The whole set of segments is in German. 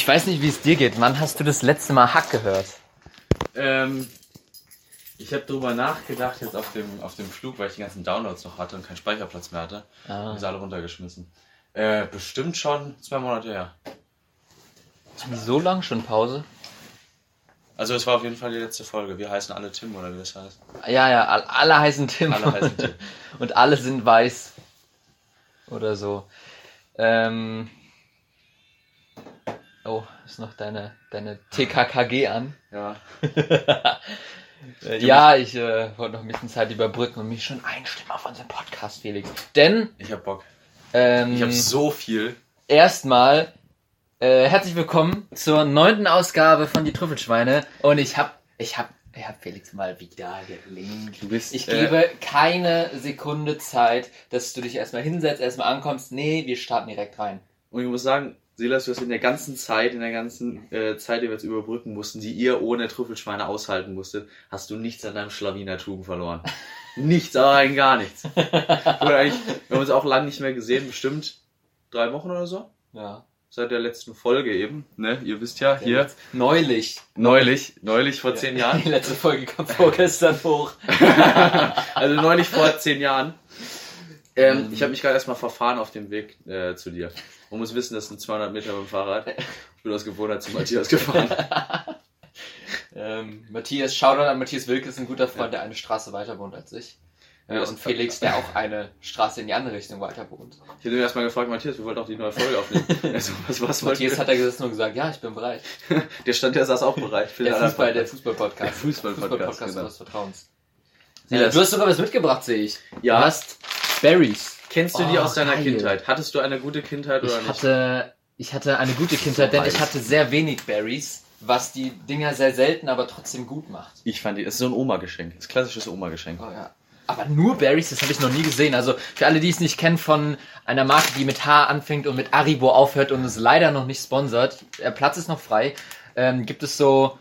Ich weiß nicht, wie es dir geht. Wann hast du das letzte Mal Hack gehört? Ähm, ich habe drüber nachgedacht, jetzt auf dem, auf dem Flug, weil ich die ganzen Downloads noch hatte und keinen Speicherplatz mehr hatte. Ah. Und sie alle runtergeschmissen. Äh, bestimmt schon zwei Monate her. So lang schon Pause? Also es war auf jeden Fall die letzte Folge. Wir heißen alle Tim oder wie das heißt. Ja, ja, all- alle heißen Tim. Alle heißen Tim. Und alle sind weiß. Oder so. Ähm. Oh, ist noch deine, deine TKKG an. Ja. Ja, ich äh, wollte noch ein bisschen Zeit überbrücken und mich schon einstimmen auf unseren Podcast, Felix. Denn, Ich hab Bock. ähm, Ich hab so viel. erstmal äh, herzlich willkommen zur neunten Ausgabe von Die Trüffelschweine. Und ich hab, ich hab, ich hab Felix mal wieder gelingt. Du bist. Ich äh, gebe keine Sekunde Zeit, dass du dich erstmal hinsetzt, erstmal ankommst. Nee, wir starten direkt rein. Und ich muss sagen, Silas, du hast in der ganzen Zeit, in der ganzen äh, Zeit, die wir jetzt überbrücken mussten, die ihr ohne Trüffelschweine aushalten musstet, hast du nichts an deinem Schlawinertum verloren. nichts, aber rein gar nichts. Wir haben uns auch lange nicht mehr gesehen, bestimmt drei Wochen oder so. Ja. Seit der letzten Folge eben, ne? Ihr wisst ja, hier, Neulich. neulich, neulich vor zehn Jahren. Die letzte Folge kam vorgestern hoch. also neulich vor zehn Jahren. Ähm, ich habe mich gerade erstmal verfahren auf dem Weg äh, zu dir. Man muss wissen, das sind 200 Meter mit dem Fahrrad. Ich bin aus Gewohnheit zu Matthias gefahren. Ähm, Matthias, Shoutout an Matthias Wilke, ist ein guter Freund, der eine Straße weiter wohnt als ich. Äh, Ja, und Felix, der auch eine Straße in die andere Richtung weiter wohnt. Ich hätte mir erstmal gefragt, Matthias, wir wollten auch die neue Folge aufnehmen. Also, was, was Matthias hat da gesessen und gesagt, ja, ich bin bereit. Der stand, der saß auch bereit. Für Der den Fußball, der Fußball-Podcast. Der Fußball-Podcast, genau. unseres Vertrauens. Silas. Äh, du hast sogar was mitgebracht, sehe ich. Ja. Du hast Berries. Kennst du die Oh, aus deiner geil. Kindheit? Hattest du eine gute Kindheit oder Ich nicht? hatte, ich hatte eine gute Kindheit, denn ich hatte sehr wenig Berries, was die Dinger sehr selten, aber trotzdem gut macht. Ich fand die, es ist so ein Oma-Geschenk. Das klassisches Oma-Geschenk. Oh, ja. Aber nur Berries, das habe ich noch nie gesehen. Also für alle, die es nicht kennen, von einer Marke, die mit H anfängt und mit Aribo aufhört und es leider noch nicht sponsert, der Platz ist noch frei, ähm, gibt es so,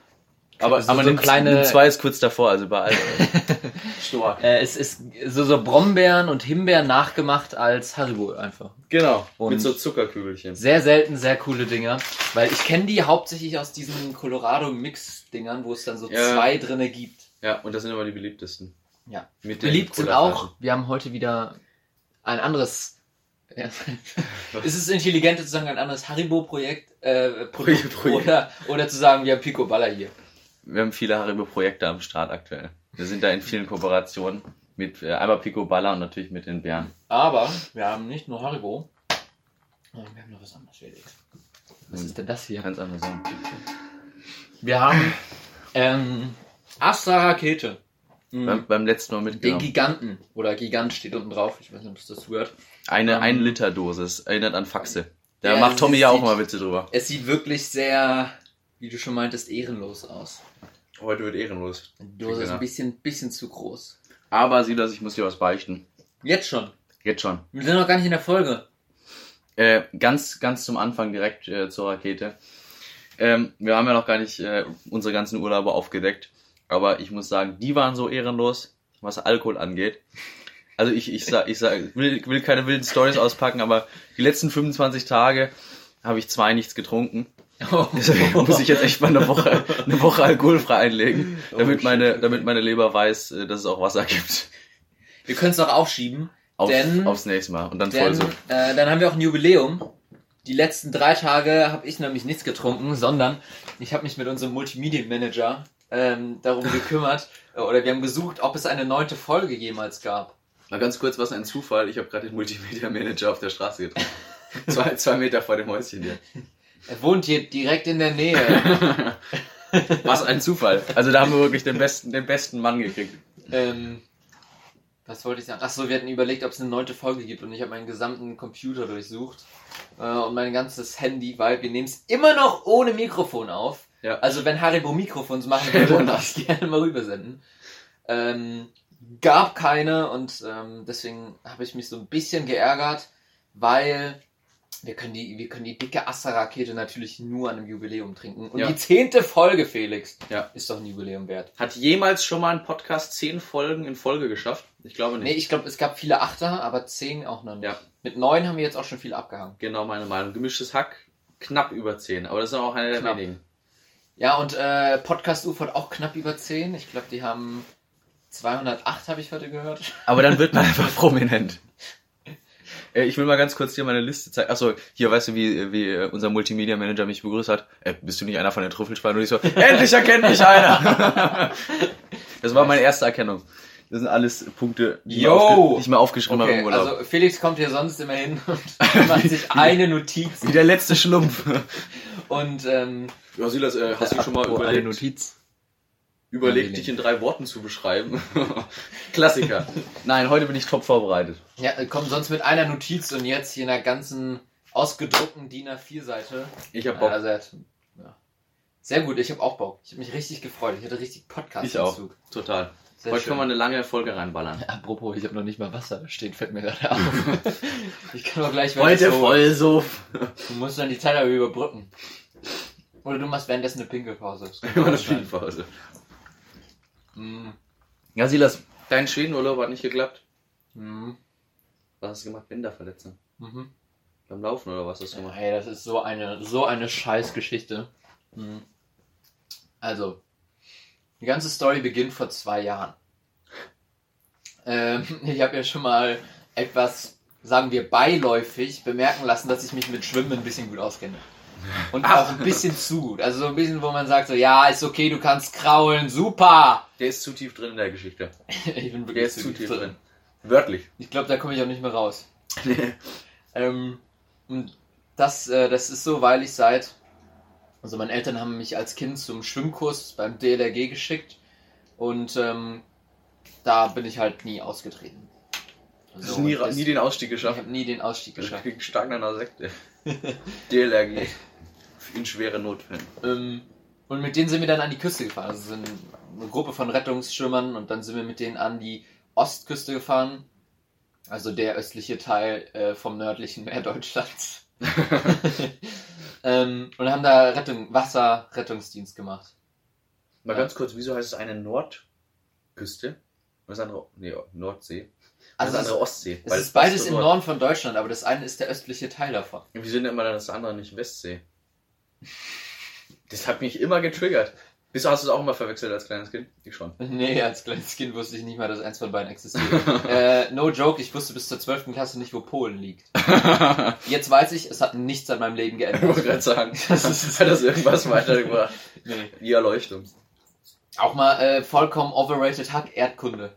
Aber, so, aber so kleine, zwei ist kurz davor, also bei allen. Stark. äh, es ist so, so Brombeeren und Himbeeren nachgemacht als Haribo einfach. Genau. Und- mit so Zuckerkügelchen. Sehr selten, sehr coole Dinger, weil ich kenne die hauptsächlich aus diesen Colorado-Mix-Dingern, wo es dann so Ja. zwei drinne gibt. Ja, und das sind immer die beliebtesten. Ja. Mit Beliebt sind auch, wir haben heute wieder ein anderes, ja, ist es intelligenter zu sagen, ein anderes Haribo-Projekt, äh, Produkt Projekt. Oder, oder zu sagen, wir haben Pico Baller hier. Wir haben viele Haribo-Projekte am Start aktuell. Wir sind da in vielen Kooperationen mit äh, einmal Pico Balla und natürlich mit den Bären. Aber wir haben nicht nur Haribo, sondern wir haben noch was anderes, Felix. Was ist denn das hier? Ganz anders. Wir haben ähm, Astra Rakete. Mhm. Beim, beim letzten Mal Den mitgenommen. Giganten. Oder Gigant steht unten drauf. Ich weiß nicht, ob es das hört. Eine Ähm, 1 Liter Dosis. Erinnert an Faxe. Da Ja, macht Tommy ja auch mal Witze drüber. Es sieht wirklich sehr, wie du schon meintest, ehrenlos aus. Heute wird ehrenlos. Die Dose ist ein bisschen, bisschen zu groß. Aber Silas, ich muss dir was beichten. Jetzt schon. Jetzt schon. Wir sind noch gar nicht in der Folge. Äh, ganz, ganz zum Anfang direkt äh, zur Rakete. Ähm, wir haben ja noch gar nicht äh, unsere ganzen Urlaube aufgedeckt. Aber ich muss sagen, die waren so ehrenlos, was Alkohol angeht. Also ich, ich sag, ich sag, will, will keine wilden Stories auspacken, aber die letzten 25 Tage habe ich zwei nichts getrunken. Deswegen muss ich jetzt echt mal eine Woche, eine Woche alkoholfrei einlegen, damit Oh, meine, damit meine Leber weiß, äh, dass es auch Wasser gibt. Wir können es noch aufschieben. Auf, Denn- aufs nächste Mal. Und dann voll Denn so. äh, dann haben wir auch ein Jubiläum. Die letzten drei Tage habe ich nämlich nichts getrunken, sondern ich habe mich mit unserem Multimedia-Manager ähm, darum gekümmert, äh, oder wir haben gesucht, ob es eine neunte Folge jemals gab. Mal ganz kurz, was ein Zufall. Ich habe gerade den Multimedia Manager auf der Straße getroffen. zwei, zwei Meter vor dem Häuschen hier. Er wohnt hier direkt in der Nähe. Was ein Zufall. Also da haben wir wirklich den besten, den besten Mann gekriegt. ähm, was wollte ich sagen? Achso, wir hatten überlegt, ob es eine neunte Folge gibt und ich habe meinen gesamten Computer durchsucht äh, und mein ganzes Handy, weil wir nehmen es immer noch ohne Mikrofon auf. Ja. Also wenn Haribo Mikrofons machen würde, würde ich es gerne mal rübersenden. Ähm, gab keine und ähm, deswegen habe ich mich so ein bisschen geärgert, weil wir können die, wir können die dicke Astra-Rakete natürlich nur an einem Jubiläum trinken. Und Ja. die zehnte Folge, Felix, Ja. ist doch ein Jubiläum wert. Hat jemals schon mal ein Podcast zehn Folgen in Folge geschafft? Ich glaube nicht. Nee, ich glaube, es gab viele Achter, aber zehn auch noch nicht. Ja. Mit neun haben wir jetzt auch schon viel abgehangen. Genau meine Meinung. Gemischtes Hack knapp über 10, aber das ist auch einer der Knapp. wenigen. Ja, und äh, Podcast UFO hat auch knapp über 10. Ich glaube, die haben 208, habe ich heute gehört. Aber dann wird man einfach prominent. Äh, Ich will mal ganz kurz hier meine Liste zeigen. Achso, hier weißt du, wie, wie äh, unser Multimedia Manager mich begrüßt hat. Äh, bist du nicht einer von den Trüffelspannen? Und ich so, endlich erkennt mich einer! das war meine erste Erkennung. Das sind alles Punkte, die, ich mir, Yo! ich mir aufgeschrieben habe Okay, im Urlaub. also Felix kommt hier sonst immer hin und macht sich eine Notiz. wie der letzte Schlumpf. Und ähm, Ja, Silas, äh, hast du schon mal apropos eine überlegt, Notiz? Überlegt, dich in drei Worten zu beschreiben? Klassiker. Nein, heute bin ich top vorbereitet. Ja, äh, komm sonst mit einer Notiz und jetzt hier in einer ganzen ausgedruckten DIN A4-Seite. Ich hab Bock. Also, ja. Sehr gut, ich habe auch Bock. Ich habe mich richtig gefreut. Ich hatte richtig podcast Ich auch. Total. Sehr heute schön. können wir eine lange Folge reinballern. Apropos, ich habe noch nicht mal Wasser stehen, fällt mir gerade auf. ich kann doch gleich Heute so, voll so. Du musst dann die Zeit aber überbrücken. Oder du machst währenddessen eine Pinkelpause. Immer eine auch Ja, Silas, dein Schwedenurlaub hat nicht geklappt. mm, Was hast du gemacht? Bänderverletzung. mhm. Beim Laufen oder was hast du gemacht? Hey, das ist so eine, so eine Scheißgeschichte. Mhm. Also, die ganze Story beginnt vor zwei Jahren. Ähm, ich habe ja schon mal etwas, sagen wir, beiläufig bemerken lassen, dass ich mich mit Schwimmen ein bisschen gut auskenne. Und auch ein bisschen zu gut. Also so ein bisschen, wo man sagt, so, ja, ist okay, du kannst kraulen, super! Der ist zu tief drin in der Geschichte. Ich bin Der wirklich ist zu tief drin. Wörtlich. Ich glaube, da komme ich auch nicht mehr raus. Ähm, und das, äh, das ist so, weil ich seit. Also, meine Eltern haben mich als Kind zum Schwimmkurs beim DLRG geschickt und ähm, da bin ich halt nie ausgetreten. Du hast nie, den Ausstieg ich geschafft. habe nie den Ausstieg Ich geschafft. krieg stark einer Sekte. DLRG. In schwere Notfällen. Ähm, und mit denen sind wir dann an die Küste gefahren. Also sind eine Gruppe von Rettungsschwimmern und dann sind wir mit denen an die Ostküste gefahren. Also der östliche Teil äh, vom nördlichen Meer Deutschlands. ähm, und haben da Rettung, Wasserrettungsdienst gemacht. Mal Ja. ganz kurz, wieso heißt es eine Nordküste? Und das andere, nee, Nordsee. Und Also das andere Ostsee. es ist beides Ost im Nord. Norden von Deutschland, aber das eine ist der östliche Teil davon. Wieso nennt man dann das andere nicht Westsee? Das hat mich immer getriggert. Bist du, hast du es auch immer verwechselt als kleines Kind? Ich schon. Nee, als kleines Kind wusste ich nicht mal, dass eins von beiden existiert. äh, no joke, ich wusste bis zur 12. Klasse nicht, wo Polen liegt. Jetzt weiß ich, es hat nichts an meinem Leben Ich wollte geändert. gerade sagen, hat das irgendwas weitergebracht? Nee. Die Erleuchtung. Auch mal äh, vollkommen overrated Hack Erdkunde.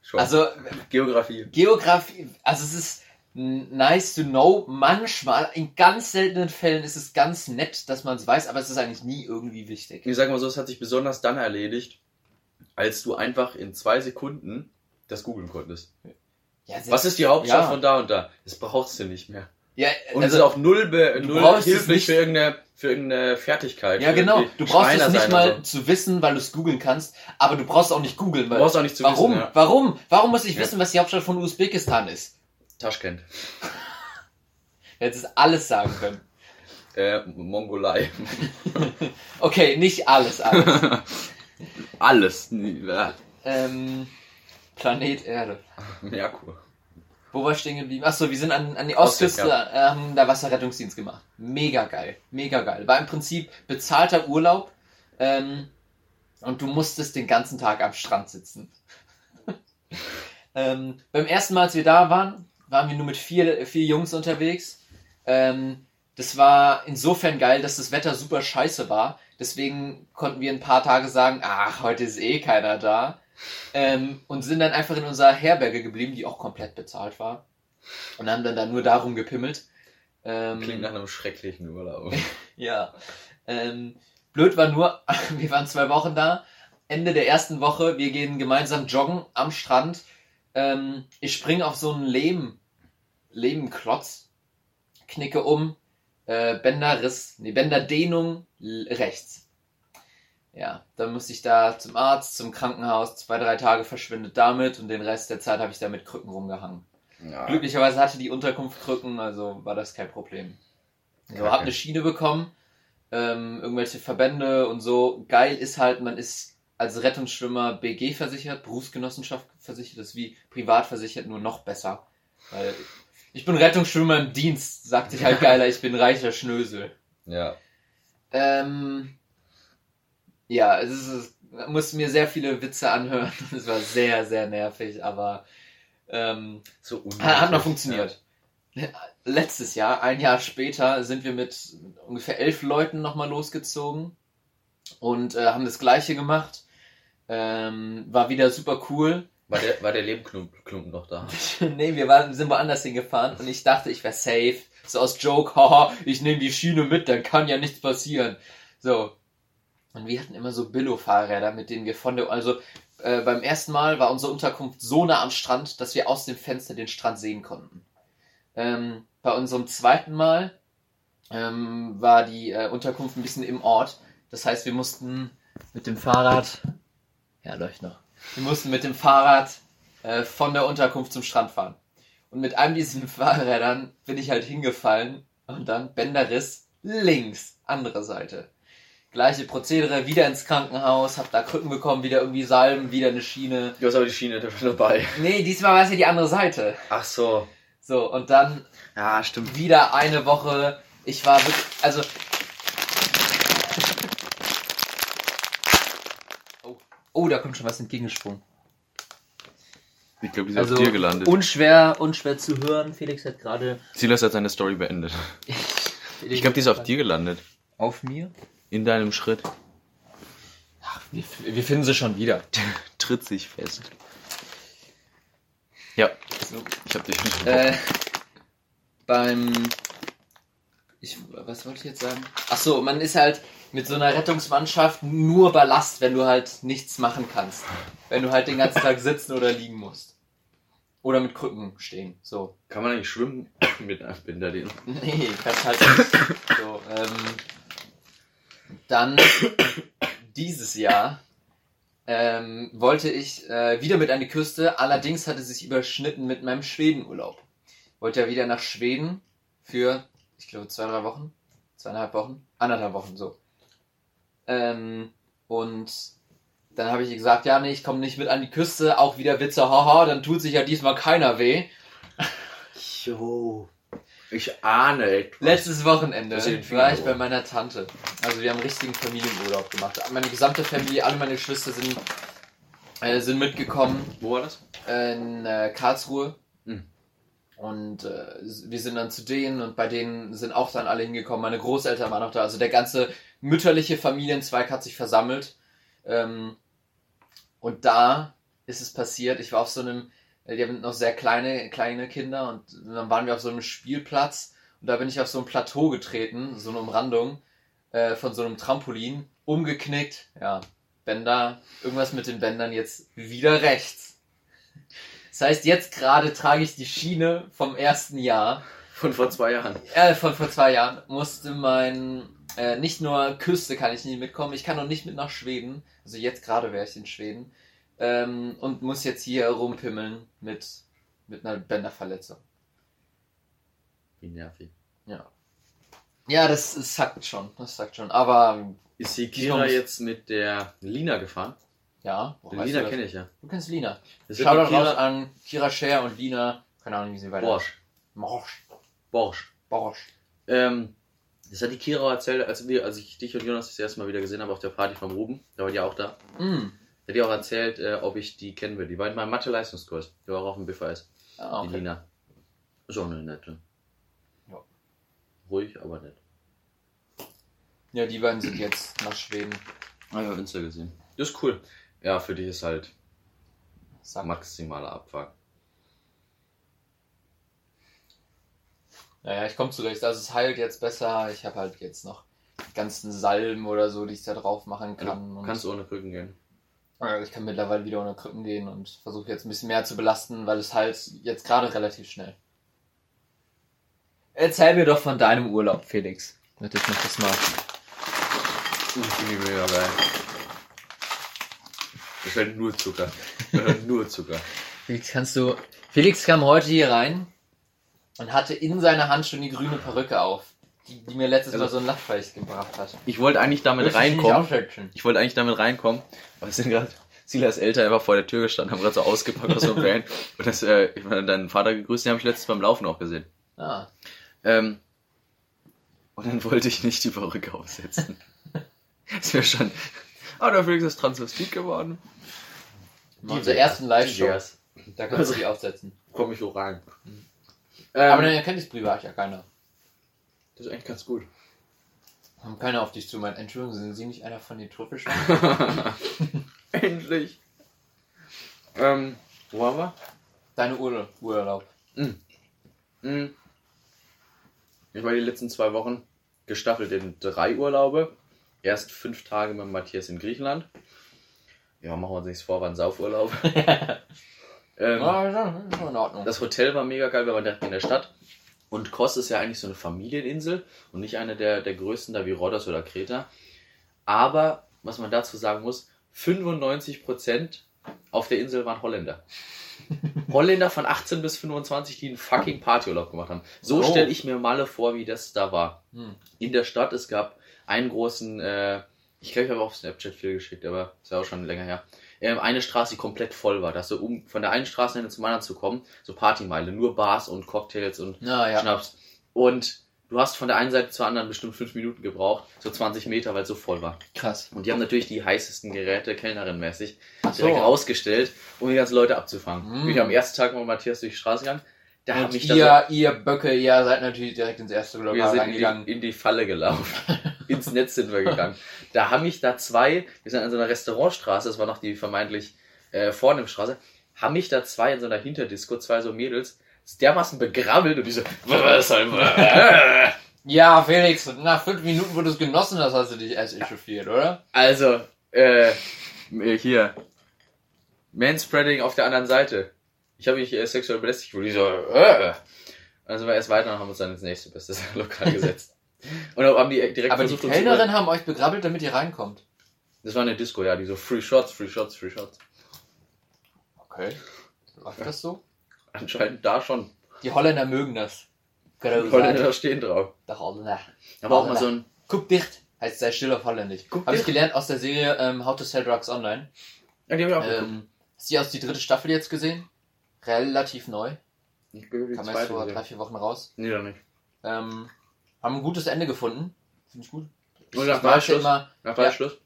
Schon. Also Geografie. Geografie, also es ist nice to know. Manchmal, in ganz seltenen Fällen ist es ganz nett, dass man es weiß, aber es ist eigentlich nie irgendwie wichtig. Ich sag mal so, es hat sich besonders dann erledigt, als du einfach in zwei Sekunden das googeln konntest. Ja, Was ist die Hauptstadt Ja. von da und da? Das brauchst du nicht mehr. Ja, Und es ist also, auch null, be null hilflich nicht- für irgendeine, für irgendeine Fertigkeit. ja genau. Du brauchst Schreiner es nicht mal so. zu wissen, weil du es googeln kannst, aber du brauchst auch nicht googeln, Du brauchst auch nicht zu Warum? wissen. Ja. Warum? Warum muss ich wissen, was die Hauptstadt von Usbekistan ist? Taschkent. Hättest es alles sagen können. Äh, Mongolei. Okay, nicht alles, alles. Alles. Ja. ähm, Planet Erde. Merkur. Wo war ich stehen geblieben? Achso, wir sind an, an die Ostküste, äh, haben da Wasserrettungsdienst gemacht. Mega geil, mega geil. War im Prinzip bezahlter Urlaub ähm, und du musstest den ganzen Tag am Strand sitzen. ähm, beim ersten Mal, als wir da waren, waren wir nur mit vier, vier Jungs unterwegs. Ähm, das war insofern geil, dass das Wetter super scheiße war. Deswegen konnten wir ein paar Tage sagen, ach, heute ist eh keiner da. Ähm, und sind dann einfach in unserer Herberge geblieben, die auch komplett bezahlt war. Und haben dann da nur darum gepimmelt. Ähm, Klingt nach einem schrecklichen Urlaub. ja. Ähm, blöd war nur, wir waren zwei Wochen da. Ende der ersten Woche, wir gehen gemeinsam joggen am Strand. Ähm, ich springe auf so einen Lehm, Lehmklotz, knicke um, äh, Bänderriss, nee, Bänderdehnung rechts. Ja, dann musste ich da zum Arzt, zum Krankenhaus, zwei, drei Tage verschwindet damit und den Rest der Zeit habe ich da mit Krücken rumgehangen. Ja. Glücklicherweise hatte die Unterkunft Krücken, also war das kein Problem. So, Kacke. hab eine Schiene bekommen, ähm, irgendwelche Verbände und so. Geil ist halt, man ist als Rettungsschwimmer BG versichert, Berufsgenossenschaft versichert, das ist wie privat versichert, nur noch besser. Weil ich bin Rettungsschwimmer im Dienst, sagt sich halt geiler, ich bin reicher Schnösel. Ja. Ähm, ja, es ist, musste mir sehr viele Witze anhören. Es war sehr, sehr nervig, aber ähm, So hat, hat noch funktioniert. Letztes Jahr, ein Jahr später, sind wir mit ungefähr elf Leuten nochmal losgezogen und äh, haben das gleiche gemacht. Ähm, war wieder super cool. War der, war der Lebenklumpen noch da? nee, wir waren, sind woanders hingefahren und ich dachte, ich wäre safe. So aus Joke, haha, ich nehme die Schiene mit, dann kann ja nichts passieren. So. Und wir hatten immer so Billo-Fahrräder, mit denen wir von der, also äh, beim ersten Mal war unsere Unterkunft so nah am Strand, dass wir aus dem Fenster den Strand sehen konnten. Ähm, bei unserem zweiten Mal ähm, war die äh, Unterkunft ein bisschen im Ort. Das heißt, wir mussten mit dem Fahrrad, ja, läuft noch. Wir mussten mit dem Fahrrad äh, von der Unterkunft zum Strand fahren. Und mit einem diesen Fahrrädern bin ich halt hingefallen und dann Bänderriss links, andere Seite. Gleiche Prozedere, wieder ins Krankenhaus, hab da Krücken bekommen, wieder irgendwie Salben, wieder eine Schiene. Du hast aber die Schiene dabei. Nee, diesmal war es ja die andere Seite. Ach so. So, und dann Ja, stimmt. wieder eine Woche. Ich war wirklich, also. Oh, da kommt schon was entgegengesprungen. Ich glaube, die ist Also auf dir gelandet. unschwer, unschwer zu hören. Felix hat gerade. Silas hat seine Story beendet. Ich glaube, die ist auf dir gelandet. Auf mir? In deinem Schritt. Wir, wir finden sie schon wieder. Tritt sich fest. Ja, So. ich habe dich nicht Äh, beim. Ich, was wollte ich jetzt sagen? Ach so, man ist halt mit so einer Rettungsmannschaft nur Ballast, wenn du halt nichts machen kannst. Wenn du halt den ganzen Tag sitzen oder liegen musst. Oder mit Krücken stehen. So. Kann man eigentlich schwimmen mit einem Binderdehn? Nee, kannst halt nicht. So, ähm, dann dieses Jahr ähm, wollte ich äh, wieder mit an die Küste, allerdings hatte sich überschnitten mit meinem Schwedenurlaub. Wollte ja wieder nach Schweden für, ich glaube, zwei, drei Wochen, zweieinhalb Wochen, anderthalb Wochen so. Ähm, und dann habe ich gesagt, ja, nee, ich komme nicht mit an die Küste, auch wieder Witze, haha, dann tut sich ja diesmal keiner weh. Jo. Ich ahne etwas. Letztes Wochenende ihr war ich bei meiner Tante. Also wir haben einen richtigen Familienurlaub gemacht. Meine gesamte Familie, alle meine Geschwister sind, äh, sind mitgekommen Wo war das? in äh, Karlsruhe. Und äh, wir sind dann zu denen und bei denen sind auch dann alle hingekommen. Meine Großeltern waren auch da. Also der ganze mütterliche Familienzweig hat sich versammelt. Ähm, und da ist es passiert. Ich war auf so einem, äh, die haben noch sehr kleine, kleine Kinder und dann waren wir auf so einem Spielplatz und da bin ich auf so ein Plateau getreten, so eine Umrandung äh, von so einem Trampolin, umgeknickt, ja, Bänder, irgendwas mit den Bändern jetzt wieder rechts. Das heißt, jetzt gerade trage ich die Schiene vom ersten Jahr, Von vor zwei Jahren. äh, von vor zwei Jahren, musste mein, äh, nicht nur Küste kann ich nicht mitkommen, ich kann noch nicht mit nach Schweden, also jetzt gerade wäre ich in Schweden, ähm, und muss jetzt hier rumpimmeln mit, mit einer Bänderverletzung. Wie nervig. Ja, das, das sagt schon, das sagt schon, aber Ist muss- jetzt mit der Lina gefahren? Ja, Die weißt Lina kenne ich ja. du kennst Lina. Das Schau doch die raus an Kira Scher und Lina, keine Ahnung, wie sie weiter Borsch. Morsch. Borsch. Borsch. Ähm, das hat die Kira erzählt, als, wir, als ich dich und Jonas das erste Mal wieder gesehen habe auf der Party vom Ruben. Da war die auch da. Mm. Da hat die auch erzählt, äh, ob ich die kennen will. Die war in meinem Mathe-Leistungskurs. Die war auch auf dem BVS. Ah, Die okay. Lina. Ist auch eine nette. Ja. Ruhig, aber nett. Ja, die beiden sind jetzt nach Schweden. Ah ja, Insta gesehen. Das ist cool. Ja, für dich ist halt Sag maximaler Abfuck. Naja, ich komme zurecht. Also es heilt jetzt besser. Ich habe halt jetzt noch die ganzen Salben oder so, die ich da drauf machen kann. Du Und kannst ohne Krücken gehen. ich kann mittlerweile wieder ohne Krücken gehen und versuche jetzt ein bisschen mehr zu belasten, weil es halt jetzt gerade relativ schnell. Erzähl mir doch von deinem Urlaub, Felix. Ich mach das mal. Ich mega geil. Das ist halt nur Zucker. Halt nur Zucker. Felix, kannst du. Felix kam heute hier rein und hatte in seiner Hand schon die grüne Perücke auf, die, die mir letztes Also- Mal so ein Lachfleisch gebracht hat. Ich wollte eigentlich damit reinkommen. aufschätzen? Ich wollte eigentlich damit reinkommen, aber es sind gerade Silas Eltern einfach vor der Tür gestanden, haben gerade so ausgepackt aus so einem Van. Und das, äh, ich meine, deinen Vater gegrüßt, den habe ich letztens beim Laufen auch gesehen. Ah, Ähm, Und dann wollte ich nicht die Perücke aufsetzen. das wäre schon. Ah, der Felix ist Transvestit geworden. Unsere ersten Live-Show. Yes. Da kannst du die aufsetzen. Komm ich so rein. Aber Ähm, dann erkennt es privat ja keiner. das ist eigentlich ganz gut. Haben keiner auf dich zu meinen. Entschuldigung, sind Sie nicht einer von den Trüffelschweinen? Endlich. Ähm, wo waren wir? Deine Ur Urlaub. Hm. Ich war die letzten zwei Wochen gestaffelt in drei Urlaube. Erst fünf Tage mit Matthias in Griechenland. Ja, machen wir uns nichts vor, war ein Saufurlaub. ähm, Ja, ist in Ordnung. das Hotel war mega geil, wir waren direkt in der Stadt. Und Kos ist ja eigentlich so eine Familieninsel und nicht eine der, der größten da wie Rhodos oder Kreta. Aber, was man dazu sagen muss, 95% auf der Insel waren Holländer. Holländer von 18 bis 25, die einen fucking Partyurlaub gemacht haben. So Oh. stelle ich mir Malle vor, wie das da war. Hm. In der Stadt, es gab einen großen, äh, ich glaube, ich habe auf Snapchat viel geschickt, aber ist ja auch schon länger her. Ähm, eine Straße, die komplett voll war, dass so um von der einen Straßenende zum anderen zu kommen, so Partymeile, nur Bars und Cocktails und Na ja. Schnaps. Und du hast von der einen Seite zur anderen bestimmt fünf Minuten gebraucht, so 20 Meter, weil es so voll war. Krass. Und die haben natürlich die heißesten Geräte, Kellnerin-mäßig, so. direkt rausgestellt, um die ganzen Leute abzufangen. Mm. Ich am ersten Tag mit Matthias durch die Straße gegangen, da Und habe ich da ihr, ihr Böcke, ihr seid natürlich direkt ins erste so, wir sind in reingegangen. die, in die Falle gelaufen. Ins Netz sind wir gegangen. Da haben mich da zwei, wir sind an so einer Restaurantstraße, das war noch die vermeintlich äh, Vornehmstraße, haben mich da zwei in so einer Hinterdisco, zwei so Mädels, dermaßen begrabbelt und die so? Ja, Felix, nach fünf Minuten, wo du es genossen hast, hast du dich erst echauffiert, oder? Also, äh, hier. Manspreading auf der anderen Seite. Ich habe mich äh, sexuell belästigt, wo die so, äh. Also wir erst weiter und haben uns dann ins nächste beste Lokal gesetzt. Und dann haben die direkt Aber die versucht, uns Kellnerin haben euch begrabbelt, damit ihr reinkommt. Das war eine Disco, ja, die so Free Shots, Free Shots, Free Shots. Okay. Läuft das so? Anscheinend da schon. Die Holländer mögen das. Die Holländer stehen drauf. Der Holländer. Da war auch mal so ein. Guck dicht. Heißt sei still auf Holländisch. Guck Habe ich dicht. gelernt aus der Serie ähm, How to Sell Drugs Online. Ja, die hab ich auch geguckt. Ähm, hast du aus die dritte Staffel jetzt gesehen? Relativ neu. Ich bin die Kam erst zweite vor drei, vier Wochen raus. Nee, doch nicht. Ähm, haben ein gutes Ende gefunden. Finde ich gut. Ich, Und nach ich mag's ja Nach drei Ja. Schluss?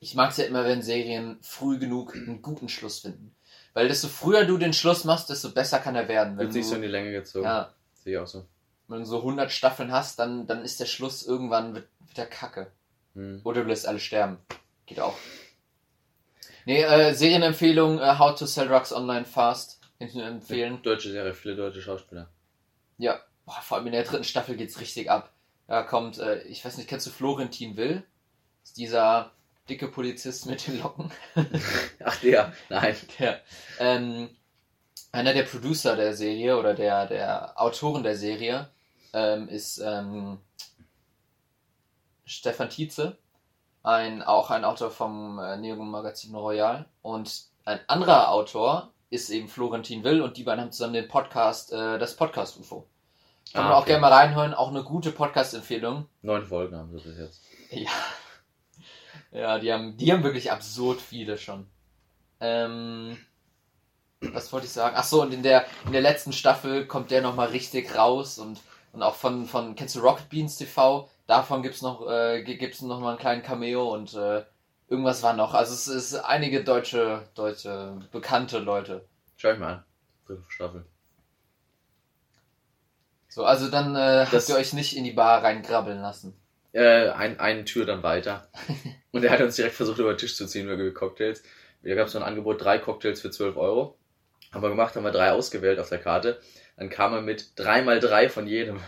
ich mag's ja immer, wenn Serien früh genug einen guten Schluss finden. Weil desto früher du den Schluss machst, desto besser kann er werden. Wenn Wird sich so in die Länge gezogen. ja, Sehe ich auch so. wenn du so 100 Staffeln hast, dann, dann ist der Schluss irgendwann wird, wird der Kacke. Hm. Oder du lässt alle sterben. Geht auch. Nee, äh, Serienempfehlung, äh, How to Sell Drugs Online Fast. Empfehlen. Deutsche Serie, viele deutsche Schauspieler. Ja, boah, vor allem in der dritten Staffel geht's richtig ab. Da kommt, äh, ich weiß nicht, kennst du Florentin Will? Ist dieser dicke Polizist mit den Locken. Ach der, nein. Der, ähm, einer der Producer der Serie oder der, der Autoren der Serie ähm, ist ähm, Stefan Tietze, ein, auch ein Autor vom äh, Neo-Magazin Royal. Und ein anderer Autor ist eben Florentin Will und die beiden haben zusammen den Podcast, äh, das Podcast UFO. Kann man Ah, auch okay. gerne mal reinhören, auch eine gute Podcast-Empfehlung. Neun Folgen haben sie bis jetzt. Ja. Ja, die haben, die haben wirklich absurd viele schon. Ähm, was wollte ich sagen? Ach so, und in der, in der letzten Staffel kommt der nochmal richtig raus und, und auch von, von, kennst du Rocket Beans TV? Davon gibt's noch, äh, gi- gibt's noch mal einen kleinen Cameo und, äh, irgendwas war noch. Also es ist einige deutsche, deutsche, bekannte Leute. Schau ich mal an. Dritte Staffel. So, also dann, äh, habt Das- ihr euch nicht in die Bar reingrabbeln lassen. Äh, ein, eine Tür dann weiter. Und er hat uns direkt versucht, über den Tisch zu ziehen für Cocktails. Da gab es so ein Angebot, drei Cocktails für 12 Euro. Haben wir gemacht, haben wir drei ausgewählt auf der Karte. Dann kam er mit drei mal drei von jedem.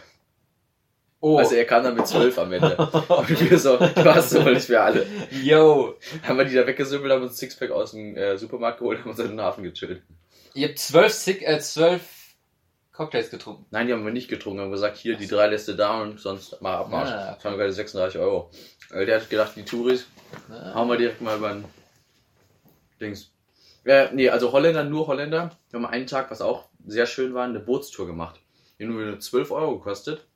Oh, Also er kam dann mit zwölf am Ende. Und wir so, du hast so nicht für alle. yo, Haben wir die da weggesüppelt, haben uns ein Sixpack aus dem äh, Supermarkt geholt, haben uns in den Hafen gechillt. ihr habt zwölf, Sick, äh, zwölf Cocktails getrunken. Nein, die haben wir nicht getrunken, haben gesagt, hier, die drei lässt du da und sonst mal Abmarsch. Ah. Das waren gerade 36 Euro. Der hat gedacht, die Touris, Ah. Hauen wir direkt mal über den Dings. Äh, nee, also Holländer, nur Holländer. Wir haben einen Tag, was auch sehr schön war, eine Bootstour gemacht. Die nur wieder 12 Euro gekostet.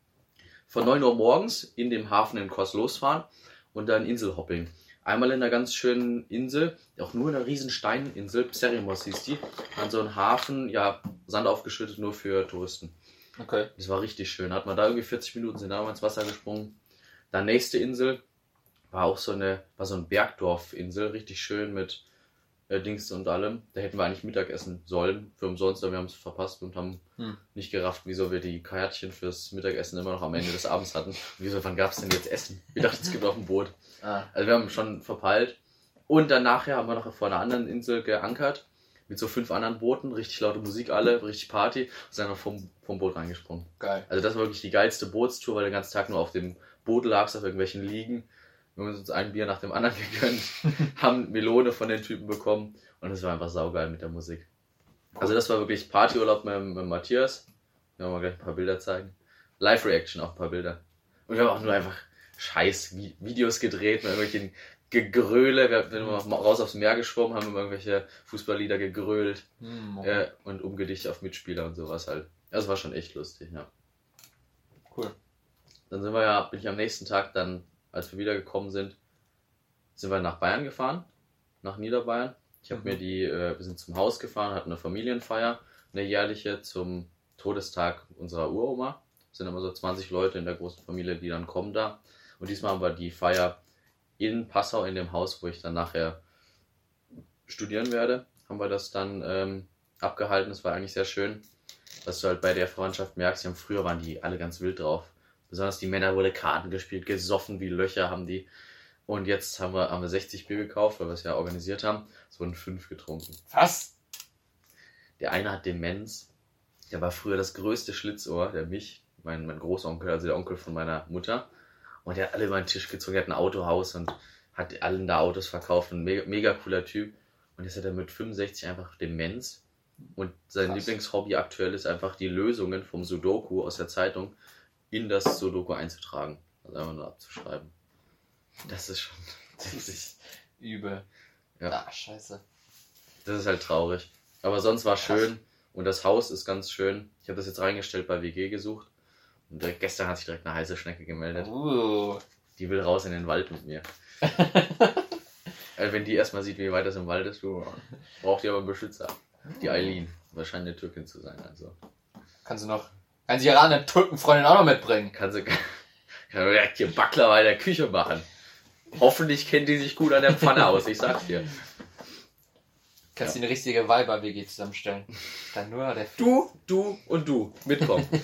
Von 9 Uhr morgens in dem Hafen in Kos losfahren und dann Inselhopping. Einmal in einer ganz schönen Insel, auch nur in einer riesen Steininsel, Pserimos hieß die, an so einem Hafen, ja, Sand aufgeschüttet nur für Touristen. Okay. Das war richtig schön. Hat man da irgendwie 40 Minuten sind da mal ins Wasser gesprungen. Dann nächste Insel war auch so eine, war so ein Bergdorf-Insel, richtig schön mit äh, Dings und allem. Da hätten wir eigentlich Mittagessen sollen für umsonst, aber wir haben es verpasst und haben Hm. nicht gerafft, wieso wir die Kajatchen fürs Mittagessen immer noch am Ende des Abends hatten. Wieso, wann gab es denn jetzt Essen? Wir dachten, es gibt auf dem Boot. Ah. Also wir haben schon verpeilt. Und dann nachher haben wir noch vor einer anderen Insel geankert. Mit so fünf anderen Booten, richtig laute Musik alle, richtig Party. Und sind dann vom, vom Boot reingesprungen. Geil. Also das war wirklich die geilste Bootstour, weil du den ganzen Tag nur auf dem Boot lagst, auf irgendwelchen Liegen. Wir haben uns ein Bier nach dem anderen gegönnt, haben Melone von den Typen bekommen und es war einfach saugeil mit der Musik. Also das war wirklich Partyurlaub mit, mit Matthias. Wir mal gleich ein paar Bilder zeigen. Live-Reaction auch ein paar Bilder. Und wir haben auch nur einfach scheiß Vi- Videos gedreht mit irgendwelchen Gegröle. Wir sind immer raus aufs Meer geschwommen, haben immer irgendwelche Fußballlieder gegrölt Hm, äh, und umgedicht auf Mitspieler und sowas halt. Das war schon echt lustig, ja. Cool. Dann sind wir ja, bin ich am nächsten Tag dann, als wir wiedergekommen sind, sind wir nach Bayern gefahren, nach Niederbayern. Ich habe Mhm. mir die, äh, wir sind zum Haus gefahren, hatten eine Familienfeier, eine jährliche zum Todestag unserer Uroma. Es sind immer so 20 Leute in der großen Familie, die dann kommen da. Und diesmal haben wir die Feier in Passau, in dem Haus, wo ich dann nachher studieren werde, haben wir das dann ähm, abgehalten. Das war eigentlich sehr schön, was du halt bei der Freundschaft merkst. Haben, früher waren die alle ganz wild drauf. Besonders die Männer wurde Karten gespielt, gesoffen wie Löcher haben die. Und jetzt haben wir, haben wir 60 Bier gekauft, weil wir es ja organisiert haben. Es wurden fünf getrunken. Was? Der eine hat Demenz. Der war früher das größte Schlitzohr, der mich, mein, mein Großonkel, also der Onkel von meiner Mutter. Und der hat alle über den Tisch gezogen. Der hat ein Autohaus und hat allen da Autos verkauft. Ein mega, mega cooler Typ. Und jetzt hat er mit 65 einfach Demenz. Und sein Krass. Lieblingshobby aktuell ist einfach die Lösungen vom Sudoku aus der Zeitung in das Sudoku einzutragen. Also einfach nur abzuschreiben. Das ist schon. Das ist übel. Ja. Ah, scheiße. Das ist halt traurig. Aber sonst war schön und das Haus ist ganz schön. Ich habe das jetzt reingestellt bei WG gesucht. Und gestern hat sich direkt eine heiße Schnecke gemeldet. Uh. Die will raus in den Wald mit mir. Also wenn die erstmal sieht, wie weit das im Wald ist, du, braucht die aber einen Beschützer. Die Eileen. Wahrscheinlich eine Türkin zu sein. Also Kannst du noch. Kann sie ihre andere Türkenfreundin auch noch mitbringen? kann sie kann direkt hier Baklava in der Küche machen. Hoffentlich kennt die sich gut an der Pfanne aus, ich sag's dir. Kannst du eine richtige Weiber-WG zusammenstellen? Dann nur der. Du, du und du. Mitkommen.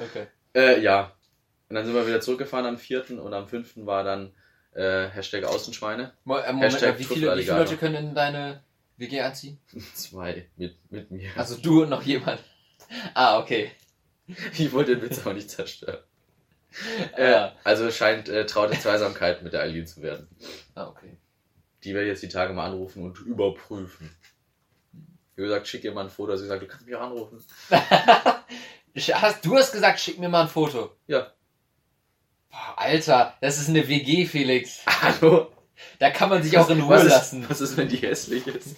Okay. Äh, ja. Und dann sind wir wieder zurückgefahren am 4. und am 5. war dann äh, Hashtag Außenschweine. Mo äh, Moment, Hashtag wie, viele, wie viele. Leute können in deine WG einziehen? Zwei mit, mit mir. Also du und noch jemand. Ah, okay. ich wollte den Witz aber nicht zerstören. Äh, Ja. also es scheint äh, traute Zweisamkeit mit der Eileen zu werden. Ah, okay. Die werde ich jetzt die Tage mal anrufen und überprüfen. Wie gesagt, schick ihr mal ein Foto. Sie sagt, du kannst mich auch anrufen. Hast, du hast gesagt, schick mir mal ein Foto. Ja. Boah, Alter, das ist eine WG, Felix. Hallo? Da kann man sich auch in Ruhe was ist, lassen. Was ist, wenn die hässlich ist?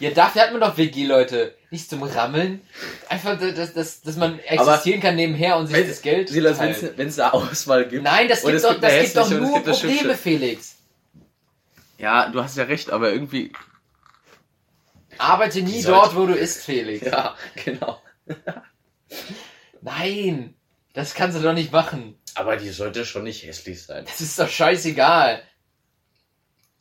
Ja, dafür hat man doch WG, Leute. Nicht zum Rammeln. Einfach, dass, dass, dass man existieren kann nebenher und sich Wenn- das Geld Silas, wenn es da Auswahl gibt. Nein, das gibt doch, das gibt doch nur gibt Probleme. Felix. Ja, du hast ja recht, aber irgendwie. Arbeite nie sollte- dort, wo du isst, Felix. Ja, genau. Nein, das kannst du doch nicht machen. Aber die sollte schon nicht hässlich sein. Das ist doch scheißegal.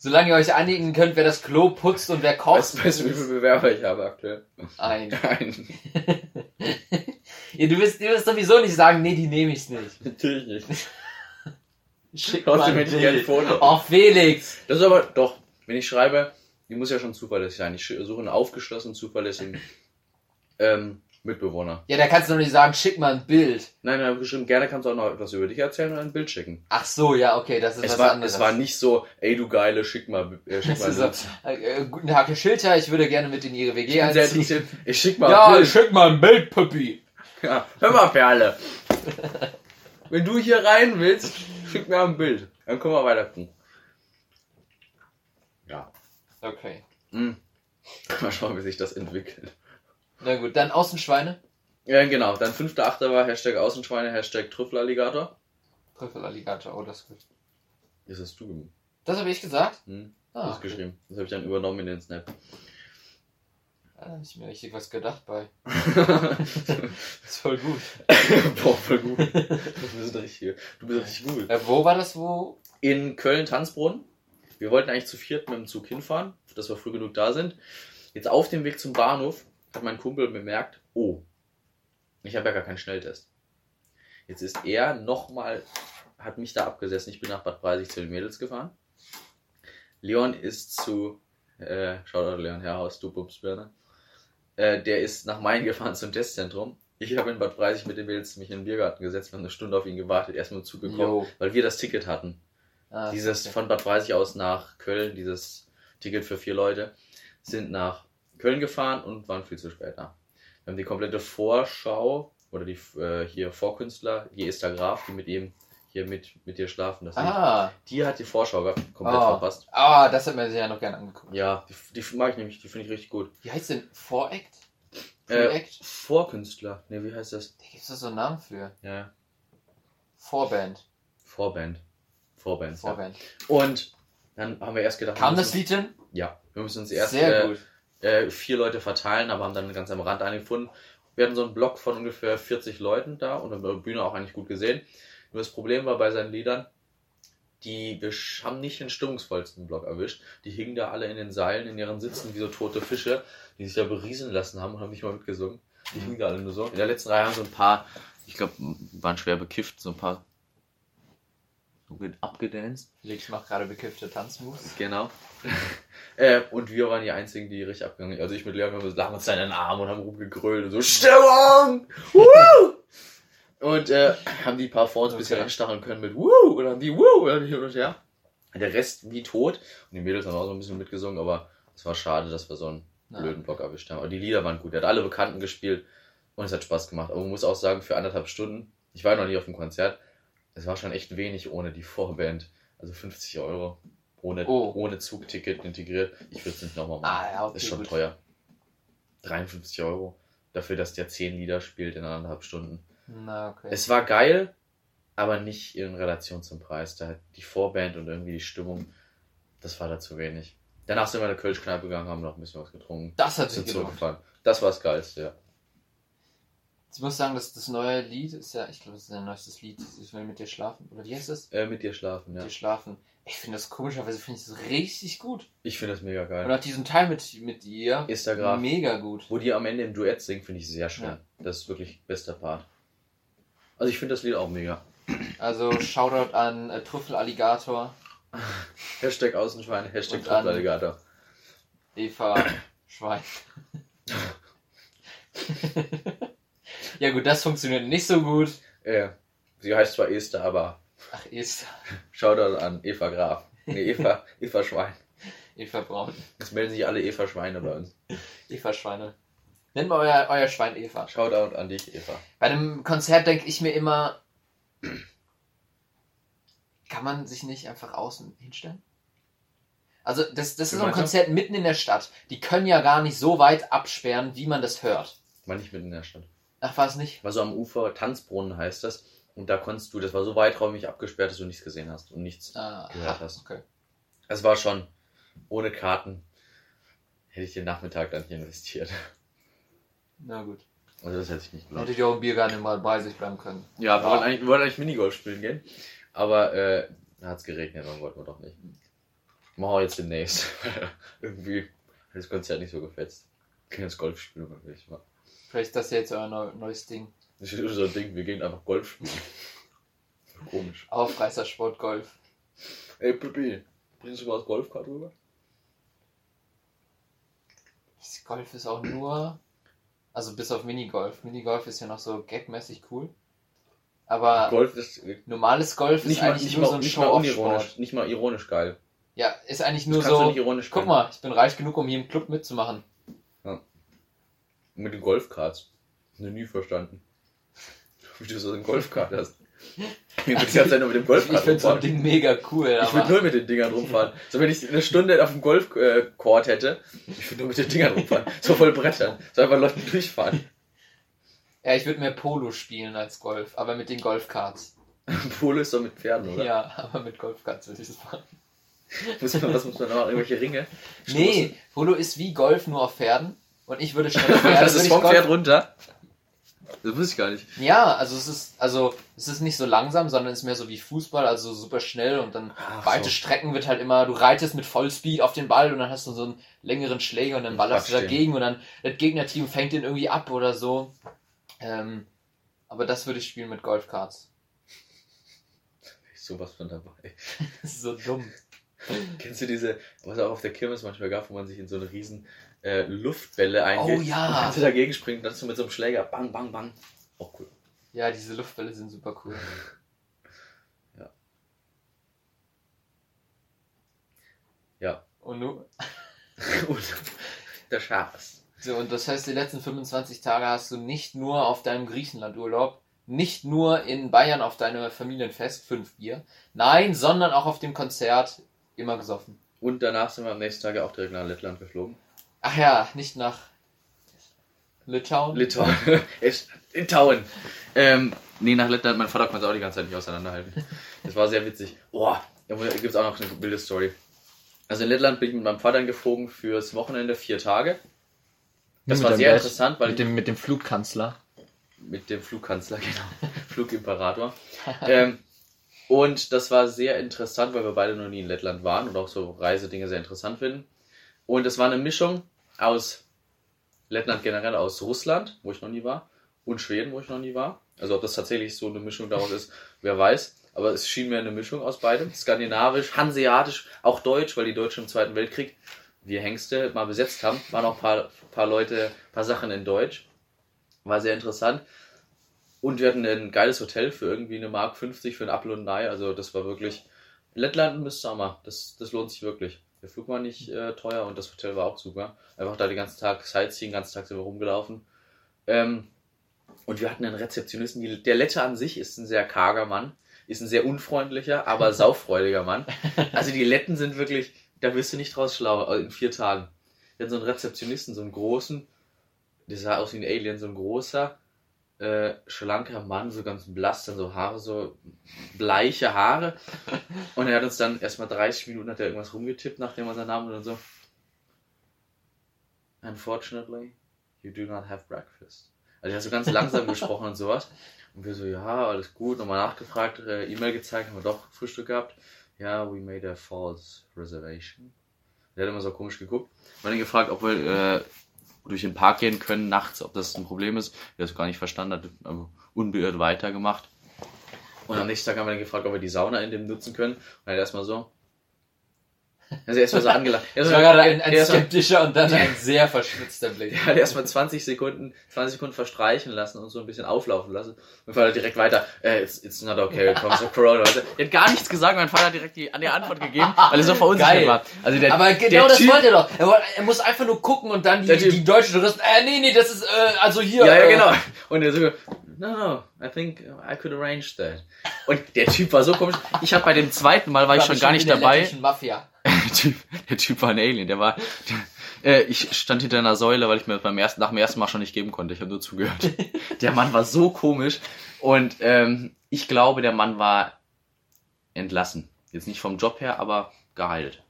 Solange ihr euch einigen könnt, wer das Klo putzt und wer kocht. Weißt du, weißt du, wie viele Bewerber ich habe aktuell? Ein. Nein, Ja, du, wirst, du wirst sowieso nicht sagen, nee, die nehme ich nicht. natürlich nicht. Schick mal ein ein Bild. Foto. Oh, Felix. Das ist aber doch, wenn ich schreibe, die muss ja schon zuverlässig sein. Ich suche einen aufgeschlossenen, zuverlässigen ähm, Mitbewohner. Ja, da kannst du doch nicht sagen, schick mal ein Bild. Nein, habe geschrieben, gerne kannst du auch noch etwas über dich erzählen und ein Bild schicken. Ach so, ja, okay, das ist Es was war, anderes. es war nicht so, ey du Geile, schick mal, äh, schick Das mal ein so, Bild. äh, äh, guten Tag, Herr Schilter, ich würde gerne mit in Ihre WG Ich bin sehr. Ich schick mal Ja, ein Bild. schick mal ein Bild, Puppi. Ja, hör mal, Perle. Wenn du hier rein willst, schick mir ein Bild. Dann können wir weiter gucken. Ja. Okay. Hm. Mal schauen, wie sich das entwickelt. Na gut, dann Außenschweine. Ja, genau. Dann 5.8. war Hashtag Außenschweine, Hashtag Trüffelalligator. Trüffelalligator, oh, das ist gut. Das hast du gemacht. Das habe ich gesagt? Hm? Ah, das geschrieben. Das habe ich dann übernommen in den Snap. Da hab ich mir richtig was gedacht bei. Das ist voll gut. Boah, voll gut. Du bist richtig, du bist richtig gut. Äh, wo war das, wo? In Köln-Tanzbrunnen. Wir wollten eigentlich zu viert mit dem Zug hinfahren, dass wir früh genug da sind. Jetzt auf dem Weg zum Bahnhof hat mein Kumpel bemerkt, oh, ich habe ja gar keinen Schnelltest. Jetzt ist er nochmal, hat mich da abgesessen. Ich bin nach Bad Breisig zu den Mädels gefahren. Leon ist zu, äh, Shoutout Leon Herrhaus, du Bubsbirne. Äh, der ist nach Main gefahren zum Testzentrum. Ich habe in Bad Breisig mit den Mädels mich in den Biergarten gesetzt, wir haben eine Stunde auf ihn gewartet, erst mit dem Zug gekommen, weil wir das Ticket hatten. Ah, Dieses okay. von Bad Breisig aus nach Köln, dieses Ticket für vier Leute, sind nach Köln gefahren und waren viel zu spät da. Wir haben die komplette Vorschau oder die äh, hier Vorkünstler, die Esther Graf, die mit ihm hier mit, mit dir schlafen, das Ah, die hat die Vorschau gehabt, komplett Oh. verpasst. ah, das hat man sich ja noch gerne angeguckt. Ja, die, die mag ich nämlich, die finde ich richtig gut. Wie heißt denn Voract? Äh? Vorkünstler, ne, wie heißt das? Da gibt es so einen Namen für. Ja, Vorband. Vorband. Vorband. Ja. Vorband. Und dann haben wir erst gedacht, Kam wir das Lied denn? Ja, wir müssen uns erst Sehr äh, gut. Äh, vier Leute verteilen, aber haben dann ganz am Rand einen gefunden. Wir hatten so einen Block von ungefähr 40 Leuten da und auf der Bühne auch eigentlich gut gesehen. Nur das Problem war bei seinen Liedern, die haben nicht den stimmungsvollsten Block erwischt. Die hingen da alle in den Seilen in ihren Sitzen wie so tote Fische, die sich da beriesen lassen haben und haben nicht mal mitgesungen. Die hingen da alle nur so. In der letzten Reihe haben so ein paar, ich glaube, waren schwer bekifft, so ein paar abgedanced. Felix macht gerade bekiffte Tanzmoves. Genau. Äh, und wir waren die einzigen, die richtig abgegangen sind. Also ich mit Leon, wir lagen uns da in den Arm und haben rumgegrölt und so, Stimmung! Woo! Und äh, haben die paar vor uns ein bisschen Okay. anstacheln können mit Woo! Und dann die Woo! Und dann hin und her. Der Rest wie tot. Und die Mädels haben auch so ein bisschen mitgesungen, aber es war schade, dass wir so einen Ja. blöden Block erwischt haben. Aber die Lieder waren gut. Er hat alle Bekannten gespielt und es hat Spaß gemacht. Aber man muss auch sagen, für anderthalb Stunden, ich war noch nie auf dem Konzert, es war schon echt wenig ohne die Vorband. Also 50 Euro. Ohne, Oh. ohne Zugticket integriert. Ich würde es nicht nochmal machen. Ah, ja, okay, ist schon gut. teuer. 53 Euro. Dafür, dass der 10 Lieder spielt in anderthalb Stunden. Na, okay. Es war geil, aber nicht in Relation zum Preis. Da die Vorband und irgendwie die Stimmung, das war da zu wenig. Danach sind wir in eine Kölschkneipe gegangen, haben noch ein bisschen was getrunken. das hat sich zurückgefahren. Das war das Geilste, ja. Ich muss sagen, dass das neue Lied ist ja, ich glaube, das ist ein neuestes Lied. Ich will mit dir schlafen. Oder wie heißt das? Äh, mit dir schlafen, Mit ja. dir schlafen. Ich finde das komischerweise finde ich das richtig gut. Ich finde das mega geil. Und auch diesen Teil mit, mit ihr. Ist der Graf. Mega gut. Wo die am Ende im Duett singen, finde ich sehr schön. Ja. Das ist wirklich bester Part. Also ich finde das Lied auch mega. Also Shoutout an äh, Trüffelalligator, Hashtag Außenschweine, Hashtag Truplalligator. Eva Schwein. ja gut, das funktioniert nicht so gut. Äh, sie heißt zwar Esther, aber Ach, Esther. Shoutout an Eva Graf. Nee, Eva, Eva Schwein. Eva Braun. Jetzt melden sich alle Eva Schweine bei uns. Eva Schweine. Nennt mal euer, euer Schwein Eva. Shoutout an dich, Eva. Bei einem Konzert denke ich mir immer, kann man sich nicht einfach außen hinstellen? Also das, das Wie ist so ein meinst du? Konzert mitten in der Stadt. Die können ja gar nicht so weit absperren, wie man das hört. War nicht mitten in der Stadt. Ach, war es nicht? War so am Ufer, Tanzbrunnen heißt das. Und da konntest du, das war so weiträumig abgesperrt, dass du nichts gesehen hast und nichts Ah, gehört aha, hast. okay. Es war schon ohne Karten. Hätte ich den Nachmittag dann hier investiert. Na gut. Also das hätte ich nicht gelohnt. Hättet ihr auch im Biergarten immer bei sich bleiben können. Ja, wir wollten eigentlich, wir wollten eigentlich Minigolf spielen gehen. Aber äh, da hat es geregnet, dann wollten wir doch nicht. Machen wir jetzt demnächst. Irgendwie hat das Konzert nicht so gefetzt. Können jetzt Golf spielen, wenn ich mal. Vielleicht ist das jetzt euer neu, neues Ding. Das ist so ein Ding, wir gehen einfach Golf spielen. Komisch. Aufreißer Sport Golf. Ey, Pippi, bringst du mal das Golfkart rüber? Das Golf ist auch nur. Also bis auf Minigolf. Minigolf ist ja noch so gagmäßig cool. Aber Golf ist normales Golf ist mal, eigentlich nicht nur mal, so ein nicht mal unironisch, Show-Off-Sport. nicht mal ironisch geil. Ja, ist eigentlich nur so. nicht ironisch Guck können. mal, ich bin reich genug, um hier im Club mitzumachen. Mit den Golfkarts. Noch nie verstanden. Wie du so einen Golfkart hast. Ich würde die ganze Zeit nur mit dem Ich Golfkart finde so ein. Ding mega cool. Ich würde nur mit den Dingern rumfahren. So, wenn ich eine Stunde auf dem Golfcourt hätte, ich würde nur mit den Dingern rumfahren. So voll brettern. So einfach Leute durchfahren. ja, ich würde mehr Polo spielen als Golf, aber mit den Golfkarts. Polo ist doch mit Pferden, oder? Ja, aber mit Golfkarts würde ich es machen. Muss man, was muss man noch? Irgendwelche Ringe? Nee, Polo ist wie Golf nur auf Pferden. Und ich würde statt Pferde, das ist ich vom Golf- Pferd runter. Das wusste ich gar nicht. Ja, also es ist, also es ist nicht so langsam, sondern es ist mehr so wie Fußball, also super schnell und dann Ach weite so. Strecken wird halt immer, du reitest mit Vollspeed auf den Ball und dann hast du so einen längeren Schläger und dann ballerst du dagegen und dann das Gegnerteam fängt den irgendwie ab oder so. Ähm, aber das würde ich spielen mit Golfkarts. Ich sowas von dabei. Das ist so dumm. Kennst du diese, was es auch auf der Kirmes manchmal gab, wo man sich in so eine riesen äh, Luftbälle eingeht? Oh ja. Und kannst du dagegen springen, dann hast du mit so einem Schläger bang, bang, bang. Auch cool. Ja, diese Luftbälle sind super cool. Ja. Und nu? Und der Schaß. So, und das heißt, die letzten 25 Tage hast du nicht nur auf deinem Griechenlandurlaub, nicht nur in Bayern auf deinem Familienfest, fünf Bier, nein, sondern auch auf dem Konzert immer gesoffen. Und danach sind wir am nächsten Tag auch direkt nach Lettland geflogen. Ach ja, nicht nach Litauen. Litauen. Litauen. Ähm, nee, nach Lettland, mein Vater konnte es auch die ganze Zeit nicht auseinanderhalten. Das war sehr witzig. Boah, da gibt es auch noch eine wilde Story. Also in Lettland bin ich mit meinem Vater geflogen fürs Wochenende vier Tage. Das Mit war sehr Best- interessant, weil mit dem, mit dem Flugkanzler. mit dem Flugkanzler, genau, Flugimperator. ähm, und das war sehr interessant, weil wir beide noch nie in Lettland waren und auch so Reisedinge sehr interessant finden. Und es war eine Mischung aus Lettland generell, aus Russland, wo ich noch nie war, und Schweden, wo ich noch nie war. Also ob das tatsächlich so eine Mischung daraus ist, wer weiß. Aber es schien mir eine Mischung aus beidem. Skandinavisch, Hanseatisch, auch Deutsch, weil die Deutschen im Zweiten Weltkrieg, wir Hengste, mal besetzt haben. Waren auch ein paar, paar Leute, paar Sachen in Deutsch. War sehr interessant. Und wir hatten ein geiles Hotel für irgendwie eine Mark 50 für ein Apfel und ein Ei. Also das war wirklich. Lettland müsste Sommer. Das, das lohnt sich wirklich. Der Flug war nicht äh, teuer und das Hotel war auch super. Einfach da den ganzen Tag Sightseeing, den ganzen Tag sind wir rumgelaufen. Ähm, und wir hatten einen Rezeptionisten. Die, der Lette an sich ist ein sehr karger Mann. Ist ein sehr unfreundlicher, aber sauffreudiger Mann. Also die Letten sind wirklich, da wirst du nicht draus schlau äh, in vier Tagen. Wir hatten so einen Rezeptionisten, so einen großen, der sah aus wie ein Alien, so ein großer, äh, schlanker Mann, so ganz blass, dann so Haare, so bleiche Haare. Und er hat uns dann erstmal 30 Minuten hat er irgendwas rumgetippt, nachdem er seinen Namen und dann so. Unfortunately, you do not have breakfast. Also er hat so ganz langsam gesprochen und sowas. Und wir so, ja, alles gut, nochmal nachgefragt, äh, E-Mail gezeigt, haben wir doch Frühstück gehabt. Ja, we made a false reservation. Der hat immer so komisch geguckt. Wir haben ihn gefragt, ob wir äh, durch den Park gehen können nachts, ob das ein Problem ist. Der es gar nicht verstanden, hat aber unbeirrt weitergemacht. Und am nächsten Tag haben wir ihn gefragt, ob wir die Sauna in dem nutzen können. Und er hat erstmal so. Also erstmal so angelacht. Er Das hat war gerade ein, ein erstmal- skeptischer und dann ein sehr verschwitzter Blick. er hat erstmal 20 Sekunden, 20 Sekunden verstreichen lassen und so ein bisschen auflaufen lassen. Mein Vater direkt weiter, äh, it's, it's not okay, comes of Corona. Also, er hat gar nichts gesagt, mein Vater hat direkt die, an die Antwort gegeben, weil er so verunsichert Geil. war. Also der, Aber genau das typ, wollte er doch. Er, wollte, er muss einfach nur gucken und dann die, Typ- die deutschen Touristen, äh, nee, nee, das ist, äh, also hier. Ja, ja, äh, genau. Und er so, no, no, I think I could arrange that. Und der Typ war so komisch. Ich habe bei dem zweiten Mal war ich war schon gar nicht dabei. Mafia. Der typ, der typ war ein Alien. Der war, der, äh, ich stand hinter einer Säule, weil ich mir das beim ersten, nach dem ersten Mal schon nicht geben konnte. Ich habe nur zugehört. Der Mann war so komisch. Und ähm, ich glaube, der Mann war entlassen. Jetzt nicht vom Job her, aber geheilt.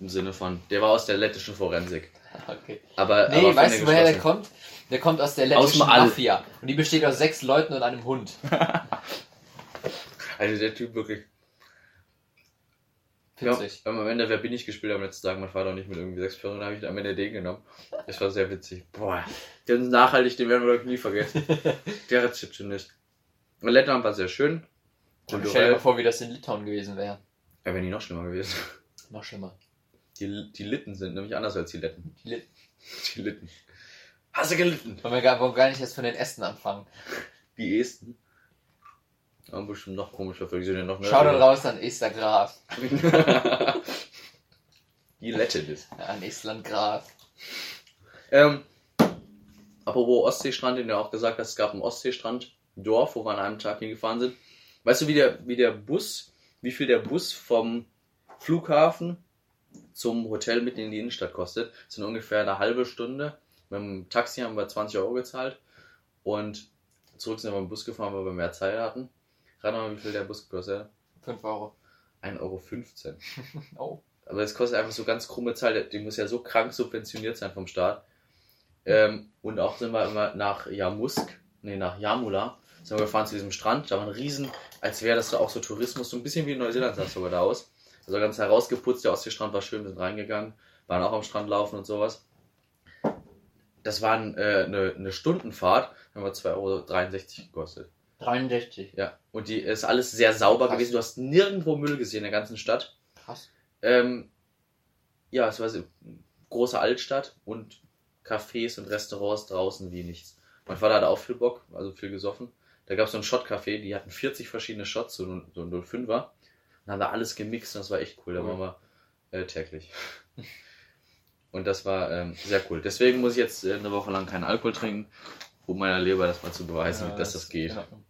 Im Sinne von, der war aus der lettischen Forensik. Okay. Aber, Nee, aber weißt du, woher der kommt? Der kommt aus der Aus lettischen All. Mafia. Und die besteht aus sechs Leuten und einem Hund. Also der Typ wirklich. Ja, Witzig. haben am Ende Wer bin ich gespielt am letzten Tag, mein Vater und ich mit irgendwie sechs Personen, habe ich am Ende den genommen. Das war sehr witzig. Boah, der ist nachhaltig, den werden wir ich nie vergessen. der Rezeptionist. Und Lettland war sehr schön. Stell dir mal vor, wie das in Litauen gewesen wäre. Ja, wäre nie noch schlimmer gewesen. Noch schlimmer. Die, die Litten sind nämlich anders als die Letten. Die Lit- Die Litten. Hast du gelitten? Wollen wir gar, wollen wir gar nicht erst von den Ästen anfangen. Die Esten. Aber bestimmt noch komischer, für die sind ja noch Schau dann raus an Esther Graf. die Letten ist. An Estland Graf. Ähm, apropos Ostseestrand, den du auch gesagt hast, es gab einen Ostseestrand, Dorf, wo wir an einem Tag hingefahren sind. Weißt du, wie der, wie der Bus, wie viel der Bus vom Flughafen zum Hotel mitten in die Innenstadt kostet? Das sind ungefähr eine halbe Stunde. Mit dem Taxi haben wir 20 Euro gezahlt und zurück sind wir mit dem Bus gefahren, weil wir mehr Zeit hatten. Rat mal, wie viel der Bus gekostet hat? 5 Euro. 1,15 Euro. Oh. Aber es kostet einfach so ganz krumme Zahl. Die muss ja so krank subventioniert sein vom Staat. Ähm, und auch sind wir immer nach Jamusk, nee, nach Jamula, sind wir gefahren zu diesem Strand. Da war ein Riesen, als wäre das da auch so Tourismus, so ein bisschen wie in Neuseeland sah es sogar da aus. Also ganz herausgeputzt, der Ostseestrand war schön, wir sind reingegangen, waren auch am Strand laufen und sowas. Das war ein, äh, eine, eine Stundenfahrt, haben wir 2,63 Euro gekostet. 63. Ja, und die ist alles sehr sauber Krass. gewesen. Du hast nirgendwo Müll gesehen in der ganzen Stadt. Krass. Ähm, ja, es war so eine große Altstadt und Cafés und Restaurants draußen wie nichts. Mein Vater hatte auch viel Bock, also viel gesoffen. Da gab es so ein Shot-Café, die hatten 40 verschiedene Shots, so, ein- so ein 05er. Und haben da alles gemixt und das war echt cool. Da waren wir äh, täglich. Und das war ähm, sehr cool. Deswegen muss ich jetzt äh, eine Woche lang keinen Alkohol trinken, um meiner Leber das mal zu beweisen, Ja, dass das geht. in Ordnung.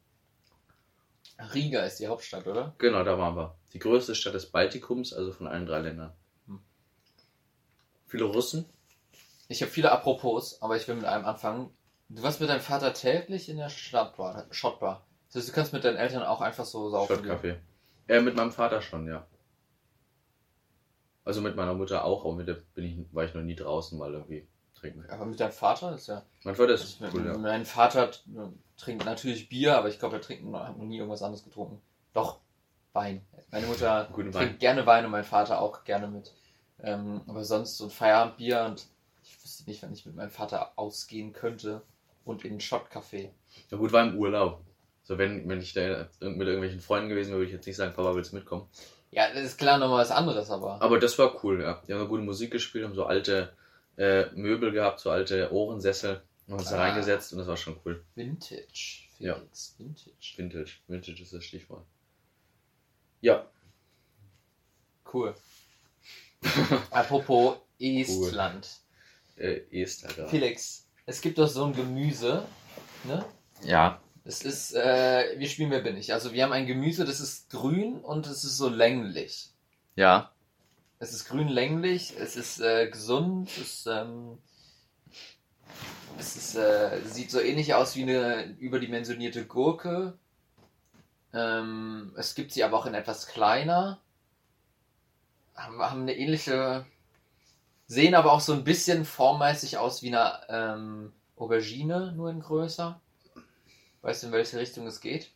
Riga ist die Hauptstadt, oder? Genau, da waren wir. Die größte Stadt des Baltikums, also von allen drei Ländern. Hm. Viele Russen. Ich habe viele Apropos, aber ich will mit einem anfangen. Du warst mit deinem Vater täglich in der Stadtbar, Schottbar. Das heißt, du kannst mit deinen Eltern auch einfach so saufen. Schottkaffee. Äh, mit meinem Vater schon, ja. Also mit meiner Mutter auch, aber mit der bin ich, war ich noch nie draußen mal irgendwie trinken. Aber mit deinem Vater ist ja. Mein Vater ist Also, cool, ja. Mein Vater t- trinkt natürlich Bier, aber ich glaube, er trinkt noch, hat noch nie irgendwas anderes getrunken. Doch, Wein. Meine Mutter Guten trinkt Wein. gerne Wein und mein Vater auch gerne mit. Ähm, aber sonst so ein Feierabendbier und ich wüsste nicht, wenn ich mit meinem Vater ausgehen könnte und in ein Schottcafé. Ja gut, war im Urlaub. So wenn, wenn ich da mit irgendwelchen Freunden gewesen wäre, würde ich jetzt nicht sagen, Papa, willst du mitkommen? Ja, das ist klar nochmal was anderes, aber. Aber das war cool, ja. Die haben gute Musik gespielt, haben so alte äh, Möbel gehabt, so alte Ohrensessel. Haben uns da Ah. reingesetzt und das war schon cool. Vintage. Ja. Felix, Vintage. Vintage. Vintage ist das Stichwort. Ja, Cool. Apropos Estland. äh, Esther gerade. Felix, es gibt doch so ein Gemüse, ne? Ja. Es ist, äh, wir spielen Wer bin ich. Also wir haben ein Gemüse, das ist grün und es ist so länglich. Ja. Es ist grün länglich, es ist äh, gesund, es ist, ähm, es ist, äh, sieht so ähnlich aus wie eine überdimensionierte Gurke. Ähm, es gibt sie aber auch in etwas kleiner. Haben, haben eine ähnliche, sehen aber auch so ein bisschen formmäßig aus wie eine ähm, Aubergine, nur in größer. Weißt du, in welche Richtung es geht?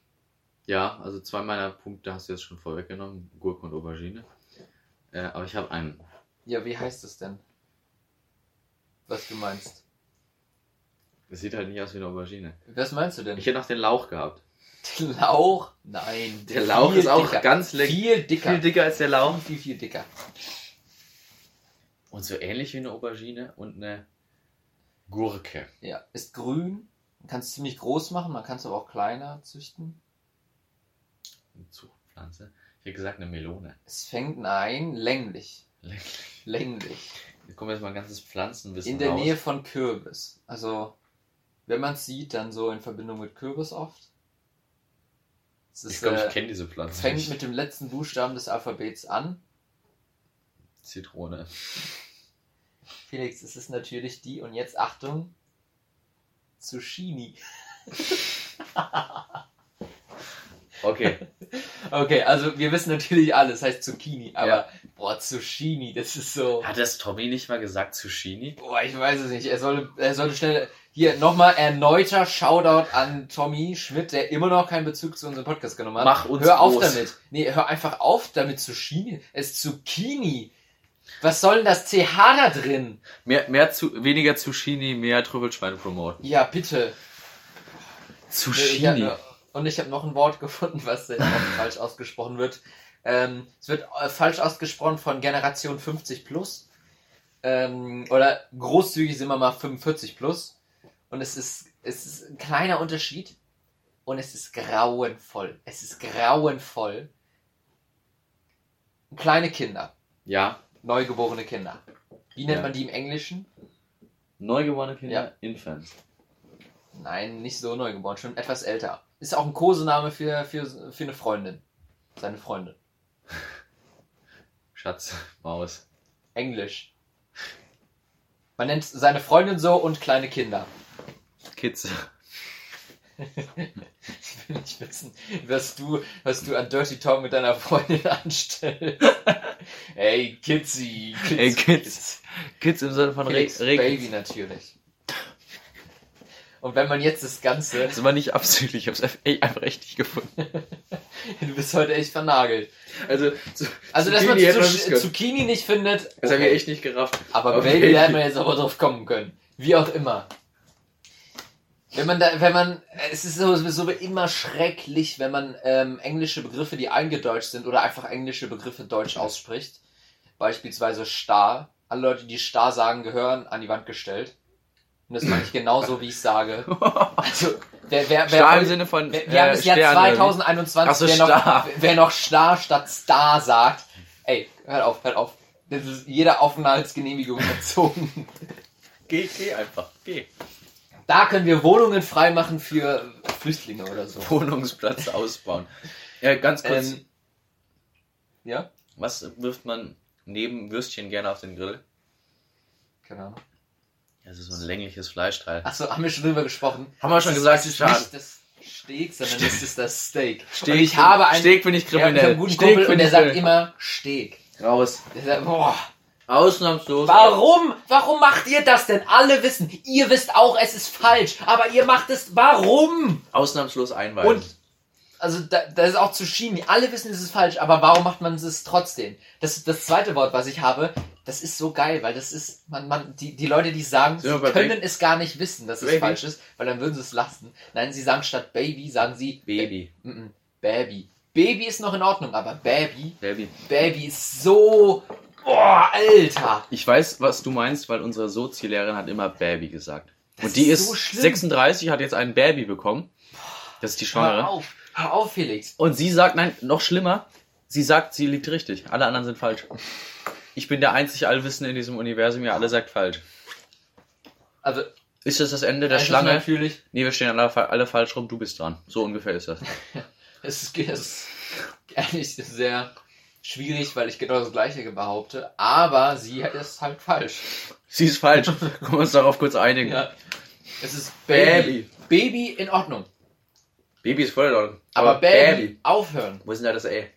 Ja, also zwei meiner Punkte hast du jetzt schon vorweggenommen, Gurke und Aubergine. Äh, aber ich habe einen. Ja, wie heißt es denn? Was du meinst? Das sieht halt nicht aus wie eine Aubergine. Was meinst du denn? Ich hätte noch den Lauch gehabt. Den Lauch? Nein. Der Lauch ist auch dicker. ganz lecker. Viel dicker. Viel dicker als der Lauch. Viel, viel dicker. Und so ähnlich wie eine Aubergine und eine Gurke. Ja, ist grün. Man kann es ziemlich groß machen, man kann es aber auch kleiner züchten. Eine Zuchtpflanze. Ich hätte gesagt eine Melone. Es fängt, nein, länglich. Lecker. Länglich. Hier kommt jetzt mal ein ganzes Pflanzenwissen In der raus. Nähe von Kürbis. Also, wenn man es sieht, dann so in Verbindung mit Kürbis oft. Es Ich ist, glaube, äh, ich kenne diese Pflanze fängt nicht. mit dem letzten Buchstaben des Alphabets an. Zitrone. Felix, es ist natürlich die, und jetzt Achtung, Zucchini. Okay. Okay, also wir wissen natürlich alles, heißt Zucchini, aber Ja. boah, Zucchini, das ist so. Hat das Tommy nicht mal gesagt, Zucchini? Boah, ich weiß es nicht. Er sollte, er sollte schnell. Hier nochmal erneuter Shoutout an Tommy Schmidt, der immer noch keinen Bezug zu unserem Podcast genommen hat. Mach uns Hör auf groß. damit. Nee, hör einfach auf damit Zucchini. Es ist Zucchini. Was soll denn das CH da drin? Mehr, mehr zu, weniger Zucchini, mehr Trüffelschweine promoten. Ja, bitte. Zucchini. Ja, und ich habe noch ein Wort gefunden, was auch falsch ausgesprochen wird. Ähm, es wird äh, falsch ausgesprochen von Generation 50 plus. Ähm, oder großzügig sind wir mal 45 plus. Und es ist, es ist ein kleiner Unterschied. Und es ist grauenvoll. Es ist grauenvoll. Kleine Kinder. Ja. Neugeborene Kinder. Wie nennt Ja. man die im Englischen? Neugeborene Kinder, Ja. Infants. Nein, nicht so neugeboren, schon etwas älter. Ist auch ein Kosename für, für, für eine Freundin. Seine Freundin. Schatz, Maus. Englisch. Man nennt seine Freundin so und kleine Kinder. Kids. Ich will nicht wissen, was du, was du an Dirty Talk mit deiner Freundin anstellst. Ey, Kidsi. Kids, Ey, Kids. Kids im Sinne von Re Felix, Reg Baby natürlich. Und wenn man jetzt das Ganze. Das war nicht absichtlich, ich hab's einfach echt nicht gefunden. du bist heute echt vernagelt. Also, zu, also dass man Zucchini, Zucchini nicht findet. Okay. Das habe ich echt nicht gerafft. Aber okay. Baby hätte man jetzt aber drauf kommen können. Wie auch immer. Wenn man da, wenn man, es ist sowieso immer schrecklich, wenn man ähm, englische Begriffe, die eingedeutscht sind oder einfach englische Begriffe deutsch ausspricht. Beispielsweise Star. Alle Leute, die Star sagen, gehören an die Wand gestellt. Und das meine ich genauso, wie ich sage. Also, wer, wer, wer, Star im Sinne von. Wir, wir äh, haben das Jahr 2021, so, wer, noch, wer noch Star statt Star sagt. Ey, hört auf, hört auf. Das ist jeder Aufenthaltsgenehmigung erzogen. geh, geh einfach, geh. Da können wir Wohnungen freimachen für Flüchtlinge oder so. Wohnungsplatz ausbauen. Ja, ganz kurz. Ähm, ja? Was wirft man neben Würstchen gerne auf den Grill? Keine Ahnung. Das ist so ein längliches Fleischteil. Achso, haben wir schon drüber gesprochen? Haben wir schon gesagt, ist nicht das Steak, sondern das ist das Steak. Steak. Und ich habe einen, Steak bin ich kriminell. Ich einen guten Steak Kumpel und der sagt immer Steak. Raus. Der sagt, boah. Ausnahmslos. Warum? Warum macht ihr das denn? Alle wissen, ihr wisst auch, es ist falsch, aber ihr macht es. Warum? Ausnahmslos einweisen. Und also da, da ist auch zu Chemie. Alle wissen, es ist falsch, aber warum macht man es trotzdem? Das das zweite Wort, was ich habe. Das ist so geil, weil das ist man man die die Leute, die sagen, sie können es gar nicht wissen, dass Baby. es falsch ist, weil dann würden sie es lassen. Nein, sie sagen statt Baby sagen sie Baby. Ba mm -mm, Baby. Baby ist noch in Ordnung, aber Baby. Baby. Baby ist so Boah, Alter! Ich weiß, was du meinst, weil unsere Sozi-Lehrerin hat immer Baby gesagt. Das und die ist, so 36, hat jetzt einen Baby bekommen. Das ist die Schwangere. Hör auf, hör auf, Felix. Und sie sagt, nein, noch schlimmer, sie sagt, sie liegt richtig. Alle anderen sind falsch. Ich bin der einzig Allwissende in diesem Universum, ja, alle sagt falsch. Also. Ist das das Ende der Schlange? Natürlich. Nee, wir stehen alle, alle falsch rum, du bist dran. So ungefähr ist das. es ist, es ist ehrlich sehr schwierig, weil ich genau das gleiche behaupte, aber sie ist halt falsch. Sie ist falsch. Können wir uns darauf kurz einigen. Ja. Es ist Baby. Baby in Ordnung. Baby ist voll in Ordnung. Aber, aber Baby, Baby, aufhören. Wo ist denn da das ey?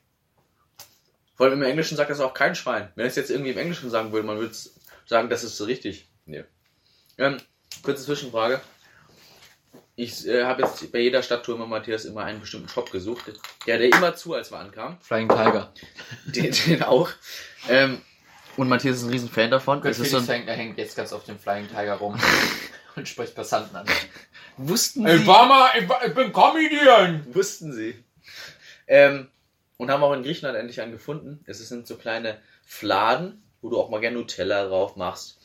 Vor allem im Englischen sagt das auch kein Schwein. Wenn es jetzt irgendwie im Englischen sagen würde, man würde sagen, das ist so richtig. Nee. Ähm, kurze Zwischenfrage ich äh, habe jetzt bei jeder Stadttour mit Matthias immer einen bestimmten Shop gesucht. Ja, der immer zu, als wir ankamen. Flying Tiger. Den, den auch. Ähm, und Matthias ist ein riesen Fan davon. Gut, ist so ein... hängt, er hängt jetzt ganz auf dem Flying Tiger rum und spricht Passanten an. Wussten Sie? Ich war mal, ich, ich bin Comedian! Wussten Sie. Ähm, und haben auch in Griechenland endlich einen gefunden. Es sind so kleine Fladen, wo du auch mal gerne Nutella drauf machst.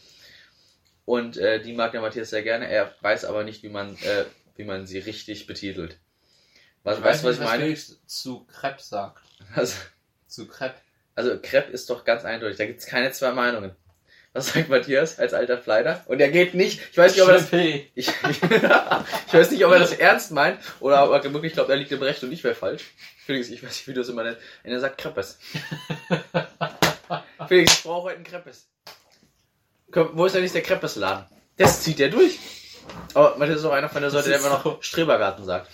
Und äh, die mag der Matthias sehr gerne. Er weiß aber nicht, wie man äh, wie man sie richtig betitelt. Was, ich weißt du, was ich meine? Was zu Crepe sagt. Also, zu Crepe. Also Crepe ist doch ganz eindeutig. Da gibt es keine zwei Meinungen. Was sagt Matthias als alter Fleider? Und er geht nicht. Ich weiß nicht, ob er das. Ich, ich, ich, weiß nicht, ob er das ernst meint oder ob er wirklich glaubt, er liegt im Recht und ich wäre falsch. Felix, ich weiß nicht, wie du es immer nennst. Und er sagt Crepes. Felix, ich brauche heute einen Crepes. Komm, wo ist nicht der Crepes-Laden? Das zieht er durch. Aber Matthias ist auch einer von der Sorte, der immer noch Strebergarten sagt.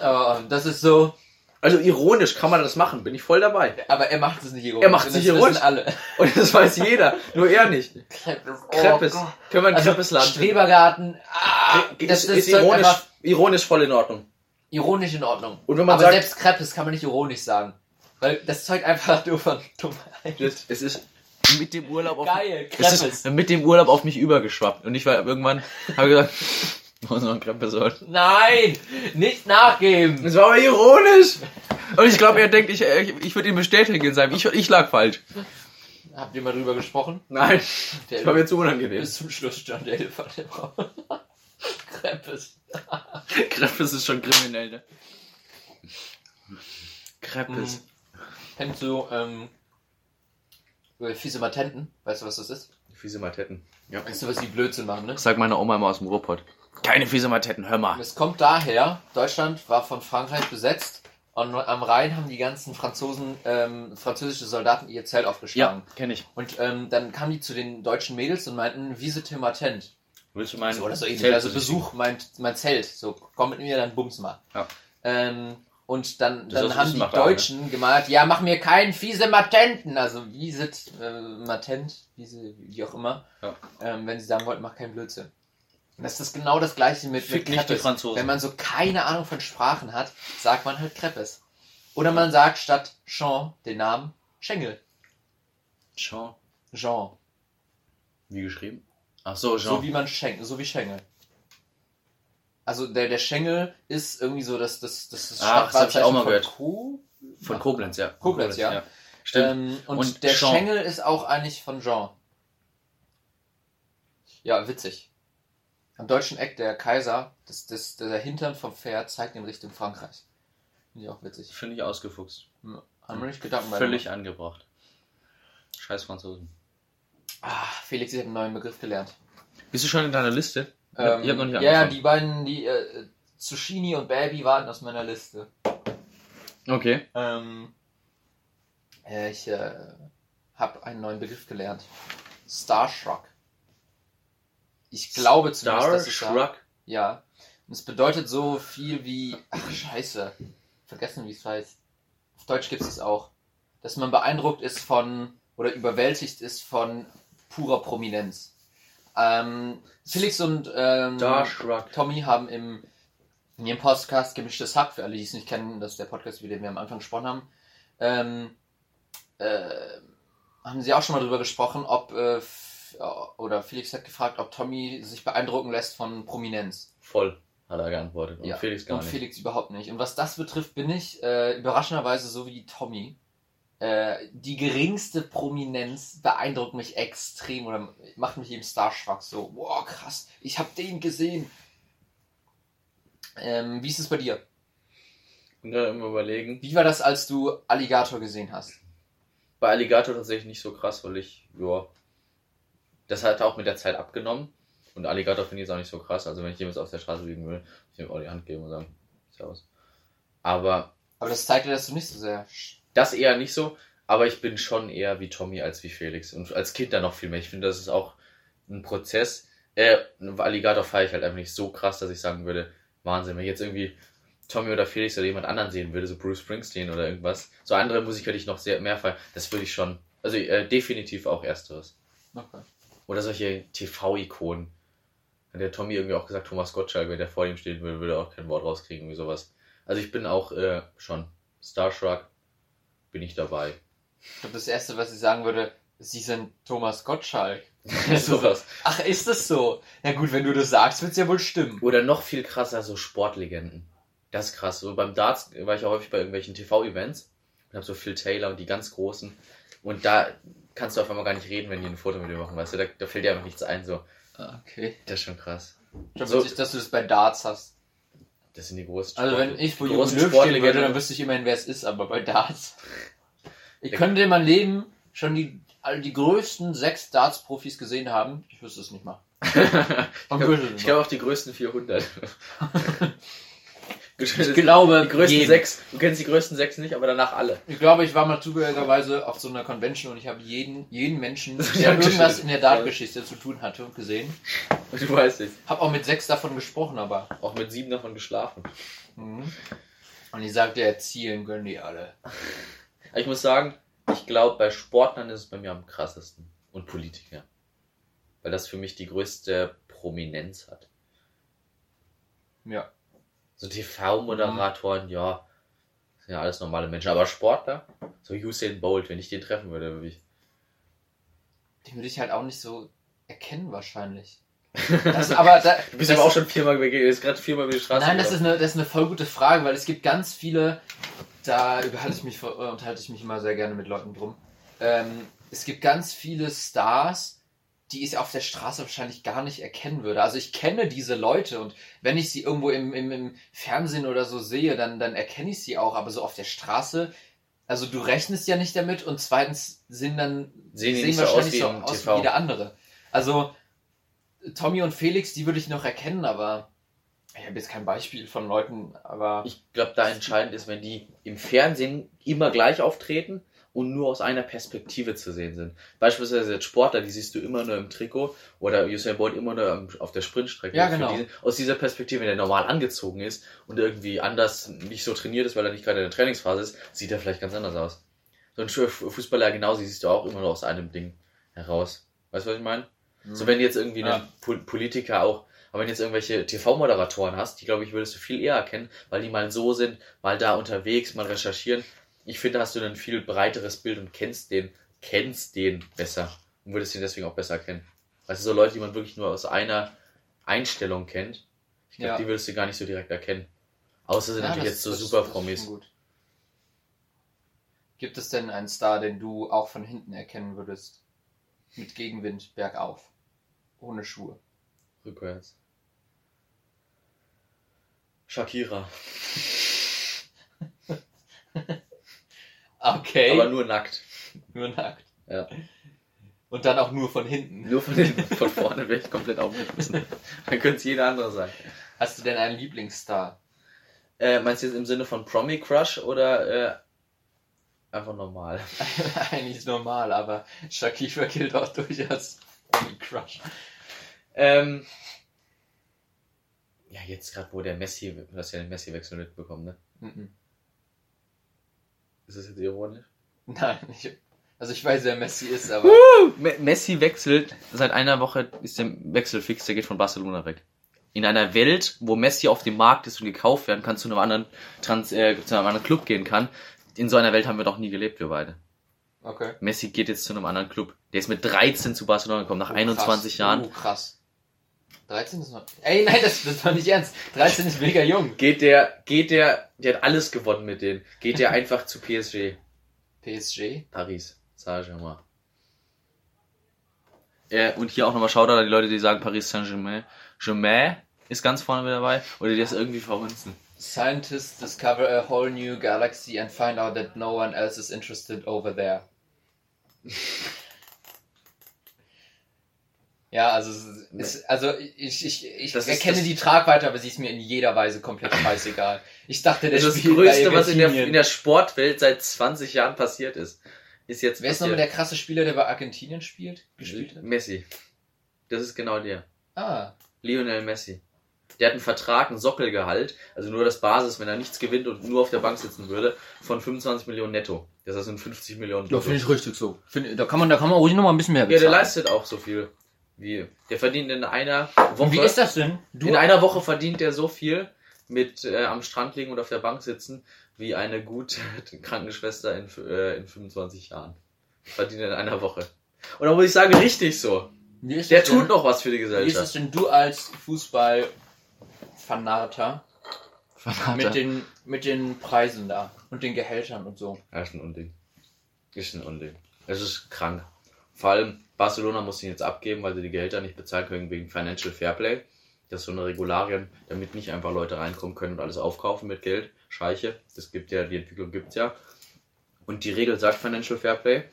Aber das ist so. Also ironisch kann man das machen, bin ich voll dabei. Aber er macht es nicht ironisch. Er macht es nicht ironisch. alle. Und das weiß jeder, nur er nicht. Oh Crepes. Können wir einen also, Crepes-Laden Strebergarten. Ah, das, das ist, ist ironisch, ironisch voll in Ordnung. Ironisch in Ordnung. Und wenn man Aber sagt, selbst Crepes kann man nicht ironisch sagen. Weil das zeugt einfach nur von Dummheit. Es ist mit dem Urlaub auf Geil, es ist mit dem Urlaub auf mich übergeschwappt und ich war irgendwann habe gesagt, muss noch ein soll. Nein, nicht nachgeben. Das war aber ironisch. Und ich glaube, er denkt, ich, ich würde ihm bestätigen sein. Ich, ich lag falsch. Habt ihr mal drüber gesprochen? Nein. Der das war mir zu unangenehm. Bis zum Schluss stand der Elefant im Raum. Krempes. Krempes ist schon kriminell, ne? Krempes. Mhm. Kennst du ähm, Fiese Matenten, weißt du, was das ist? Fiese Matetten. Ja. Weißt du, was die Blödsinn machen, ne? Sag meine Oma immer aus dem Ruhrpott. Keine fiese Matetten, hör mal. Es kommt daher, Deutschland war von Frankreich besetzt und am Rhein haben die ganzen Franzosen, ähm, französische Soldaten ihr Zelt aufgeschlagen. Ja, kenne ich. Und ähm, dann kamen die zu den deutschen Mädels und meinten, Visite Matent. Willst du meinen? So, oder so ähnlich. Also Besuch, mein, mein Zelt. So, komm mit mir, dann bums mal. Ja. Ähm, und dann, dann haben die Deutschen ne? gemalt, ja, mach mir keinen fiese Matenten, also Wieset, äh, Matent, Wiese, wie auch immer, ja. ähm, wenn sie sagen wollten, mach keinen Blödsinn. Und das ist genau das gleiche mit, Fick mit. Franzosen. Wenn man so keine Ahnung von Sprachen hat, sagt man halt Crepes. Oder man sagt statt Jean den Namen Schengel. Jean. Jean. Wie geschrieben? Ach so, Jean. So wie man Schengel, so wie Schengel. Also der, der Schengel ist irgendwie so das, das, das, das Ah, das hab ich auch mal von gehört. Co Von Koblenz, ja. Koblenz, ja. Stimmt. Ähm, und, Und der Jean. Schengel ist auch eigentlich von Jean. Ja, witzig. Am deutschen Eck, der Kaiser, das, das, der Hintern vom Pferd zeigt in Richtung Frankreich. Finde ich auch witzig. Finde ich ausgefuchst. Hm, Haben wir nicht Gedanken Völlig angebracht. Scheiß Franzosen. Ah, Felix, ich habe einen neuen Begriff gelernt. Bist du schon in deiner Liste? Ähm, ich hab noch nicht ja, ja, die beiden, die äh, Zucchini und Baby warten aus meiner Liste. Okay. Ähm, äh, ich äh, habe einen neuen Begriff gelernt. Starstruck. Ich glaube zumindest, dass ich da. Ja. Und es bedeutet so viel wie. Ach, scheiße. Vergessen, wie es heißt. Auf Deutsch gibt es es auch. Dass man beeindruckt ist von. Oder überwältigt ist von purer Prominenz. Ähm, Felix und ähm. Tommy haben im, in ihrem Podcast Gemischtes Hack, für alle, die es nicht kennen, das ist der Podcast, über den wir am Anfang gesprochen haben, ähm, äh, haben sie auch schon mal drüber gesprochen, ob, äh, oder Felix hat gefragt, ob Tommy sich beeindrucken lässt von Prominenz. Voll, hat er geantwortet. Und Ja, Felix gar und nicht. Felix überhaupt nicht. Und was das betrifft, bin ich äh, überraschenderweise so wie Tommy. Äh, die geringste Prominenz beeindruckt mich extrem oder macht mich eben starstruck. So, wow, krass, ich habe den gesehen. Ähm, wie ist es bei dir? Dann immer überlegen. Wie war das, als du Alligator gesehen hast? Bei Alligator tatsächlich nicht so krass, weil ich, ja. Das hat auch mit der Zeit abgenommen. Und Alligator finde ich jetzt auch nicht so krass. Also wenn ich jemals auf der Straße liegen will, ich ihm auch die Hand geben und sagen, Servus. Aber Aber das zeigt dir, dass du nicht so sehr. Das eher nicht so. Aber ich bin schon eher wie Tommy als wie Felix. Und als Kind dann noch viel mehr. Ich finde, das ist auch ein Prozess. Äh, Alligator feiere ich halt einfach nicht so krass, dass ich sagen würde, Wahnsinn, wenn ich jetzt irgendwie Tommy oder Felix oder jemand anderen sehen würde, so Bruce Springsteen oder irgendwas. So andere Musik hätte ich noch sehr mehr feiern. Das würde ich schon. Also äh, definitiv auch ersteres. Okay. Oder solche TV-Ikonen. Hat der Tommy irgendwie auch gesagt, Thomas Gottschalk, wenn der vor ihm stehen würde, würde er auch kein Wort rauskriegen, wie sowas. Also ich bin auch äh, schon Starstruck, bin ich dabei. Ich glaube, das Erste, was ich sagen würde, sie sind Thomas Gottschalk. sowas. Ach, ist das so? Na gut, wenn du das sagst, wird es ja wohl stimmen. Oder noch viel krasser, so Sportlegenden. Das ist krass. So beim Darts war ich auch häufig bei irgendwelchen TV-Events und habe so Phil Taylor und die ganz Großen. Und da kannst du auf einmal gar nicht reden, wenn die ein Foto mit dir machen, weißt du? Da, da fällt dir einfach nichts ein. So, Ah, Okay. das ist schon krass. Schon So- witzig, dass du das bei Darts hast. Das sind die großen Also Sport- wenn ich vor die Jogi großen Löw stehen würde, dann wüsste ich immerhin, wer es ist, aber bei Darts. Ich könnte in meinem Leben schon die, all die größten sechs Darts-Profis gesehen haben. Ich wüsste es nicht mal. Ich glaube auch die größten 400. Ich glaube, die größten jeden. sechs. Du kennst die größten sechs nicht, aber danach alle. Ich glaube, ich war mal zufälligerweise auf so einer Convention und ich habe jeden, jeden Menschen, der irgendwas in der Dartgeschichte zu tun hatte, gesehen. Du weißt es. Hab auch mit sechs davon gesprochen, aber. Auch mit sieben davon geschlafen. Mhm. Und ich sagte, ja, zielen können die alle. Ich muss sagen, ich glaube, bei Sportlern ist es bei mir am krassesten. Und Politiker. Weil das für mich die größte Prominenz hat. Ja. So TV-Moderatoren, ja, sind ja alles normale Menschen. Aber Sportler, so Usain Bolt, wenn ich den treffen würde, würde ich. Den würde ich halt auch nicht so erkennen, wahrscheinlich. Das, aber da, Du bist das- aber auch schon viermal begegnet, ist gerade viermal über die Straße. Nein, das ist, eine, das ist eine voll gute Frage, weil es gibt ganz viele, da überhalte ich mich, äh, unterhalte ich mich immer sehr gerne mit Leuten drum. Ähm, es gibt ganz viele Stars, die ich auf der Straße wahrscheinlich gar nicht erkennen würde. Also ich kenne diese Leute und wenn ich sie irgendwo im, im, im Fernsehen oder so sehe, dann, dann erkenne ich sie auch, aber so auf der Straße, also du rechnest ja nicht damit und zweitens sind dann Sehen die sehen nicht so aus wahrscheinlich wie so aus wie jeder andere. Also Tommy und Felix, die würde ich noch erkennen, aber ich habe jetzt kein Beispiel von Leuten, aber Ich glaube, da entscheidend ist, wenn die im Fernsehen immer gleich auftreten und nur aus einer Perspektive zu sehen sind. Beispielsweise jetzt Sportler, die siehst du immer nur im Trikot oder Usain Bolt immer nur auf der Sprintstrecke. Ja, Für genau. diese- aus dieser Perspektive, wenn er normal angezogen ist und irgendwie anders nicht so trainiert ist, weil er nicht gerade in der Trainingsphase ist, sieht er vielleicht ganz anders aus. So ein Fu- Fußballer genauso siehst du auch immer nur aus einem Ding heraus. Weißt du, was ich meine? So wenn jetzt irgendwie Ja. ein Pol- Politiker auch Aber wenn du jetzt irgendwelche TV-Moderatoren hast, die glaube ich würdest du viel eher erkennen, weil die mal so sind, mal da unterwegs, mal recherchieren. Ich finde, hast du ein viel breiteres Bild und kennst den, kennst den besser und würdest ihn deswegen auch besser kennen. Weißt du, so Leute, die man wirklich nur aus einer Einstellung kennt, ich glaube, Ja. die würdest du gar nicht so direkt erkennen. Außer sind Ja, natürlich das- jetzt so super Promis. Gibt es denn einen Star, den du auch von hinten erkennen würdest? Mit Gegenwind bergauf. Ohne Schuhe. Rückwärts. Shakira. Okay. Aber nur nackt. nur nackt. Ja. Und dann auch nur von hinten. Nur von, den, von vorne wäre ich komplett aufgeschmissen. Dann könnte es jeder andere sein. Hast du denn einen Lieblingsstar? Äh, meinst du jetzt im Sinne von Promi Crush oder äh, einfach normal? Eigentlich ist normal, aber Shakira gilt auch durchaus ohne Crush. Ähm, ja, jetzt gerade, wo der Messi, du hast ja den Messi-Wechsel mitbekommen, ne? Mhm. Ist das jetzt ironisch? Nein, ich, also ich weiß, wer Messi ist, aber Me- Messi wechselt, seit einer Woche ist der Wechsel fix, der geht von Barcelona weg. In einer Welt, wo Messi auf dem Markt ist und gekauft werden kann, zu einem anderen, Trans äh, zu einem anderen Club gehen kann. In so einer Welt haben wir doch nie gelebt, wir beide. okay. Messi geht jetzt zu einem anderen Club. Der ist mit 13 zu Barcelona gekommen, nach Oh, 21 krass. Jahren. Oh, krass. 13 ist noch. Ey, nein, das, das war nicht ernst. 13 ist mega jung. Geht der, geht der, der hat alles gewonnen mit denen. Geht der einfach zu PSG. PSG. Paris. Saint-Germain. Äh, und hier auch nochmal Shoutout an die Leute, die sagen Paris Saint-Germain. Germain ist ganz vorne mit dabei. Oder die das irgendwie verhunzen. Scientists discover a whole new galaxy and find out that no one else is interested over there. Ja, also, es ist, also ich, ich, ich Das ist erkenne das- die Tragweite, aber sie ist mir in jeder Weise komplett scheißegal. Ich dachte, der Das ist das Größte, was in der, in der Sportwelt seit 20 Jahren passiert ist. Ist jetzt Wer ist nochmal der krasse Spieler, der bei Argentinien spielt? Gespielt hat? Messi. Das ist genau der. Ah, Lionel Messi. Der hat einen Vertrag, einen Sockelgehalt, also nur das Basis, wenn er nichts gewinnt und nur auf der Bank sitzen würde, von 25 Millionen netto. Das sind 50 Millionen ja, finde ich richtig so. Find, da kann man, da kann man ruhig noch mal ein bisschen mehr Ja, der bezahlen. leistet auch so viel. Wie, der verdient in einer Woche. Und wie ist das denn? Du, In einer Woche verdient er so viel mit äh, am Strand liegen und auf der Bank sitzen, wie eine gute Krankenschwester in, äh, in 25 Jahren. Verdient er in einer Woche. Und da muss ich sagen, richtig so. Der das denn? tut noch was für die Wie ist Gesellschaft. es denn du als Fußball-Fanater mit den, mit den Preisen da und den Gehältern und so? Ja, ist ein Unding. Ist ein Unding. Es ist krank. Vor allem Barcelona muss ihn jetzt abgeben, weil sie die Gehälter nicht bezahlen können wegen Financial Fairplay. Das ist so eine Regularien, damit nicht einfach Leute reinkommen können und alles aufkaufen mit Geld. Scheiche. Das gibt ja, die Entwicklung gibt's ja. Und die Regel sagt Financial Fairplay,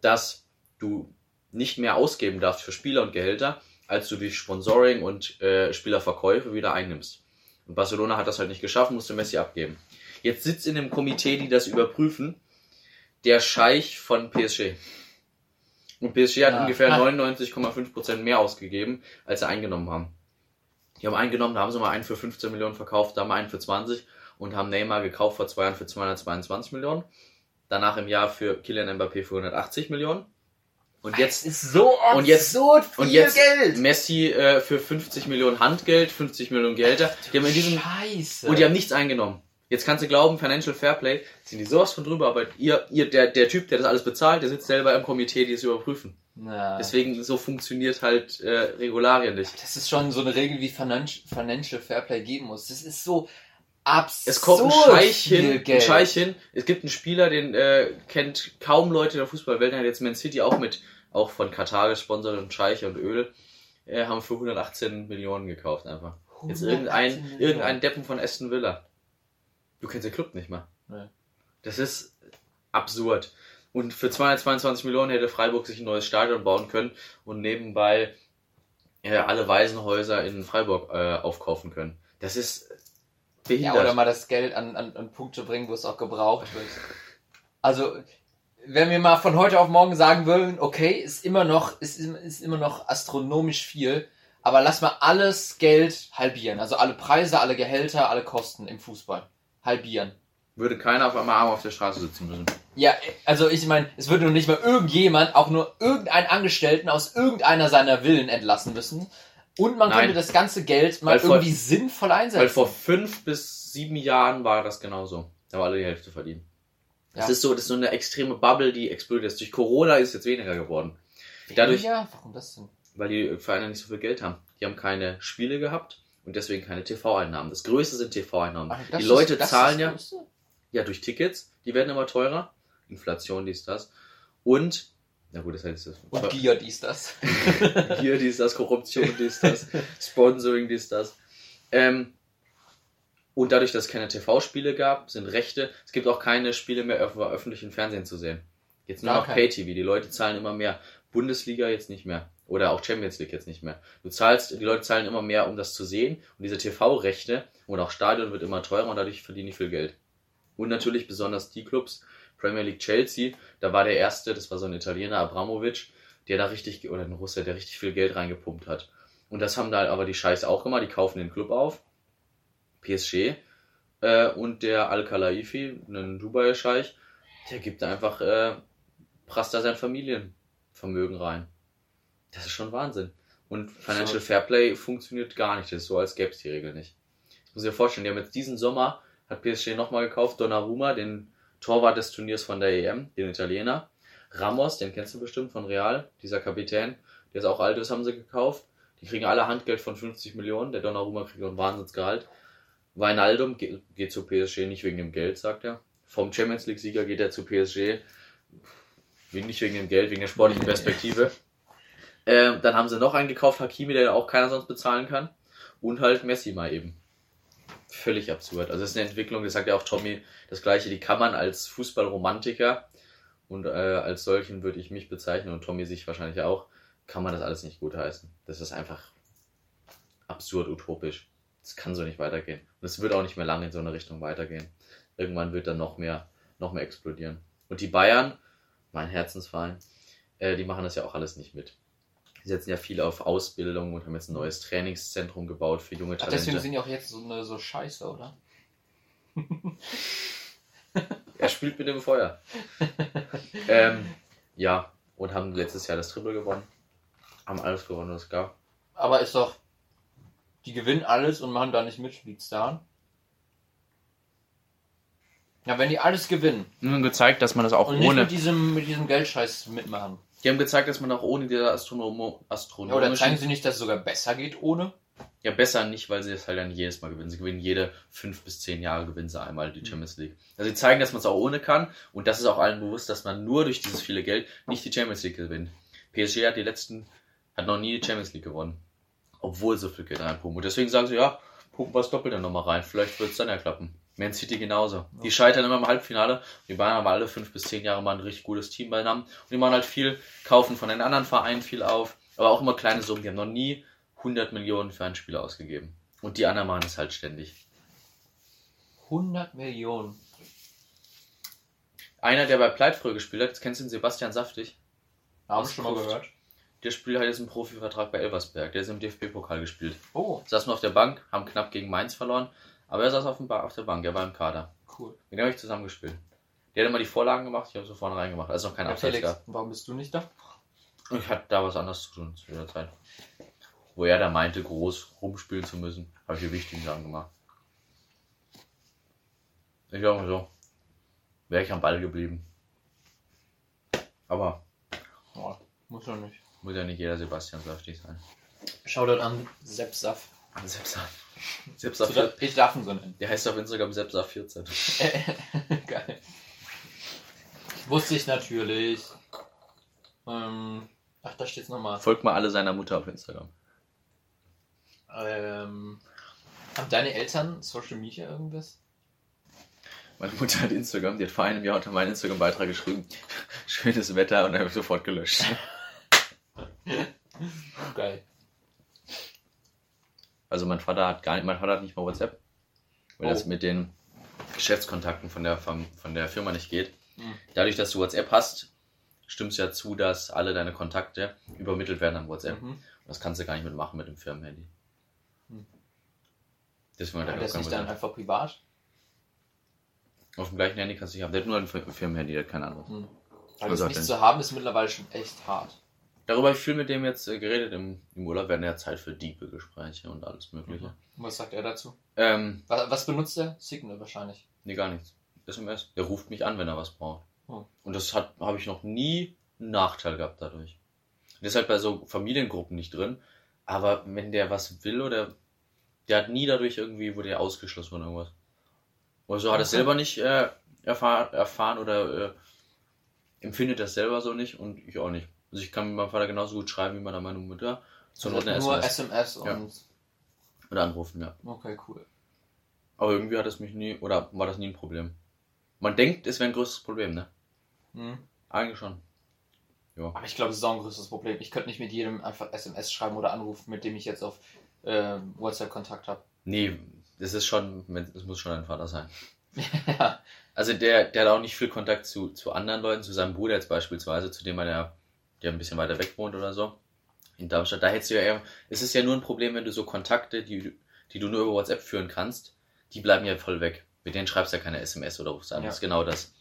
dass du nicht mehr ausgeben darfst für Spieler und Gehälter, als du durch Sponsoring und äh, Spielerverkäufe wieder einnimmst. Und Barcelona hat das halt nicht geschafft, musste Messi abgeben. Jetzt sitzt in dem Komitee, die das überprüfen, der Scheich von PSG. Und PSG hat Ah. ungefähr Ah. 99,5% mehr ausgegeben, als sie eingenommen haben. Die haben eingenommen, da haben sie mal einen für 15 Millionen verkauft, da mal einen für 20 und haben Neymar gekauft vor zwei Jahren für 222 Millionen. Danach im Jahr für Kylian Mbappé für 180 Millionen. Und jetzt ist so Und jetzt- absurd viel und jetzt Geld. Messi äh, für 50 Millionen Handgeld, 50 Millionen Gehälter. Die haben in diesem Scheiße. und die haben nichts eingenommen. Jetzt kannst du glauben, Financial Fairplay sind die sowas von drüber, aber ihr, ihr, der, der Typ, der das alles bezahlt, der sitzt selber im Komitee, die es überprüfen. Na, Deswegen, so funktioniert halt äh, Regularien nicht. das ist schon so eine Regel, wie Financi- Financial Fairplay geben muss. Das ist so absurd. Es kommt ein Scheich hin, ein. Scheich hin. Es gibt einen Spieler, den äh, kennt kaum Leute in der Fußballwelt, der hat jetzt Man City auch mit, auch von Katar gesponsert und Scheich und Öl, äh, haben für 118 Millionen gekauft einfach. Jetzt 118 irgendein, irgendein Deppen von Aston Villa. Du kennst den Club nicht mal. Nee. Das ist absurd. Und für 222 Millionen hätte Freiburg sich ein neues Stadion bauen können und nebenbei äh, alle Waisenhäuser in Freiburg äh, aufkaufen können. Das ist Ja, behindert. oder mal das Geld an, an, an Punkte bringen, wo es auch gebraucht wird. Also, wenn wir mal von heute auf morgen sagen würden, okay, ist immer noch, ist, ist immer noch astronomisch viel, aber lass mal alles Geld halbieren. Also alle Preise, alle Gehälter, alle Kosten im Fußball. Halbieren. Würde keiner auf einmal arm auf der Straße sitzen müssen. Ja, also ich meine, es würde noch nicht mal irgendjemand, auch nur irgendeinen Angestellten aus irgendeiner seiner Villen entlassen müssen. Und man Nein. könnte das ganze Geld mal vor- irgendwie sinnvoll einsetzen. Weil vor fünf bis sieben Jahren war das genauso. Da war alle die Hälfte verdienen. Das Ja. ist so, das ist so eine extreme Bubble, die explodiert ist. Durch Corona ist jetzt weniger geworden. dadurch- Ja, warum das denn? Weil die Vereine nicht so viel Geld haben. Die haben keine Spiele gehabt und deswegen keine TV-Einnahmen. Das Größte sind TV-Einnahmen. Die Leute ist zahlen ja, Größte? ja durch Tickets, die werden immer teurer. Inflation, dies, das. Und, na gut, das heißt das. Und Giga dies, das. Hier, dies, das, Korruption, dies, das, Sponsoring, dies, das. Ähm, und dadurch, dass es keine TV-Spiele gab, sind Rechte, es gibt auch keine Spiele mehr auf öffentlichen Fernsehen zu sehen. Jetzt nur noch. Pay-TV, die Leute zahlen immer mehr. Bundesliga jetzt nicht mehr. Oder auch Champions League jetzt nicht mehr. Du zahlst, die Leute zahlen immer mehr, um das zu sehen. Und diese TV-Rechte und auch Stadion wird immer teurer und dadurch verdienen die viel Geld. Und natürlich besonders die Clubs, Premier League Chelsea, da war der erste, das war so ein Italiener, Abramovic, der da richtig, oder ein Russe, der richtig viel Geld reingepumpt hat. Und das haben da aber die Scheiß auch gemacht, die kaufen den Club auf, PSG, äh, und der Al-Khalaifi, ein Dubai-Scheich, der gibt da einfach, äh, prasst da sein Familienvermögen rein. Das ist schon Wahnsinn. Und Financial. Fairplay funktioniert gar nicht, das ist so, als gäbe es die Regel nicht. Ich muss dir vorstellen, die haben jetzt diesen Sommer, hat PSG nochmal gekauft, Donnarumma, den Torwart des Turniers von der EM, den Italiener. Ramos, den kennst du bestimmt von Real, dieser Kapitän, der ist auch alt ist, haben sie gekauft. Die kriegen alle Handgeld von 50 Millionen, der Donnarumma kriegt ein Wahnsinnsgehalt. Wijnaldum geht, geht zu PSG nicht wegen dem Geld, sagt er. Vom Champions League-Sieger geht er zu PSG, nicht wegen dem Geld, wegen der sportlichen Perspektive. Ähm, dann haben sie noch einen gekauft, Hakimi, der auch keiner sonst bezahlen kann. Und halt Messi mal eben. Völlig absurd. Also das ist eine Entwicklung, das sagt ja auch Tommy, das gleiche, die kann man als Fußballromantiker und äh, als solchen würde ich mich bezeichnen und Tommy sich wahrscheinlich auch, kann man das alles nicht gutheißen. Das ist einfach absurd utopisch. Das kann so nicht weitergehen. Und es wird auch nicht mehr lange in so eine Richtung weitergehen. Irgendwann wird dann noch mehr, noch mehr explodieren. Und die Bayern, mein Herzensverein, äh, die machen das ja auch alles nicht mit. Die setzen ja viel auf Ausbildung und haben jetzt ein neues Trainingszentrum gebaut für junge Ach, Talente. deswegen sind die auch jetzt so, eine, so scheiße, oder? Er spielt mit dem Feuer. ähm, ja, und haben letztes Jahr das Triple gewonnen. Haben alles gewonnen, was es gab. Aber ist doch. Die gewinnen alles und machen da nicht mit, liegt's daran? Ja, wenn die alles gewinnen haben gezeigt, dass man das auch und nicht ohne. mit diesem, mit diesem Geldscheiß mitmachen. Die haben gezeigt, dass man auch ohne diese Astronomo Ja, oder astronomischen. zeigen sie nicht, dass es sogar besser geht ohne? Ja, besser nicht, weil sie das halt dann jedes Mal gewinnen. Sie gewinnen jede fünf bis zehn Jahre gewinnen sie einmal die Champions League. Also sie zeigen, dass man es auch ohne kann und das ist auch allen bewusst, dass man nur durch dieses viele Geld nicht die Champions League gewinnt. PSG hat die letzten, hat noch nie die Champions League gewonnen. Obwohl so viel Geld reinpumpen. Und deswegen sagen sie, ja, pumpen wir das Doppelte nochmal rein. Vielleicht wird es dann ja klappen. Man City genauso. Die scheitern immer im Halbfinale. Die Bayern haben alle fünf bis zehn Jahre mal ein richtig gutes Team beieinander. Und die machen halt viel, kaufen von den anderen Vereinen viel auf. Aber auch immer kleine Summen. Die haben noch nie 100 Millionen für einen Spieler ausgegeben. Und die anderen machen es halt ständig. 100 Millionen. Einer, der bei Pleit früher gespielt hat, kennst du den Sebastian Saftig? Haben wir schon mal gehört. Der spielt hat jetzt einen Profivertrag bei Elversberg. Der ist im DFB-Pokal gespielt. Oh, Saß nur auf der Bank, haben knapp gegen Mainz verloren. Aber er saß auf, dem ba auf der Bank, er war im Kader. cool. Mit dem habe ich zusammen gespielt. Der hat immer die Vorlagen gemacht, ich habe so vorne reingemacht. Also noch kein Ja, Abseits Felix, gab. warum bist du nicht da? Ich hatte da was anderes zu tun zu der Zeit. Wo er da meinte, groß rumspielen zu müssen, habe ich die wichtigen Sachen gemacht. Ich glaube so. Wäre ich am Ball geblieben. Aber Oh, muss doch nicht. muss ja nicht jeder Sebastian Saftig sein. Shoutout an Sepp Saff. Sepsa. Sepsa So, Ich darf ihn so nennen. Der heißt auf Instagram Sepsa14. Geil. Wusste ich natürlich. Ähm, ach, da steht's nochmal. Folgt mal alle seiner Mutter auf Instagram. Ähm, haben deine Eltern Social Media irgendwas? Meine Mutter hat Instagram, die hat vor einem Jahr unter meinen Instagram-Beitrag geschrieben, schönes Wetter und dann habe ich sofort gelöscht. Geil. Also mein Vater hat gar nicht, mein Vater hat nicht mal WhatsApp, weil Oh. das mit den Geschäftskontakten von der, von, von der Firma nicht geht. Mhm. Dadurch, dass du WhatsApp hast, stimmt es ja zu, dass alle deine Kontakte übermittelt werden an WhatsApp. Mhm. Das kannst du gar nicht mitmachen mit dem Firmenhandy. Hm. Deswegen hat er das kein nicht dann einfach privat? Auf dem gleichen Handy kannst du nicht haben. Der hat nur ein Fir- Firmenhandy, der hat kein anderes. Hm. Weil Was das nicht zu haben, ist mittlerweile schon echt hart. Darüber habe ich viel mit dem jetzt äh, geredet. Im, Im Urlaub werden ja Zeit für diebe Gespräche und alles Mögliche. Und was sagt er dazu? Ähm, Was, was benutzt er? Signal wahrscheinlich. nee, gar nichts. SMS. Der ruft mich an, wenn er was braucht. Hm. Und das hat habe ich noch nie einen Nachteil gehabt dadurch. Der ist halt bei so Familiengruppen nicht drin. Aber wenn der was will oder der hat nie dadurch irgendwie, wurde er ausgeschlossen von irgendwas. Oder so hat er es Okay. selber nicht äh, erfahr erfahren oder äh, empfindet das selber so nicht und ich auch nicht. Also ich kann mit meinem Vater genauso gut schreiben wie meiner meine Mutter. Zur Not Also eine nur SMS. SMS Ja. und. Oder anrufen, ja. Okay, cool. Aber irgendwie hat es mich nie, oder war das nie ein Problem. Man denkt, es wäre ein größeres Problem, ne? Hm. Eigentlich schon. Aber ich glaube, es ist auch ein größeres Problem. Ich könnte nicht mit jedem einfach SMS schreiben oder anrufen, mit dem ich jetzt auf äh, WhatsApp Kontakt habe. Nee, das ist schon, es muss schon ein Vater sein. ja. Also der, der hat auch nicht viel Kontakt zu, zu anderen Leuten, zu seinem Bruder jetzt beispielsweise, zu dem er ja, der ein bisschen weiter weg wohnt oder so. In Darmstadt. Da hättest du ja eher, es ist ja nur ein Problem, wenn du so Kontakte, die, du- die du nur über WhatsApp führen kannst, die bleiben ja voll weg. Mit denen schreibst du ja keine SMS oder rufst an. Ja. Das ist genau das.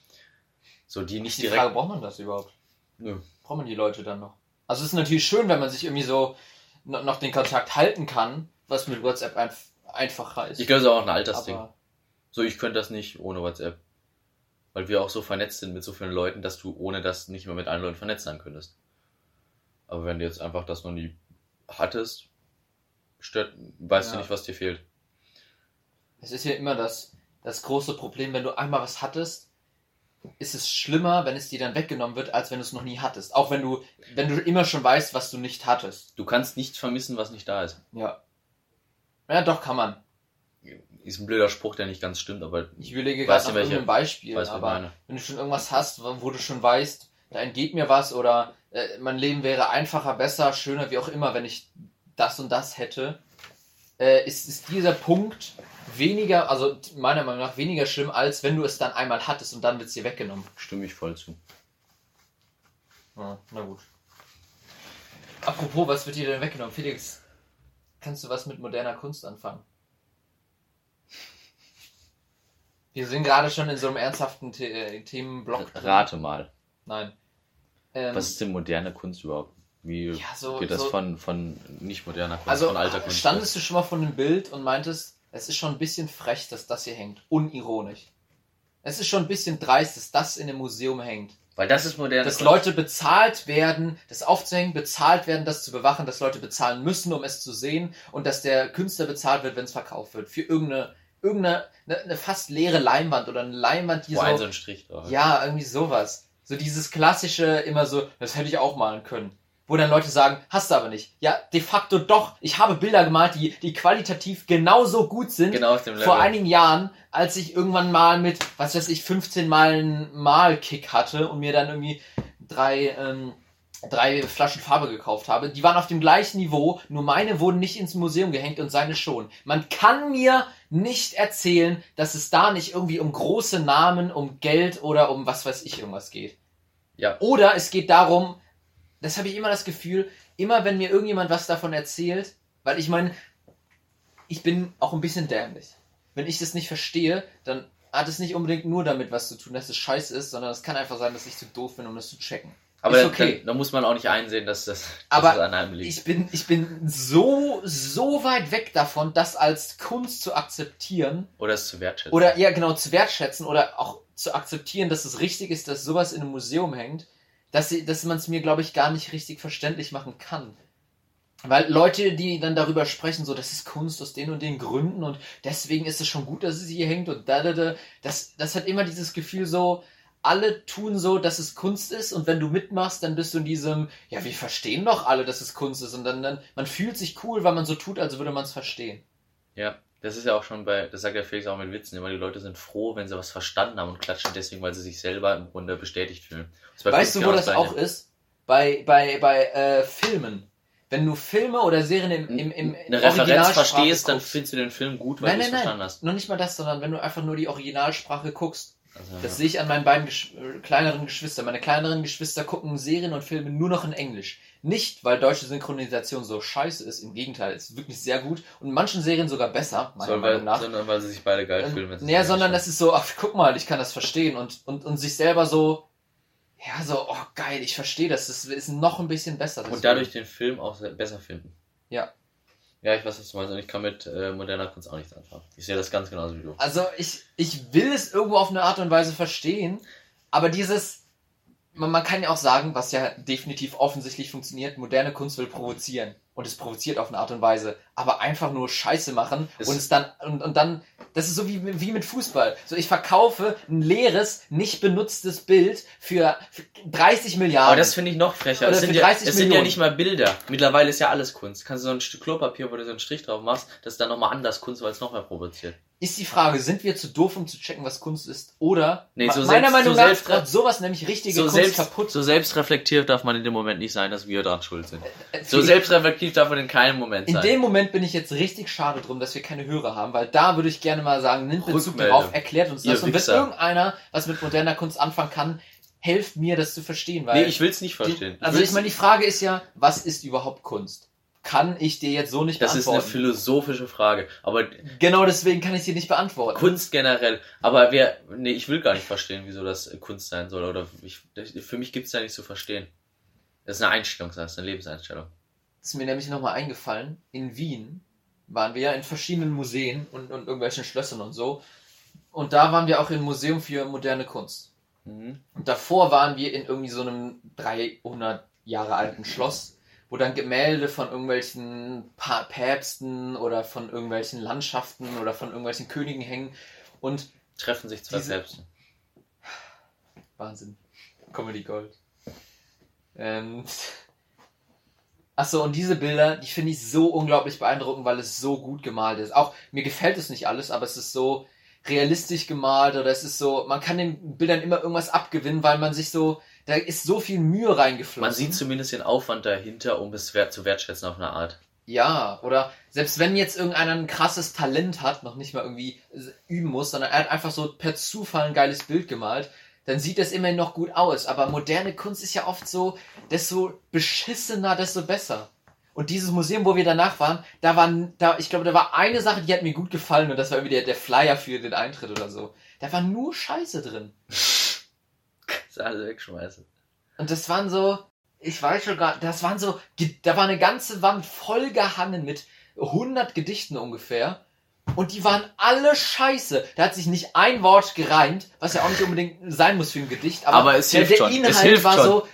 So, die nicht Die direkt. Frage, braucht man das überhaupt? Nö. Braucht man die Leute dann noch? Also es ist natürlich schön, wenn man sich irgendwie so no- noch den Kontakt halten kann, was mit WhatsApp einf einfacher ist. Ich glaube, es ist auch ein Altersding. Aber So, ich könnte das nicht ohne WhatsApp. Weil wir auch so vernetzt sind mit so vielen Leuten, dass du ohne das nicht mehr mit allen Leuten vernetzt sein könntest. Aber wenn du jetzt einfach das noch nie hattest, stört, weißt du Ja. nicht, was dir fehlt. es ist ja immer das, das große Problem, wenn du einmal was hattest, ist es schlimmer, wenn es dir dann weggenommen wird, als wenn du es noch nie hattest. Auch wenn du, wenn du immer schon weißt, was du nicht hattest. Du kannst nichts vermissen, was nicht da ist. Ja. Ja, doch, kann man. Ist ein blöder Spruch, der nicht ganz stimmt, aber Ich überlege Weißt gerade du, nach irgendeinem Beispiel, du, ich aber meine. wenn du schon irgendwas hast, wo du schon weißt, da entgeht mir was oder äh, mein Leben wäre einfacher, besser, schöner, wie auch immer, wenn ich das und das hätte, äh, ist, ist dieser Punkt weniger, also meiner Meinung nach weniger schlimm, als wenn du es dann einmal hattest und dann wird es dir weggenommen. stimme ich voll zu. Ja, na gut. Apropos, was wird dir denn weggenommen? Felix, kannst du was mit moderner Kunst anfangen? Wir sind gerade schon in so einem ernsthaften The äh, Themenblock. drin. Rate mal. Nein. Ähm, Was ist denn moderne Kunst überhaupt? Wie Ja, so- geht das so- von, von nicht moderner Kunst, also von alter Kunst? standest du schon mal vor einem Bild und meintest, es ist schon ein bisschen frech, dass das hier hängt. Unironisch. Es ist schon ein bisschen dreist, dass das in einem Museum hängt. Weil das ist moderne dass Kunst. Leute bezahlt werden, das aufzuhängen, bezahlt werden, das zu bewachen, dass Leute bezahlen müssen, um es zu sehen und dass der Künstler bezahlt wird, wenn es verkauft wird. Für irgendeine, irgendeine eine, eine fast leere Leinwand oder eine Leinwand, die Wo ein so so, ein Strich drauf ja, irgendwie sowas. So dieses klassische, immer so, das hätte ich auch malen können. Wo dann Leute sagen, hast du aber nicht. Ja, de facto doch. Ich habe Bilder gemalt, die, die qualitativ genauso gut sind Genau auf dem Level. vor einigen Jahren, als ich irgendwann mal mit, was weiß ich, 15 Mal einen Malkick hatte und mir dann irgendwie drei, ähm, drei Flaschen Farbe gekauft habe, die waren auf dem gleichen Niveau, nur meine wurden nicht ins Museum gehängt und seine schon. Man kann mir nicht erzählen, dass es da nicht irgendwie um große Namen, um Geld oder um was weiß ich irgendwas geht. Ja. Oder es geht darum, das habe ich immer das Gefühl, immer wenn mir irgendjemand was davon erzählt, weil ich meine, ich bin auch ein bisschen dämlich. Wenn ich das nicht verstehe, dann hat es nicht unbedingt nur damit was zu tun, dass es scheiße ist, sondern es kann einfach sein, dass ich zu doof bin, um das zu checken. Aber ist okay. dann muss man auch nicht einsehen, dass das, dass Aber das an einem liegt. Ich bin, ich bin so, so weit weg davon, das als Kunst zu akzeptieren Oder es zu wertschätzen. oder ja genau zu wertschätzen oder auch zu akzeptieren, dass es richtig ist, dass sowas in einem Museum hängt, dass, sie- dass man es mir, glaube ich, gar nicht richtig verständlich machen kann. Weil Leute, die dann darüber sprechen, so, das ist Kunst aus den und den Gründen und deswegen ist es schon gut, dass es hier hängt und da, da, da, das, das hat immer dieses Gefühl so, alle tun so, dass es Kunst ist und wenn du mitmachst, dann bist du in diesem, ja, wir verstehen doch alle, dass es Kunst ist und dann, dann man fühlt sich cool, weil man so tut, als würde man es verstehen. Ja, das ist ja auch schon bei, das sagt ja Felix auch mit Witzen, immer die Leute sind froh, wenn sie was verstanden haben und klatschen deswegen, weil sie sich selber im Grunde bestätigt fühlen. Weißt du, wo das auch ist? Bei, bei, bei äh, Filmen. Wenn du Filme oder Serien im, im, im eine Referenz verstehst, dann guckst. findest du den Film gut, weil du es verstanden hast. Noch nicht mal das, sondern wenn du einfach nur die Originalsprache guckst. Also, Das ja. sehe ich an meinen beiden Gesch äh, kleineren Geschwistern. Meine kleineren Geschwister gucken Serien und Filme nur noch in Englisch. Nicht, weil deutsche Synchronisation so scheiße ist. Im Gegenteil, es ist wirklich sehr gut. Und in manchen Serien sogar besser, meiner Sondern Meinung weil, nach. sondern weil sie sich beide geil Ähm, fühlen. wenn sie naja, es sondern das ist so, ach, guck mal, ich kann das verstehen und, und, und sich selber so, ja, so, oh geil, ich verstehe das. Das ist noch ein bisschen besser. Und dadurch den Film auch besser finden. Ja. Ja, ich weiß, was du meinst. Und ich kann mit äh, moderner Kunst auch nichts anfangen. Ich sehe das ganz genauso wie du. Also ich, ich will es irgendwo auf eine Art und Weise verstehen, aber dieses, man, man kann ja auch sagen, was ja definitiv offensichtlich funktioniert, moderne Kunst will provozieren. Und es provoziert auf eine Art und Weise. Aber einfach nur Scheiße machen Es- und es dann, und, und dann, das ist so wie, wie mit Fußball. So, ich verkaufe ein leeres, nicht benutztes Bild für, für 30 Milliarden. Aber das finde ich noch frecher. Es für sind, ja, 30 es sind ja nicht mal Bilder. Mittlerweile ist ja alles Kunst. Kannst du so ein Stück Klopapier, wo du so einen Strich drauf machst, das ist dann nochmal anders Kunst, weil es noch mehr provoziert. Ist die Frage, sind wir zu doof, um zu checken, was Kunst ist? Oder, Nee, so me- meiner selbst- Meinung so nach, selbst- macht sowas nämlich richtige So Kunst selbst, kaputt. so selbstreflektiert darf man in dem Moment nicht sein, dass wir dran schuld sind. Äh, So selbstreflektiv darf man in keinem Moment In sein. dem Moment bin ich jetzt richtig schade drum, dass wir keine Hörer haben, weil da würde ich gerne mal sagen, nimmt Bezug darauf, erklärt uns Ihr das. Und wenn irgendeiner was mit moderner Kunst anfangen kann, helft mir, das zu verstehen. Weil nee, ich will es nicht verstehen. die, also ich meine, die Frage ist ja, was ist überhaupt Kunst? Kann ich dir jetzt so nicht das ist eine beantworten? philosophische Frage. Aber genau deswegen kann ich sie nicht beantworten. Kunst generell. Aber wer, nee, ich will gar nicht verstehen, wieso das Kunst sein soll. Oder ich, das- für mich gibt es da nicht zu verstehen. Das ist eine Einstellung, das ist eine Lebenseinstellung. ist mir nämlich nochmal eingefallen, in Wien waren wir ja in verschiedenen Museen und, und irgendwelchen Schlössern und so. Und da waren wir auch im Museum für moderne Kunst. Mhm. Und davor waren wir in irgendwie so einem 300 Jahre alten Schloss, wo dann Gemälde von irgendwelchen pa Päpsten oder von irgendwelchen Landschaften oder von irgendwelchen Königen hängen. Und Treffen sich zwei Diese- selbst. Wahnsinn. Comedy Gold. Ähm. Achso, und diese Bilder, die finde ich so unglaublich beeindruckend, weil es so gut gemalt ist. Auch mir gefällt es nicht alles, aber es ist so realistisch gemalt oder es ist so, man kann den Bildern immer irgendwas abgewinnen, weil man sich so, da ist so viel Mühe reingeflossen. Man sieht zumindest den Aufwand dahinter, um es wert, zu wertschätzen auf eine Art. Ja, oder selbst wenn jetzt irgendeiner ein krasses Talent hat, noch nicht mal irgendwie üben muss, sondern er hat einfach so per Zufall ein geiles Bild gemalt, dann sieht das immerhin noch gut aus. Aber moderne Kunst ist ja oft so, desto beschissener, desto besser. Und dieses Museum, wo wir danach waren, da waren, da, ich glaube, da war eine Sache, die hat mir gut gefallen und das war irgendwie der, der Flyer für den Eintritt oder so. Da war nur Scheiße drin. Ist alles wegschmeißen. Und das waren so, ich weiß schon gar, das waren so, da war eine ganze Wand voll gehangen mit 100 Gedichten ungefähr. Und die waren alle scheiße. Da hat sich nicht ein Wort gereimt, was ja auch nicht unbedingt sein muss für ein Gedicht. Aber, Aber es der, hilft der schon. Inhalt Es hilft war schon. so.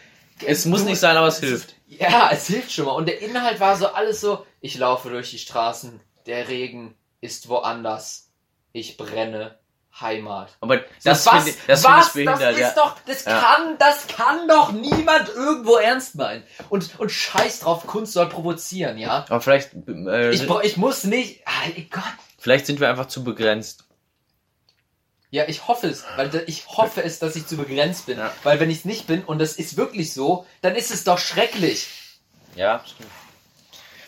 Es muss nicht sein, aber es hilft. Ja, es hilft schon mal. Und der Inhalt war so alles so, ich laufe durch die Straßen, der Regen ist woanders. Ich brenne. Heimat. Aber So, das was? finde das find was? ich behindert, das ist ja. doch, das Ja. kann, das kann doch niemand irgendwo ernst meinen. Und, und scheiß drauf, Kunst soll provozieren, ja. Aber vielleicht, äh, Ich, ich muss nicht, ah, Gott. vielleicht sind wir einfach zu begrenzt. Ja, ich hoffe es, weil ich hoffe es, dass ich zu begrenzt bin. Ja. Weil wenn ich es nicht bin und das ist wirklich so, dann ist es doch schrecklich. Ja, stimmt.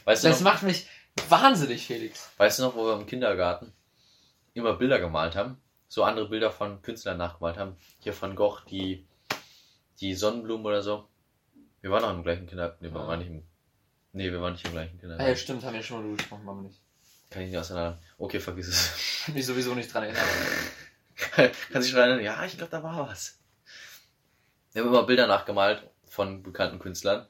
Weißt du, Das noch, macht mich wahnsinnig, Felix. weißt du noch, wo wir im Kindergarten immer Bilder gemalt haben? So andere Bilder von Künstlern nachgemalt haben. Hier von Gogh, die, die Sonnenblumen oder so. Wir waren auch im gleichen Kindergarten. Nee, wir Ja. waren nicht im, nee, wir waren nicht im gleichen Ah, ja, Kindergarten. stimmt, haben wir schon mal drüber gesprochen, machen wir nicht. Kann ich nicht auseinander. Okay, vergiss es. Mich sowieso nicht dran erinnern. Kann sich daran erinnern? Ja, ich glaube, da war was. Wir haben immer Bilder nachgemalt von bekannten Künstlern.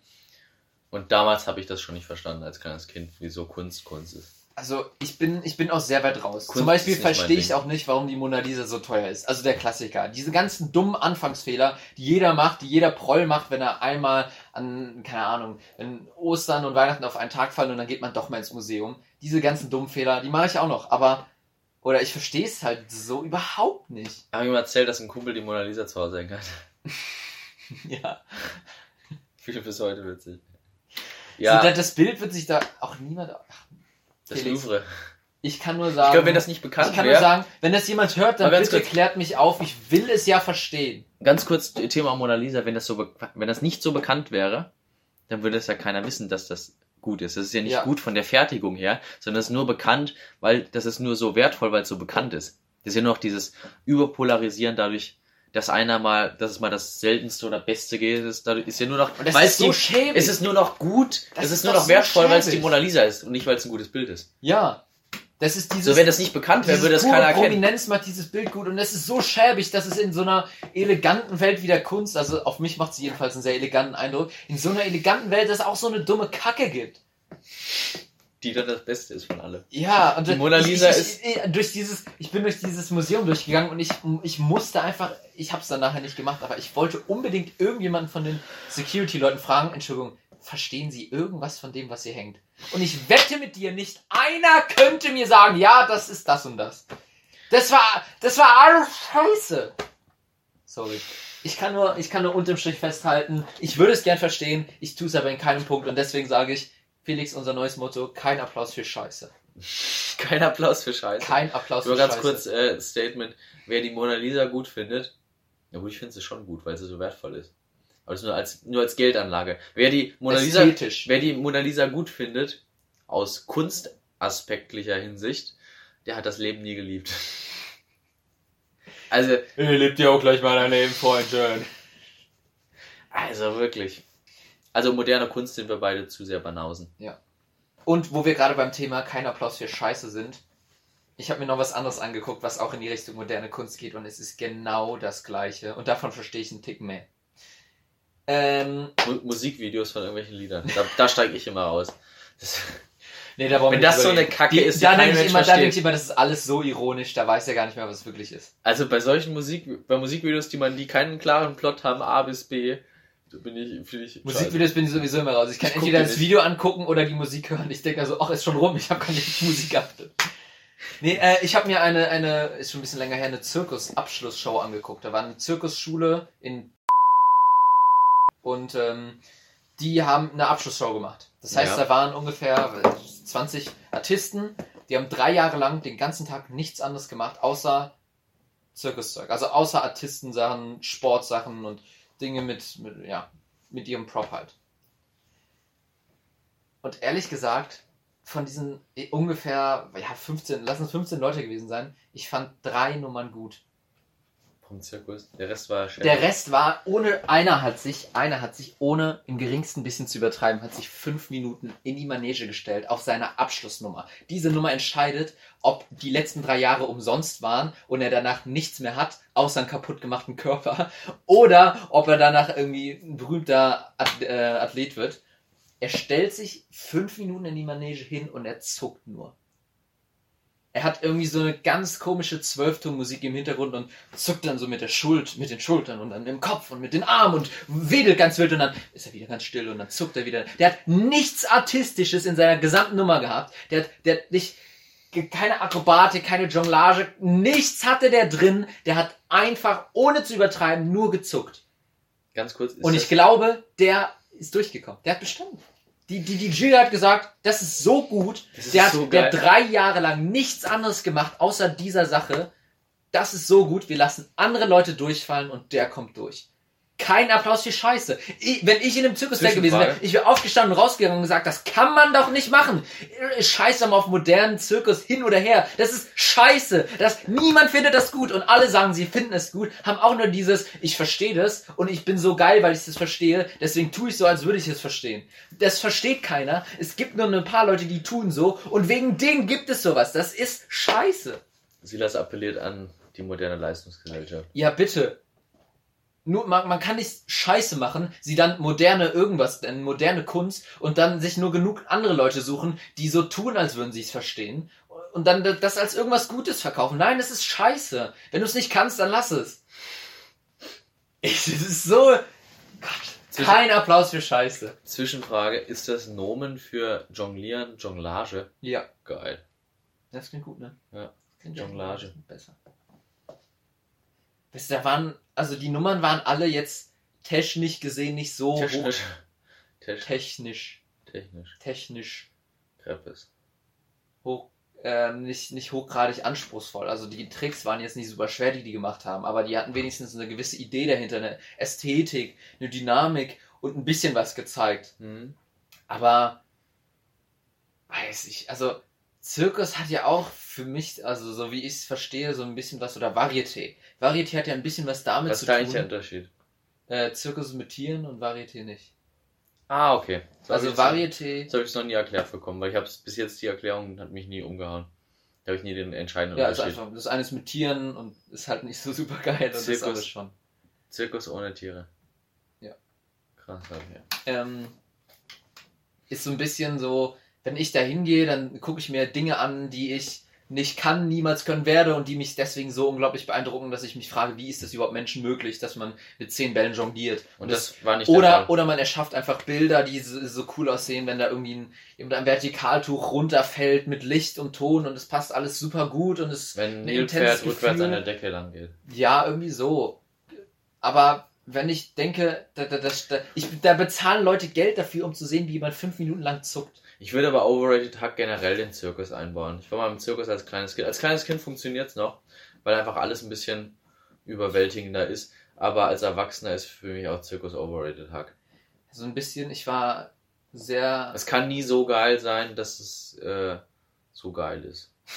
Und damals habe ich das schon nicht verstanden als kleines Kind, wieso Kunst Kunst ist. Also ich bin, ich bin auch sehr weit raus. Kunst Zum Beispiel verstehe ich Ding. auch nicht, warum die Mona Lisa so teuer ist. Also der Klassiker. Diese ganzen dummen Anfangsfehler, die jeder macht, die jeder Proll macht, wenn er einmal an, keine Ahnung, wenn Ostern und Weihnachten auf einen Tag fallen und dann geht man doch mal ins Museum. Diese ganzen dummen Fehler, die mache ich auch noch. Aber, oder ich verstehe es halt so überhaupt nicht. Habe ich ihm erzählt, dass ein Kumpel die Mona Lisa zu Hause hängen hat. Ja. Ich bis heute witzig. Ja. Ja, So, da- das Bild wird sich da auch niemand. Ach, das Felix. Louvre. Ich kann nur sagen. Ich glaube, wenn das nicht ich bekannt kann nur wäre, sagen, wenn das jemand hört, dann bitte kurz- klärt mich auf. Ich will es ja verstehen. ganz kurz Thema Mona Lisa, wenn das so, wenn das nicht so bekannt wäre, dann würde es ja keiner wissen, dass das gut ist. Das ist ja nicht Ja. gut von der Fertigung her, sondern es ist nur bekannt, weil das ist nur so wertvoll, weil es so bekannt ist. Das ist ja nur noch dieses Überpolarisieren dadurch, dass einer mal, dass es mal das seltenste oder beste geht, ist, dadurch ist ja nur noch, weil ist es so die, es ist nur noch gut, Das es ist ist nur noch so wertvoll, weil es die. Mona Lisa ist und nicht, weil es ein gutes Bild ist. Ja. Das ist dieses. So, wenn das nicht bekannt wäre, würde das keiner erkennen. Prominenz macht dieses Bild gut und es ist so schäbig, dass es in so einer eleganten Welt wie der Kunst, also auf mich macht sie jedenfalls einen sehr eleganten Eindruck, in so einer eleganten Welt es auch so eine dumme Kacke gibt. Die dann das Beste ist von allem. Ja, und Die Mona Lisa ich, ist- ich, ich, durch dieses, ich bin durch dieses Museum durchgegangen und ich, ich musste einfach, ich habe es dann nachher nicht gemacht, aber ich wollte unbedingt irgendjemanden von den Security-Leuten fragen, Entschuldigung, verstehen Sie irgendwas von dem, was hier hängt? Und ich wette mit dir, nicht einer könnte mir sagen, ja, das ist das und das. Das war, das war alles scheiße. Sorry. Ich kann nur, ich kann nur unterm Strich festhalten, ich würde es gern verstehen, ich tue es aber in keinem Punkt und deswegen sage ich, Felix, unser neues Motto, kein Applaus für Scheiße. Kein Applaus für Scheiße. Kein Applaus Nur für ganz Scheiße. kurz äh, Statement. Wer die Mona Lisa gut findet, ja gut, ich finde sie schon gut, weil sie so wertvoll ist. Aber das nur als, nur als Geldanlage. Wer die Mona Lisa, Ästhetisch. wer die Mona Lisa gut findet, aus kunstaspektlicher Hinsicht, der hat das Leben nie geliebt. Also, Ihr lebt ja auch gleich mal dein Leben, Freundchen. also wirklich. Also moderne Kunst sind wir beide zu sehr Banausen. Und wo wir gerade beim Thema kein Applaus für Scheiße sind, ich habe mir noch was anderes angeguckt, was auch in die Richtung moderne Kunst geht und es ist genau das gleiche. Und davon verstehe ich einen Tick mehr. Ähm, Mu Musikvideos von irgendwelchen Liedern. Da, da steige ich immer raus. Das, nee, da Wenn das so eine. Kacke die, ist, die da denke ich immer, da denke ich immer, das ist alles so ironisch, da weiß er gar nicht mehr, was es wirklich ist. also bei solchen Musik, bei Musikvideos, die man, die keinen klaren Plot haben, A bis B, bin ich, finde ich. Musikvideos bin ich sowieso immer raus. Ich kann Ich entweder das nicht. Video angucken oder die Musik hören. Ich denke also, ach, ist schon rum, ich habe gar nicht auf die Musik geachtet. Nee, äh, ich habe mir eine, eine, ist schon ein bisschen länger her, eine Zirkus-Abschlussshow angeguckt. Da war eine Zirkusschule in und ähm, die haben eine Abschlussshow gemacht. Das heißt, Ja. da waren ungefähr 20 Artisten, die haben drei Jahre lang den ganzen Tag nichts anderes gemacht, außer Zirkuszeug. Also außer Artistensachen, Sportsachen und Dinge mit, mit, ja, mit ihrem Prop halt. Und ehrlich gesagt, von diesen eh, ungefähr, ja, 15, lassen es 15 Leute gewesen sein, ich fand drei Nummern gut. Zirkus. Der Rest war schön. Der Rest war ohne, einer hat sich, einer hat sich ohne im geringsten bisschen zu übertreiben, hat sich fünf Minuten in die Manege gestellt auf seine Abschlussnummer. Diese Nummer entscheidet, ob die letzten drei Jahre umsonst waren und er danach nichts mehr hat, außer einen kaputt gemachten Körper, oder ob er danach irgendwie ein berühmter äh, Athlet wird. Er stellt sich fünf Minuten in die Manege hin und er zuckt nur. Er hat irgendwie so eine ganz komische Zwölftonmusik im Hintergrund und zuckt dann so mit der Schuld, mit den Schultern und dann im Kopf und mit den Armen und wedelt ganz wild und dann ist er wieder ganz still und dann zuckt er wieder. Der hat nichts Artistisches in seiner gesamten Nummer gehabt. Der hat, der hat nicht, keine Akrobatik, keine Jonglage, nichts hatte der drin. Der hat einfach, ohne zu übertreiben, nur gezuckt. Ganz kurz. Ist Und ich glaube, der ist durchgekommen. Der hat bestanden. Die, die, die Jury hat gesagt, das ist so gut. Ist der hat so der geil. drei Jahre lang nichts anderes gemacht, außer dieser Sache. Das ist so gut. Wir lassen andere Leute durchfallen und der kommt durch. Kein Applaus für Scheiße. Ich, wenn ich in einem Zirkus gewesen wäre, ich wäre aufgestanden und rausgegangen und gesagt, das kann man doch nicht machen. Scheiße mal auf modernen Zirkus hin oder her. Das ist scheiße. Das, niemand findet das gut und alle sagen, sie finden es gut, haben auch nur dieses, ich verstehe das und ich bin so geil, weil ich das verstehe, deswegen tue ich so, als würde ich es verstehen. Das versteht keiner. Es gibt nur ein paar Leute, die tun so und wegen denen gibt es sowas. Das ist scheiße. Silas appelliert an die moderne Leistungsgesellschaft. Ja, bitte. Nur, man, man kann nicht Scheiße machen, sie dann moderne irgendwas nennen, moderne Kunst und dann sich nur genug andere Leute suchen, die so tun, als würden sie es verstehen und dann das als irgendwas Gutes verkaufen. Nein, das ist Scheiße. Wenn du es nicht kannst, dann lass es. Das ist so. Gott, kein Applaus für Scheiße. Zwischenfrage, ist das Nomen für Jonglieren, Jonglage? Ja, Geil. das klingt gut, ne? Ja. Jonglage. Besser. Weißt du, da waren, also die Nummern waren alle jetzt technisch gesehen nicht so hoch. Technisch. Technisch. Technisch. Technisch. Technisch. Treppes. hoch, äh, nicht, nicht hochgradig anspruchsvoll. Also die Tricks waren jetzt nicht super schwer, die die gemacht haben, aber die hatten wenigstens eine gewisse Idee dahinter, eine Ästhetik, eine Dynamik und ein bisschen was gezeigt. Mhm. Aber weiß ich, also Zirkus hat ja auch für mich, also so wie ich es verstehe, so ein bisschen was, oder Varieté. Varieté hat ja ein bisschen was damit Was zu ist da eigentlich der tun. Unterschied? Äh, Zirkus mit Tieren und Varieté nicht. Ah, okay. So Also Varieté. So habe ich es noch nie erklärt bekommen, weil ich habe bis jetzt die Erklärung hat mich nie umgehauen. Da habe ich nie den entscheidenden Ja, ist Unterschied. einfach, das eine ist mit Tieren und ist halt nicht so super geil und das Zirkus. andere schon. Zirkus ohne Tiere. Ja. Krass, okay. ähm, ist so ein bisschen so, wenn ich da hingehe, dann gucke ich mir Dinge an, die ich nicht kann, niemals können werde und die mich deswegen so unglaublich beeindrucken, dass ich mich frage, wie ist das überhaupt Menschen möglich, dass man mit zehn Bällen jongliert. Und das, war nicht der oder, Fall. oder man erschafft einfach Bilder, die so, so cool aussehen, wenn da irgendwie ein, irgendein Vertikaltuch runterfällt mit Licht und Ton und es passt alles super gut und es Wenn ein intenses rückwärts an der Decke lang geht. Ja, irgendwie so. Aber wenn ich denke, da, da, da, da, ich, da bezahlen Leute Geld dafür, um zu sehen, wie jemand fünf Minuten lang zuckt. Ich würde aber Overrated Hack generell den Zirkus einbauen. Ich war mal im Zirkus als kleines Kind. Als kleines Kind funktioniert es noch, weil einfach alles ein bisschen überwältigender ist. Aber als Erwachsener ist für mich auch Zirkus Overrated Hack. So ein bisschen, ich war sehr. Es kann nie so geil sein, dass es äh, so geil ist.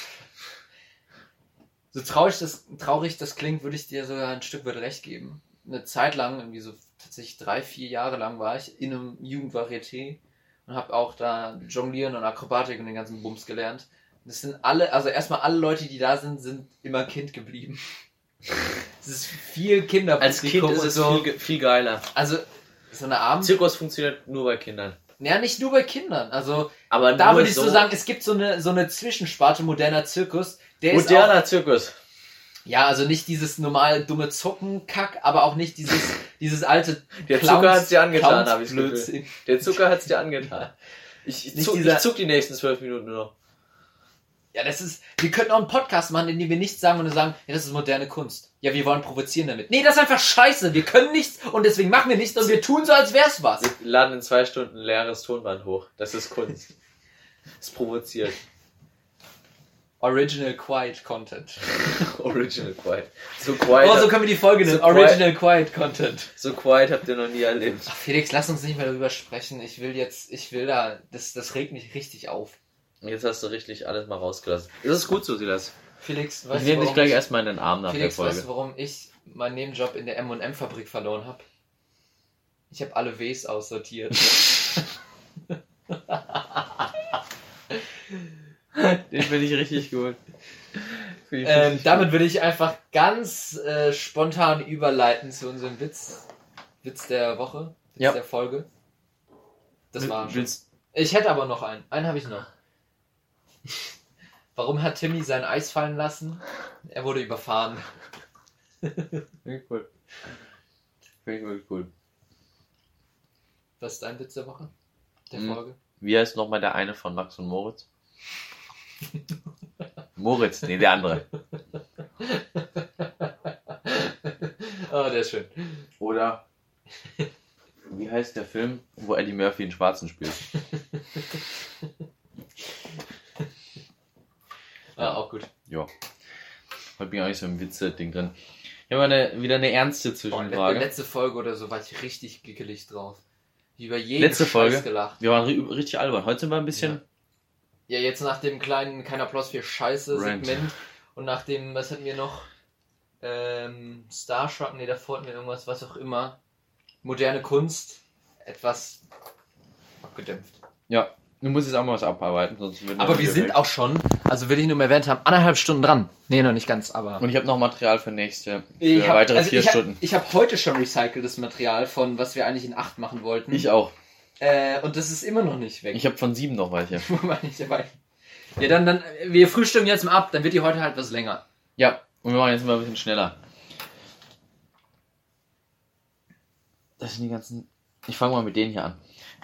So traurig das, traurig das klingt, würde ich dir sogar ein Stück weit recht geben. Eine Zeit lang, irgendwie so tatsächlich drei, vier Jahre lang war ich in einem Jugendvarieté und habe auch da Jonglieren und Akrobatik und den ganzen Bums gelernt. Das sind alle, also erstmal alle Leute, die da sind, sind immer Kind geblieben. Es ist viel Kinder. Als Kind ist es so. viel, viel geiler. Also, so eine Abend. Zirkus funktioniert nur bei Kindern. Ja, nicht nur bei Kindern. Also, Aber da würde ich so sagen, es gibt so eine, so eine Zwischensparte moderner Zirkus. Der ist auch, Moderner Zirkus. Ja, also nicht dieses normal dumme Zuckenkack, aber auch nicht dieses, dieses alte Der Clowns- Zucker hat's dir angetan, habe ich Clowns-Blödsinn. Der Zucker hat's dir angetan. Ich, ich, zuck, dieser- ich zuck die nächsten zwölf Minuten nur noch. Ja, das ist, wir könnten auch einen Podcast machen, in dem wir nichts sagen und nur sagen, ja, das ist moderne Kunst. Ja, wir wollen provozieren damit. Nee, das ist einfach scheiße. Wir können nichts und deswegen machen wir nichts und wir tun so, als wär's was. Wir laden in zwei Stunden ein leeres Tonband hoch. Das ist Kunst. Das provoziert. Original Quiet Content. Original Quiet. So quiet, Oh, so können wir die Folge nennen. So quiet- Original Quiet Content. so quiet habt ihr noch nie erlebt. Ach, Felix, lass uns nicht mehr darüber sprechen. Ich will jetzt, ich will da, das, das regt mich richtig auf. Jetzt hast du richtig alles mal rausgelassen. Das ist gut so, Silas. Felix, Ich weißt du, nehme dich gleich ich, erstmal in den Arm nach Felix, der weißt du, Folge. warum ich meinen Nebenjob in der M&M-Fabrik verloren habe? Ich habe alle Ws aussortiert. Den finde ich richtig gut. Ich ähm, richtig damit würde ich einfach ganz äh, spontan überleiten zu unserem Witz. Witz der Woche. Witz Ja. der Folge. Das gut. war. Willst, Ich hätte aber noch einen. Einen habe ich noch. Warum hat Timmy sein Eis fallen lassen? Er wurde überfahren. Finde ich cool. Finde ich wirklich cool. Was ist dein Witz der Woche? Der Mhm. Folge? Wie heißt nochmal der eine von Max und Moritz? Moritz, nee, der andere. oh, der ist schön. Oder wie heißt der Film, wo Eddie Murphy den Schwarzen spielt? Ah, auch gut. Ja. Heute bin ich auch nicht so im Witze-Ding drin. Ich habe eine, wieder eine ernste Zwischenfrage. letzte Folge oder so war ich richtig gickelig drauf. Über jeden Letzte Scheiß Folge? gelacht. Wir waren ri- richtig albern. Heute sind wir ein bisschen. Ja, jetzt nach dem kleinen Kein Applaus für Scheiße Rant. Segment und nach dem, was hatten wir noch? Ähm, Starstruck, nee, davor hatten wir irgendwas, was auch immer. Moderne Kunst, etwas abgedämpft. Ja, du musst jetzt auch mal was abarbeiten, sonst Aber wir sind auch schon, also will ich nur mal erwähnt haben, anderthalb Stunden dran. Nee, noch nicht ganz, aber. Und ich habe noch Material für nächste, für Ich hab- weitere also vier ich hab- Stunden. Ich habe heute schon recyceltes Material von, was wir eigentlich in acht machen wollten. Ich auch. Äh, und das ist immer noch nicht weg. Ich habe von sieben noch welche. Ich? Ja, dann, dann, wir frühstücken jetzt mal ab, dann wird die heute halt was länger. Ja, und wir machen jetzt mal ein bisschen schneller. Das sind die ganzen. Ich fange mal mit denen hier an.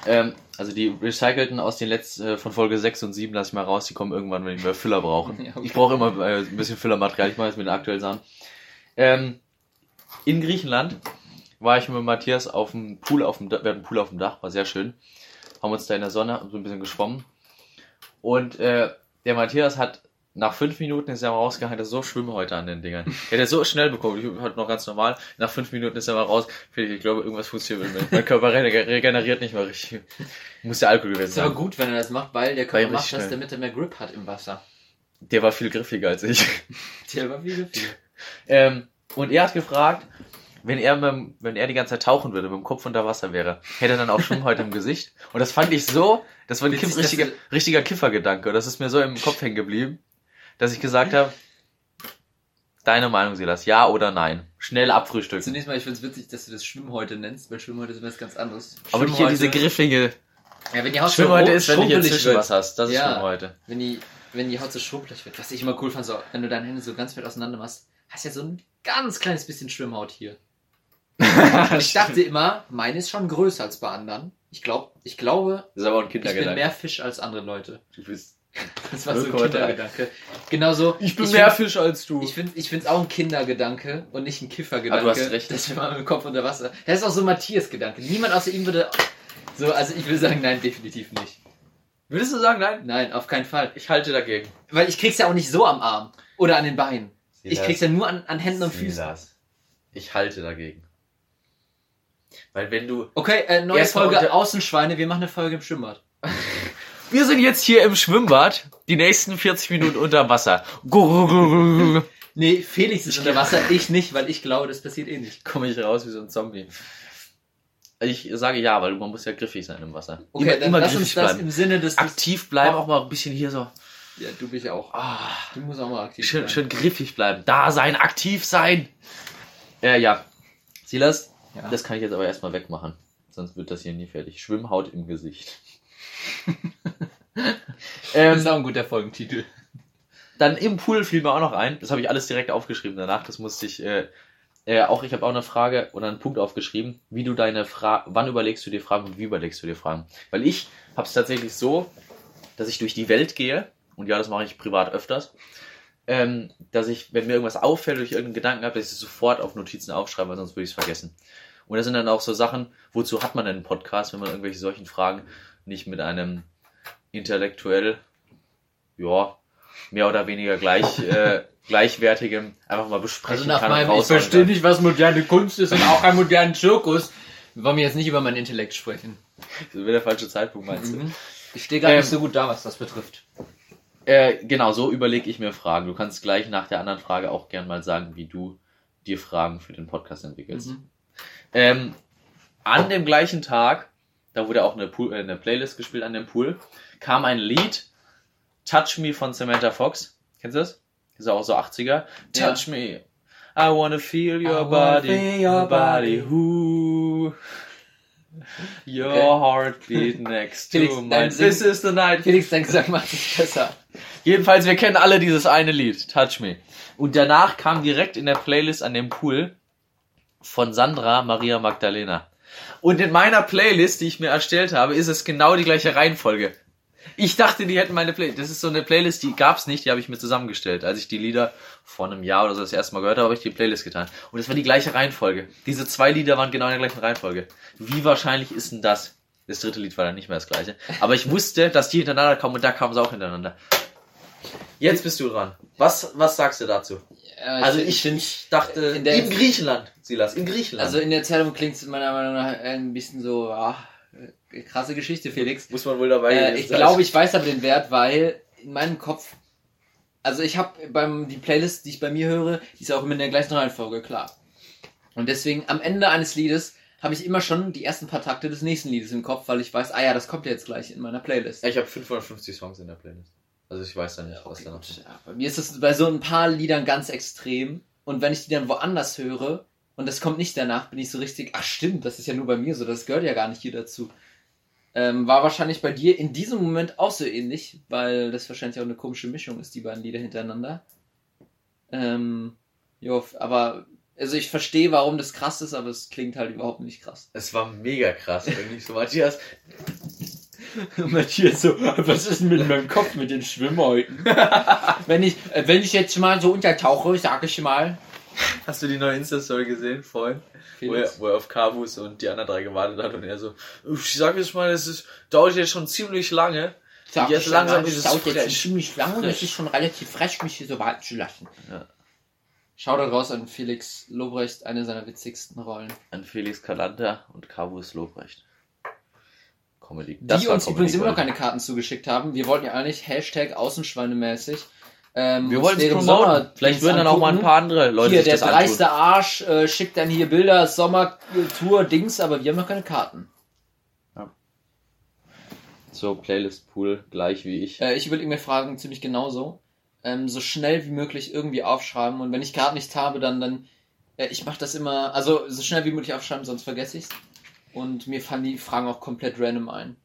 Ähm, also die recycelten aus den letzten äh, von Folge 6 und 7 lasse ich mal raus, die kommen irgendwann, wenn wir Füller brauchen. Ja, okay. Ich brauche immer äh, ein bisschen Füllermaterial, ich mache jetzt mit den aktuellen Sachen. Ähm, in Griechenland war ich mit Matthias auf dem Pool auf dem Dach, wir hatten einen Pool auf dem Dach, war sehr schön. Haben uns da in der Sonne so ein bisschen geschwommen. Und äh, der Matthias hat nach fünf Minuten ist er mal er so Schwimme heute an den Dingern. Er hat er so schnell bekommen, ich hatte noch ganz normal. Nach fünf Minuten ist er mal raus. Ich glaube, irgendwas funktioniert mit mir. Mein Körper rege- regeneriert nicht mehr richtig. Muss der Alkohol gewesen Ist aber sein. gut, wenn er das macht, weil der Körper macht das, damit er mehr Grip hat im Wasser. Der war viel griffiger als ich. Der war viel viel. Ähm, und er hat gefragt, wenn er, mit, wenn er die ganze Zeit tauchen würde, mit dem Kopf unter Wasser wäre, hätte er dann auch Schwimmen heute im Gesicht. Und das fand ich so, das war ein Kiff, richtiger, richtiger Kiffergedanke. Das ist mir so im Kopf hängen geblieben. dass ich gesagt habe, deine Meinung, Silas, ja oder nein? Schnell abfrühstücken. Zunächst mal, ich finde es witzig, dass du das Schwimmhäute nennst, weil Schwimmhäute ist was ganz anderes. Aber nicht hier diese griffige Ja, wenn die Haut so Schwimmhäute ru- ist, wenn du hier zwischen was hast. Das ist Ja. Schwimmhäute. Wenn die, wenn die Haut so schrumpelig wird. Was ich immer cool fand, so, wenn du deine Hände so ganz weit auseinander machst, hast ja so ein ganz kleines bisschen Schwimmhaut hier. Ich dachte immer, meine ist schon größer als bei anderen. Ich glaube, ich glaube, Das ist aber ein ich bin Kindergedanke. mehr Fisch als andere Leute. Du bist Das war so ein 0,3. Kindergedanke. Genauso. ich bin ich mehr find- Fisch als du. Ich finde ich find's auch ein Kindergedanke und nicht ein Kiffergedanke. Ah, du hast recht. Das ist immer mit dem Kopf unter Wasser. Das ist auch so ein Matthias-Gedanke. Niemand außer ihm würde. So, also ich will sagen, nein, definitiv nicht. Würdest du sagen, nein? Nein, auf keinen Fall. Ich halte dagegen. Weil ich krieg's ja auch nicht so am Arm. Oder an den Beinen. Ich krieg's ja nur an, an Händen und Füßen. Silas. Ich halte dagegen. Weil wenn du... Okay, äh, neue Folge unter- Außenschweine. Wir machen eine Folge im Schwimmbad. Wir sind jetzt hier im Schwimmbad, die nächsten 40 Minuten unter Wasser. Komme Nee, Felix ist unter Wasser, ich nicht, weil ich glaube, das passiert eh nicht. ich raus wie so ein Zombie. Ich sage ja, weil man muss ja griffig sein im Wasser. Okay, immer dann immer lass griffig uns das bleiben. im Sinne des... Aktiv bleiben, auch mal ein bisschen hier so. ja, du bist auch. Ah, Du musst auch mal aktiv schön, sein. schön griffig bleiben. Da sein, aktiv sein. Äh, ja. Silas, Ja. das kann ich jetzt aber erstmal wegmachen. Sonst wird das hier nie fertig. Schwimmhaut im Gesicht. Das ähm, ist auch ein guter Folgentitel. Dann im Pool fiel mir auch noch ein. Das habe ich alles direkt aufgeschrieben danach. Das musste ich. Äh, äh, auch ich habe auch eine Frage oder einen Punkt aufgeschrieben, wie du deine Frage, wann überlegst du dir Fragen und wie überlegst du dir Fragen. Weil ich habe es tatsächlich so, dass ich durch die Welt gehe und ja, das mache ich privat öfters. Ähm, dass ich, wenn mir irgendwas auffällt oder ich irgendeinen Gedanken habe, dass ich es sofort auf Notizen aufschreibe, weil sonst würde ich es vergessen. Und das sind dann auch so Sachen, wozu hat man denn einen Podcast, wenn man irgendwelche solchen Fragen nicht mit einem intellektuell, ja, mehr oder weniger gleich, äh, gleichwertigem einfach mal besprechen Also nach kann. meinem, ich verstehe nicht, was moderne Kunst ist und auch ein modernen Zirkus. Wir wollen jetzt nicht über meinen Intellekt sprechen. Das wäre der falsche Zeitpunkt, meinst du? Ich stehe gar Ähm, nicht so gut da, was das betrifft. Äh, genau, so überlege ich mir Fragen. Du kannst gleich nach der anderen Frage auch gern mal sagen, wie du dir Fragen für den Podcast entwickelst. Mhm. Ähm, an dem gleichen Tag, da wurde auch eine, Pool, äh, eine Playlist gespielt an dem Pool, kam ein Lied, Touch Me von Samantha Fox. Kennst du das? Ist auch so 80er. Ja. Touch Me. I wanna feel your wanna body, feel your body, who Your Okay. heartbeat next to Felix, mine. dein Sing- This is the night. Felix, dein Gesang macht es besser. Jedenfalls, wir kennen alle dieses eine Lied, Touch Me. Und danach kam direkt in der Playlist an dem Pool von Sandra Maria Magdalena. Und in meiner Playlist, die ich mir erstellt habe, ist es genau die gleiche Reihenfolge. Ich dachte, die hätten meine Playlist. Das ist so eine Playlist, die gab's nicht, die habe ich mir zusammengestellt. Als ich die Lieder vor einem Jahr oder so das erste Mal gehört habe, habe ich die Playlist getan. Und es war die gleiche Reihenfolge. Diese zwei Lieder waren genau in der gleichen Reihenfolge. Wie wahrscheinlich ist denn das? Das dritte Lied war dann nicht mehr das gleiche. Aber ich wusste, dass die hintereinander kommen und da kamen sie auch hintereinander. Jetzt bist du dran. Was, was sagst du dazu? Ja, Also find- ich, ich dachte, in der- in Griechenland, Silas, in Griechenland. Also in der Zeitung klingt es meiner Meinung nach ein bisschen so, ah, äh, krasse Geschichte, Felix. muss man wohl dabei Äh, ich glaube, ich weiß aber den Wert, weil in meinem Kopf, also ich habe beim die Playlist, die ich bei mir höre, die ist auch immer in der gleichen Reihenfolge, klar. Und deswegen am Ende eines Liedes habe ich immer schon die ersten paar Takte des nächsten Liedes im Kopf, weil ich weiß, ah ja, das kommt jetzt gleich in meiner Playlist. Ja, ich habe 550 Songs in der Playlist. Also ich weiß da nicht, was da noch ja, bei mir ist das bei so ein paar Liedern ganz extrem. Und wenn ich die dann woanders höre und das kommt nicht danach, bin ich so richtig, ach stimmt, das ist ja nur bei mir so, das gehört ja gar nicht hier dazu. Ähm, war wahrscheinlich bei dir in diesem Moment auch so ähnlich, weil das wahrscheinlich auch eine komische Mischung ist, die beiden Lieder hintereinander. Ähm, jo, aber, also ich verstehe, warum das krass ist, aber es klingt halt überhaupt nicht krass. Es war mega krass, irgendwie so Matthias. Matthias so, was ist denn mit meinem Kopf mit den Schwimmhäuten? wenn ich, äh, wenn ich jetzt mal so untertauche, sage ich mal. Hast du die neue Insta-Story gesehen vorhin? Wo er, wo er auf Kabus und die anderen drei gewartet hat und er so, ich sag jetzt mal, es ist, dauert jetzt schon ziemlich lange. Sag Jetzt langsam mal, ist es dauert jetzt ziemlich lang und es ist schon relativ frech, mich hier so warten zu lassen. Ja. Schau da raus an Felix Lobrecht, eine seiner witzigsten Rollen. An Felix Kalanta und Kabus Lobrecht. Comedy. Die war uns Comedy übrigens immer noch keine Karten zugeschickt haben. Wir wollten ja eigentlich Hashtag Außenschweinemäßig. Ähm, Wir wollen es promoten. Sommer- Vielleicht würden dann auch mal ein paar andere Leute Hier, sich der das antun. dreiste Arsch äh, schickt dann hier Bilder, Sommertour, Dings, aber wir haben noch keine Karten. So, Playlist Pool, gleich wie ich. Äh, ich überlege mir Fragen ziemlich genauso. Ähm, so schnell wie möglich irgendwie aufschreiben. Und wenn ich gerade nichts habe, dann, dann äh, ich mache das immer, also so schnell wie möglich aufschreiben, sonst vergesse ich's. Und mir fallen die Fragen auch komplett random ein.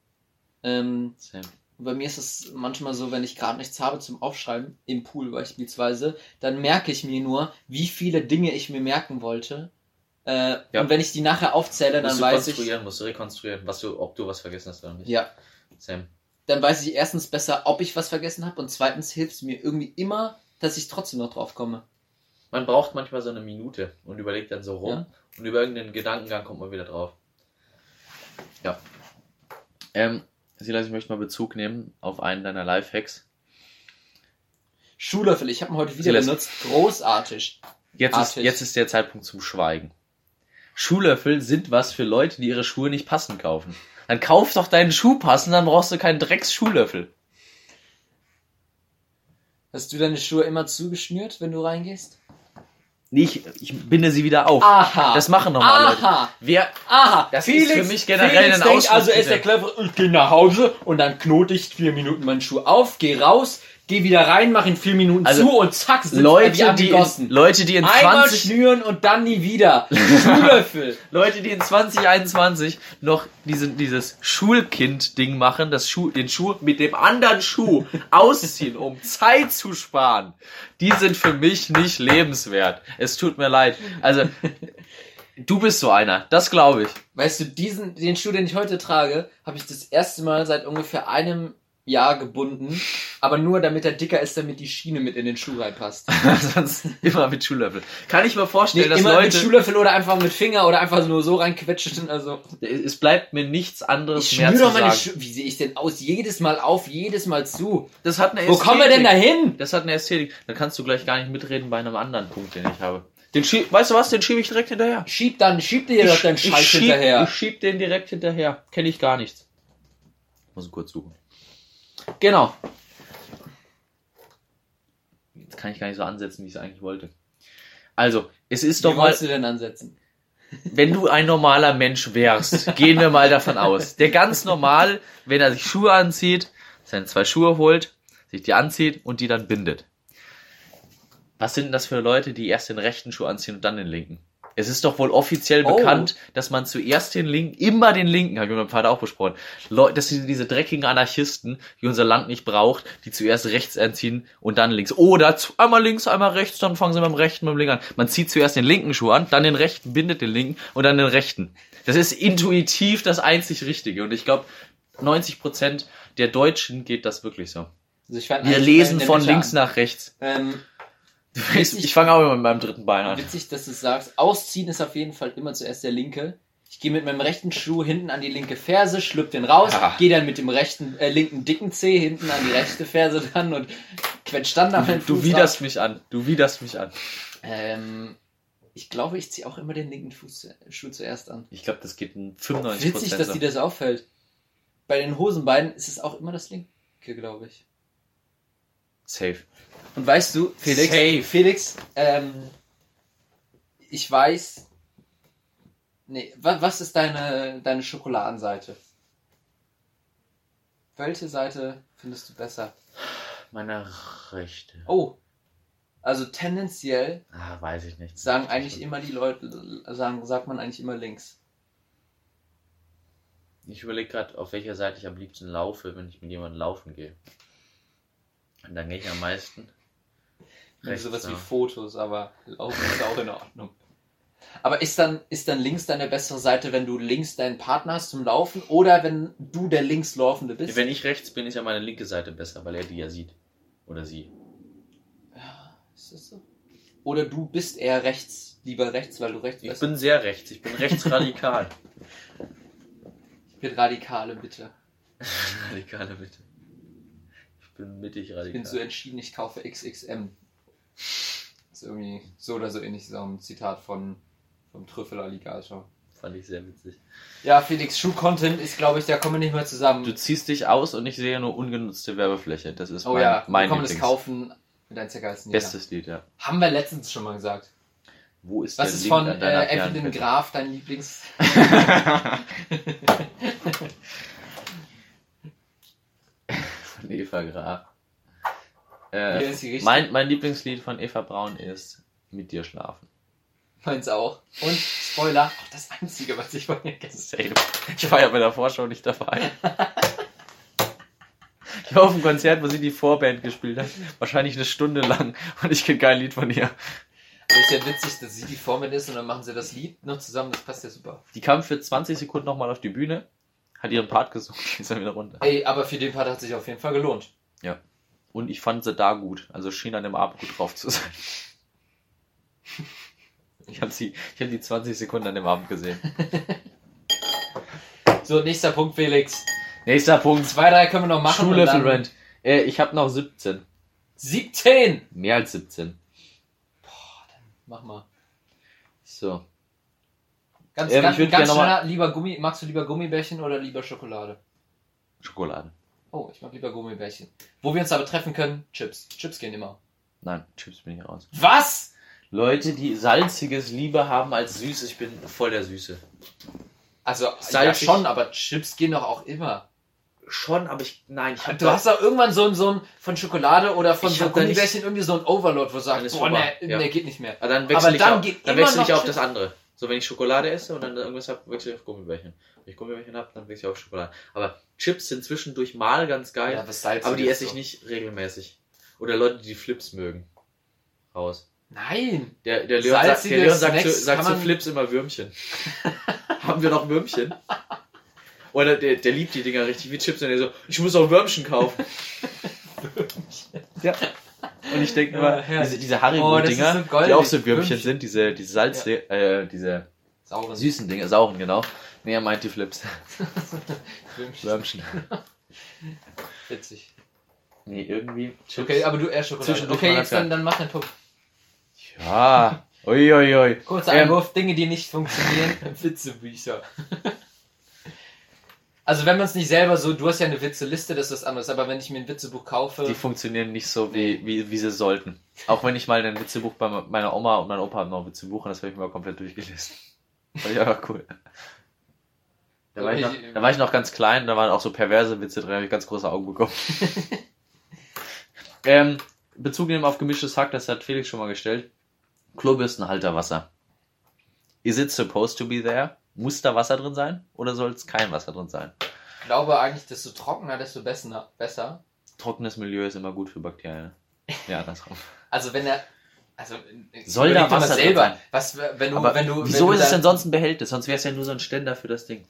Ähm, Same. bei mir ist es manchmal so, wenn ich gerade nichts habe zum Aufschreiben, im Pool beispielsweise, dann merke ich mir nur, wie viele Dinge ich mir merken wollte. Äh, Ja. Und wenn ich die nachher aufzähle, dann Musst du weiß ich, konstruieren, musst du rekonstruieren, was du, ob du was vergessen hast oder nicht. ja, Same. Dann weiß ich erstens besser, ob ich was vergessen habe und zweitens hilft es mir irgendwie immer, dass ich trotzdem noch drauf komme. Man braucht manchmal so eine Minute und überlegt dann so rum Ja. und über irgendeinen Gedankengang kommt man wieder drauf. Ja. Ähm, Silas, ich möchte mal Bezug nehmen auf einen deiner Lifehacks. Schuhlöffel, ich habe ihn heute wieder Silas. benutzt. Großartig. Jetzt ist, jetzt ist der Zeitpunkt zum Schweigen. Schuhlöffel sind was für Leute, die ihre Schuhe nicht passend kaufen. Dann kauf doch deinen Schuh passend, dann brauchst du keinen Drecks-Schuhlöffel. Hast du deine Schuhe immer zugeschnürt, wenn du reingehst? Nee, ich, ich binde sie wieder auf. Aha. Das machen normal Leute. Aha. Wer, Aha. Das ist für mich generell ein denkt, also er ist der clevere, ich gehe nach Hause und dann knote ich vier Minuten meinen Schuh auf, geh raus, geh wieder rein, mach ihn vier Minuten Also, zu und zack, sind Leute, die in, Leute, die in Einmal 20, schnüren und dann nie wieder. Schuhlöffel. Leute, die in 2021 noch diese, dieses Schulkind-Ding machen, das Schuh, den Schuh mit dem anderen Schuh ausziehen, um Zeit zu sparen, die sind für mich nicht lebenswert. Es tut mir leid. Also, du bist so einer, das glaube ich. Weißt du, diesen, den Schuh, den ich heute trage, habe ich das erste Mal seit ungefähr einem Jahr gebunden, aber nur damit er dicker ist, damit die Schiene mit in den Schuh reinpasst. Sonst immer mit Schuhlöffel. Kann ich mir Nee, vorstellen, dass immer mit Leute, Schuhlöffel oder einfach mit Finger oder einfach nur so reinquetschen. Also es bleibt mir nichts anderes ich mehr zu doch meine sagen. Schuhe. Wie sehe ich denn aus? Jedes Mal auf, jedes Mal zu. Das hat eine Wo kommen wir denn da Ästhetik. hin? Das hat eine Ästhetik. Dann kannst du gleich gar nicht mitreden bei einem anderen Punkt, den ich habe. Den schieb, weißt du was? Den schiebe ich direkt hinterher. Schieb dann, schieb dir doch deinen Scheiß schieb, hinterher. Ich schieb den direkt hinterher. Kenne ich gar nichts. Muss ich kurz suchen. Genau. Jetzt kann ich gar nicht so ansetzen, wie ich es eigentlich wollte. Also, es ist doch Wie mal, wolltest du denn ansetzen? wenn du ein normaler Mensch wärst, gehen wir mal davon aus. Der ganz normal, wenn er sich Schuhe anzieht, seine zwei Schuhe holt, sich die anzieht und die dann bindet. Was sind denn das für Leute, die erst den rechten Schuh anziehen und dann den linken? Es ist doch wohl offiziell Oh. bekannt, dass man zuerst den linken, immer den linken, habe ich mit meinem Vater auch besprochen. Leute, das sind diese dreckigen Anarchisten, die unser Land nicht braucht, die zuerst rechts anziehen und dann links. Oder einmal links, einmal rechts, dann fangen sie mit dem rechten, mit dem linken an. Man zieht zuerst den linken Schuh an, dann den rechten, bindet den linken und dann den rechten. Das ist intuitiv das einzig Richtige. Und ich glaube, 90% der Deutschen geht das wirklich so. Also Wir lesen von links an. nach rechts. Ähm, Du weißt, ich fange auch immer mit meinem dritten Bein an. witzig, dass du es sagst. Ausziehen ist auf jeden Fall immer zuerst der linke. Ich gehe mit meinem rechten Schuh hinten an die linke Ferse, schlüpf den raus, Ja. gehe dann mit dem rechten, äh, linken dicken Zeh hinten an die rechte Ferse dann und quetsch dann nach meinem Du Fuß widerst mich an. Du widerst mich an. Ähm, ich glaube, ich ziehe auch immer den linken Fuß, zu- Schuh zuerst an. Ich glaube, das geht in 95% Witzig, dass dir das auffällt. Bei den Hosenbeinen ist es auch immer das linke, glaube ich. Safe. Und weißt du, Felix, Safe. Felix, ähm, ich weiß, nee, was, was ist deine, deine Schokoladenseite? Welche Seite findest du besser? Meine rechte. Oh, also tendenziell Ah, weiß ich nicht. sagen eigentlich immer die Leute, sagen, sagt man eigentlich immer links. Ich überlege gerade, auf welcher Seite ich am liebsten laufe, wenn ich mit jemandem laufen gehe. Und dann gehe ich am meisten. Rechts, sowas ja. wie Fotos, aber Laufen ist auch in Ordnung. Aber ist dann, ist dann links deine bessere Seite, wenn du links deinen Partner hast zum Laufen oder wenn du der Linkslaufende bist? Wenn ich rechts bin, ist ja meine linke Seite besser, weil er die ja sieht. Oder sie. Ja, ist das so? Oder du bist eher rechts, lieber rechts, weil du rechts Ich bist. bin sehr rechts. Ich bin rechtsradikal. Ich bin Radikale, bitte. Radikale bitte. Ich bin mittig Ich radikal. bin so entschieden, ich kaufe XXM. Ist irgendwie so oder so ähnlich, so ein Zitat von vom Trüffelalligator. Fand ich sehr witzig. Ja, Felix, Schuh-Content ist, glaube ich, da kommen wir nicht mehr zusammen. Du ziehst dich aus und ich sehe nur ungenutzte Werbefläche. Das ist oh mein, ja, mein kommen das Lieblings- kaufen mit als Nieder. Bestes Lied, ja. Haben wir letztens schon mal gesagt. Wo ist Was ist Link von äh, Evelyn? Graf dein Lieblings... Von Eva Graf. Äh, mein, mein Lieblingslied von Eva Braun ist Mit dir schlafen. Meins auch. Und Spoiler, auch das einzige, was ich von ihr kenne. Ich war ja bei der Vorschau nicht dabei. Ich war auf einem Konzert, wo sie die Vorband gespielt hat. Wahrscheinlich eine Stunde lang. Und ich kenne kein Lied von ihr. Aber ist ja witzig, dass sie die Formel ist und dann machen sie das Lied noch zusammen, das passt ja super. Die kam für 20 Sekunden nochmal auf die Bühne, hat ihren Part gesungen, ist dann wieder runter. Ey, aber für den Part hat sich auf jeden Fall gelohnt. Und ich fand sie da gut. Also schien an dem Abend gut drauf zu sein. Ich habe sie, ich habe die 20 Sekunden an dem Abend gesehen. So, nächster Punkt, Felix. Nächster Punkt. Zwei, drei können wir noch machen. Schule dann Rent. Äh, ich habe noch 17. 17! Mehr als 17. Mach mal. So. Ganz, Ähm, ganz, ganz schneller, lieber Gummi, magst du lieber Gummibärchen oder lieber Schokolade? Schokolade. Oh, ich mag lieber Gummibärchen. Wo wir uns aber treffen können, Chips. Chips gehen immer. Nein, Chips bin ich raus. Was? Leute, die salziges lieber haben als süß, ich bin voll der Süße. Also, ja Salzig. schon, aber Chips gehen doch auch immer. Schon, aber ich, nein, ich Du hast doch irgendwann so ein, so ein von Schokolade oder von Ich so hab da Gummibärchen irgendwie so ein Overload, wo du Dann sagst, ist boah, vorbei, ne, ja. ne, geht nicht mehr. Aber dann wechsle Aber ich, dann auf, geht dann immer wechsle ich noch auf das andere. So, wenn ich Schokolade esse und dann irgendwas habe, wechsle ich auf Gummibärchen. Wenn ich Gummibärchen habe, dann wechsle ich auf Schokolade. Aber Chips sind zwischendurch mal ganz geil, Ja, Salziges aber die esse ich so. nicht regelmäßig. Oder Leute, die Flips mögen. Raus. Nein. Der, der Leon, sagt, der Leon sagt, zu, sagt zu Flips immer Würmchen. Haben wir noch Würmchen? Oder der, der liebt die Dinger richtig wie Chips und der so, ich muss auch Würmchen kaufen. ja. Und ich denke Ja, immer, herrlich. diese, diese Oh, Haribo-Dinger, so goldig. die auch so Würmchen sind, diese, diese Salz, äh, diese Sauren. süßen Dinge, sauren, genau. Nee, er meint die Flips. Würmchen. Würmchen. Witzig. Nee, irgendwie Chips. Okay, aber du eher Schokolade. Okay, mal jetzt dann, dann mach den Punkt. Ja. Uiuiui. Ui, ui. Kurzer Ähm, Einwurf, Dinge, die nicht funktionieren. Witzebücher. Also wenn man es nicht selber so, du hast ja eine Witzeliste, das ist was anderes, aber wenn ich mir ein Witzebuch kaufe, Die funktionieren nicht so, wie, wie, wie sie sollten. Auch wenn ich mal ein Witzebuch bei meiner Oma und meinem Opa haben noch ein Witzebuch und das habe ich mir mal komplett durchgelesen. Fand ich einfach cool. Da war, ich noch, da war ich noch ganz klein, da waren auch so perverse Witze drin, da habe ich ganz große Augen bekommen. ähm, Bezug nehmen auf gemischtes Hack, das hat Felix schon mal gestellt. Klobürstenhalter Wasser. Is it supposed to be there? Muss da Wasser drin sein? Oder soll es kein Wasser drin sein? ich glaube eigentlich, desto trockener, desto besser. Trockenes Milieu ist immer gut für Bakterien. Ja, andersrum. Also wenn er, also Soll da Wasser drin selber, sein? was wenn du, Aber wenn du, wieso wenn ist du es denn sonst ein Behältnis? Sonst wäre es ja nur so ein Ständer für das Ding.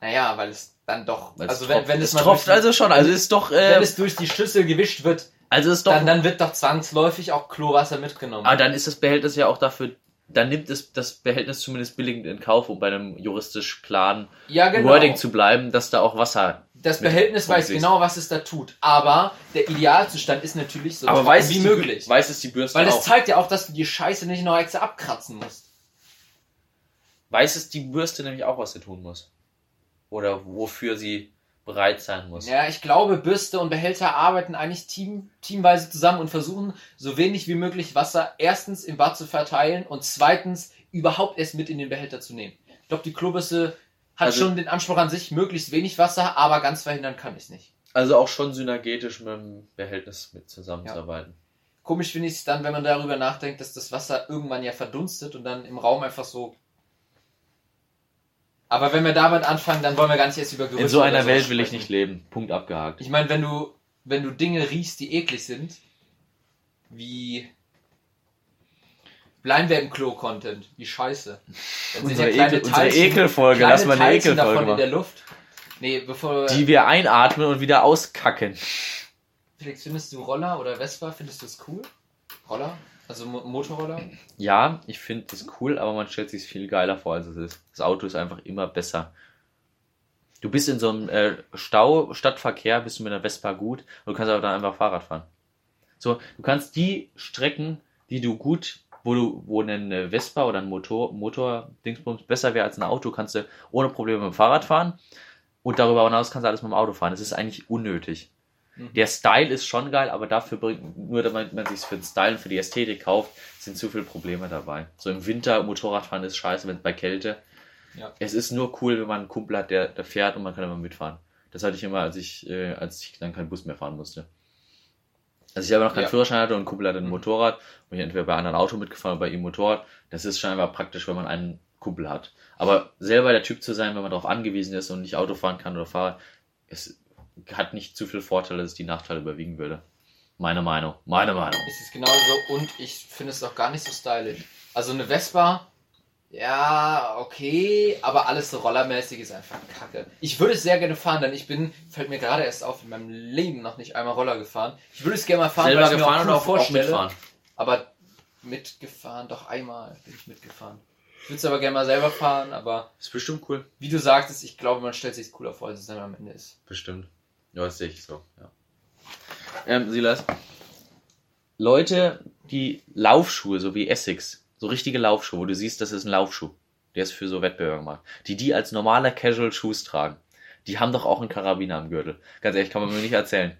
Naja, weil es dann doch, Weil also es wenn, tropft. wenn es, mal tropft durch, also schon, also ist doch, wenn äh, es durch die Schüssel gewischt wird, also ist doch, dann, dann wird doch zwangsläufig auch Klowasser mitgenommen. ah, dann ist das Behältnis ja auch dafür, dann nimmt es das Behältnis zumindest billigend in Kauf, um bei einem juristisch klaren ja, genau. Wording zu bleiben, dass da auch Wasser. Das Behältnis weiß rumfließt. genau, was es da tut. Aber der Idealzustand ist natürlich so Aber weiß wie es die, möglich. Weiß es die Bürste Weil das auch? zeigt ja auch, dass du die Scheiße nicht noch extra abkratzen musst. Weiß es die Bürste nämlich auch, was sie tun muss? Oder wofür sie bereit sein muss? Ja, ich glaube, Bürste und Behälter arbeiten eigentlich team, teamweise zusammen und versuchen, so wenig wie möglich Wasser erstens im Bad zu verteilen und zweitens überhaupt erst mit in den Behälter zu nehmen. Ich glaube, die Klobürste hat Also- schon den Anspruch an sich, möglichst wenig Wasser, aber ganz verhindern kann ich es nicht. Also auch schon synergetisch mit dem Behältnis mit zusammenzuarbeiten. Komisch finde ich es dann, wenn man darüber nachdenkt, dass das Wasser irgendwann ja verdunstet und dann im Raum einfach so. Aber wenn wir damit anfangen, dann wollen wir gar nicht erst über Gerüche In so einer Welt will ich nicht leben. Punkt abgehakt. Ich meine, wenn du, wenn du Dinge riechst, die eklig sind, wie bleiben wir im Klo-Content, wie scheiße. Dann Unsere, Ekel, unsere Ekelfolge, lass mal eine Teilchen davon Ekelfolge in der. Luft. Nee, bevor Die wir einatmen und wieder auskacken. Felix, findest du Roller oder Vespa, findest du es cool? Roller? Also Mo Motorroller? Ja, ich finde das cool, aber man stellt sich viel geiler vor, als es ist. Das Auto ist einfach immer besser. Du bist in so einem äh, Stau, Stadtverkehr, bist du mit einer Vespa gut und du kannst aber dann einfach Fahrrad fahren. So, du kannst die Strecken, die du gut, wo du, wo eine Vespa oder ein Motor, Motor, Dingsbums besser wäre als ein Auto, kannst du ohne Probleme mit dem Fahrrad fahren. Und darüber hinaus kannst du alles mit dem Auto fahren. Das ist eigentlich unnötig. Mhm. Der Style ist schon geil, aber dafür bringt, nur damit man sich für den Style und für die Ästhetik kauft, sind zu viele Probleme dabei. So im Winter Motorradfahren ist scheiße, wenn es bei Kälte. Ja. Es ist nur cool, wenn man einen Kumpel hat, der, der fährt und man kann immer mitfahren. Das hatte ich immer, als ich, äh, als ich dann keinen Bus mehr fahren musste. Also ich habe noch keinen Ja. Führerschein hatte und ein Kumpel hatte ein Mhm. Motorrad und ich entweder bei einem anderen Auto mitgefahren oder bei ihm Motorrad. Das ist scheinbar praktisch, wenn man einen Kumpel hat. Aber selber der Typ zu sein, wenn man darauf angewiesen ist und nicht Auto fahren kann oder Fahrrad, es hat nicht zu viel Vorteile, dass die Nachteile überwiegen würde. Meine Meinung. Meine Meinung. Ist es genauso und ich finde es auch gar nicht so stylisch. Also eine Vespa, ja, okay, aber alles so rollermäßig ist einfach kacke. Ich würde es sehr gerne fahren, denn ich bin, fällt mir gerade erst auf, in meinem Leben noch nicht einmal Roller gefahren. Ich würde es gerne mal fahren, Selber weil ich mir gefahren auch oder cool auch, auch vorstelle. Aber mitgefahren, doch einmal bin ich mitgefahren. Ich würde es aber gerne mal selber fahren, aber Ist bestimmt cool. wie du sagtest, ich glaube, man stellt sich cooler vor, als es dann am Ende ist. Bestimmt. Ja, das sehe ich so, ja. Ähm, Silas, Leute, die Laufschuhe, so wie Essex, so richtige Laufschuhe, wo du siehst, das ist ein Laufschuh, der ist für so Wettbewerbe gemacht, die die als normaler Casual Shoes tragen, die haben doch auch einen Karabiner am Gürtel. Ganz ehrlich, kann man mir nicht erzählen.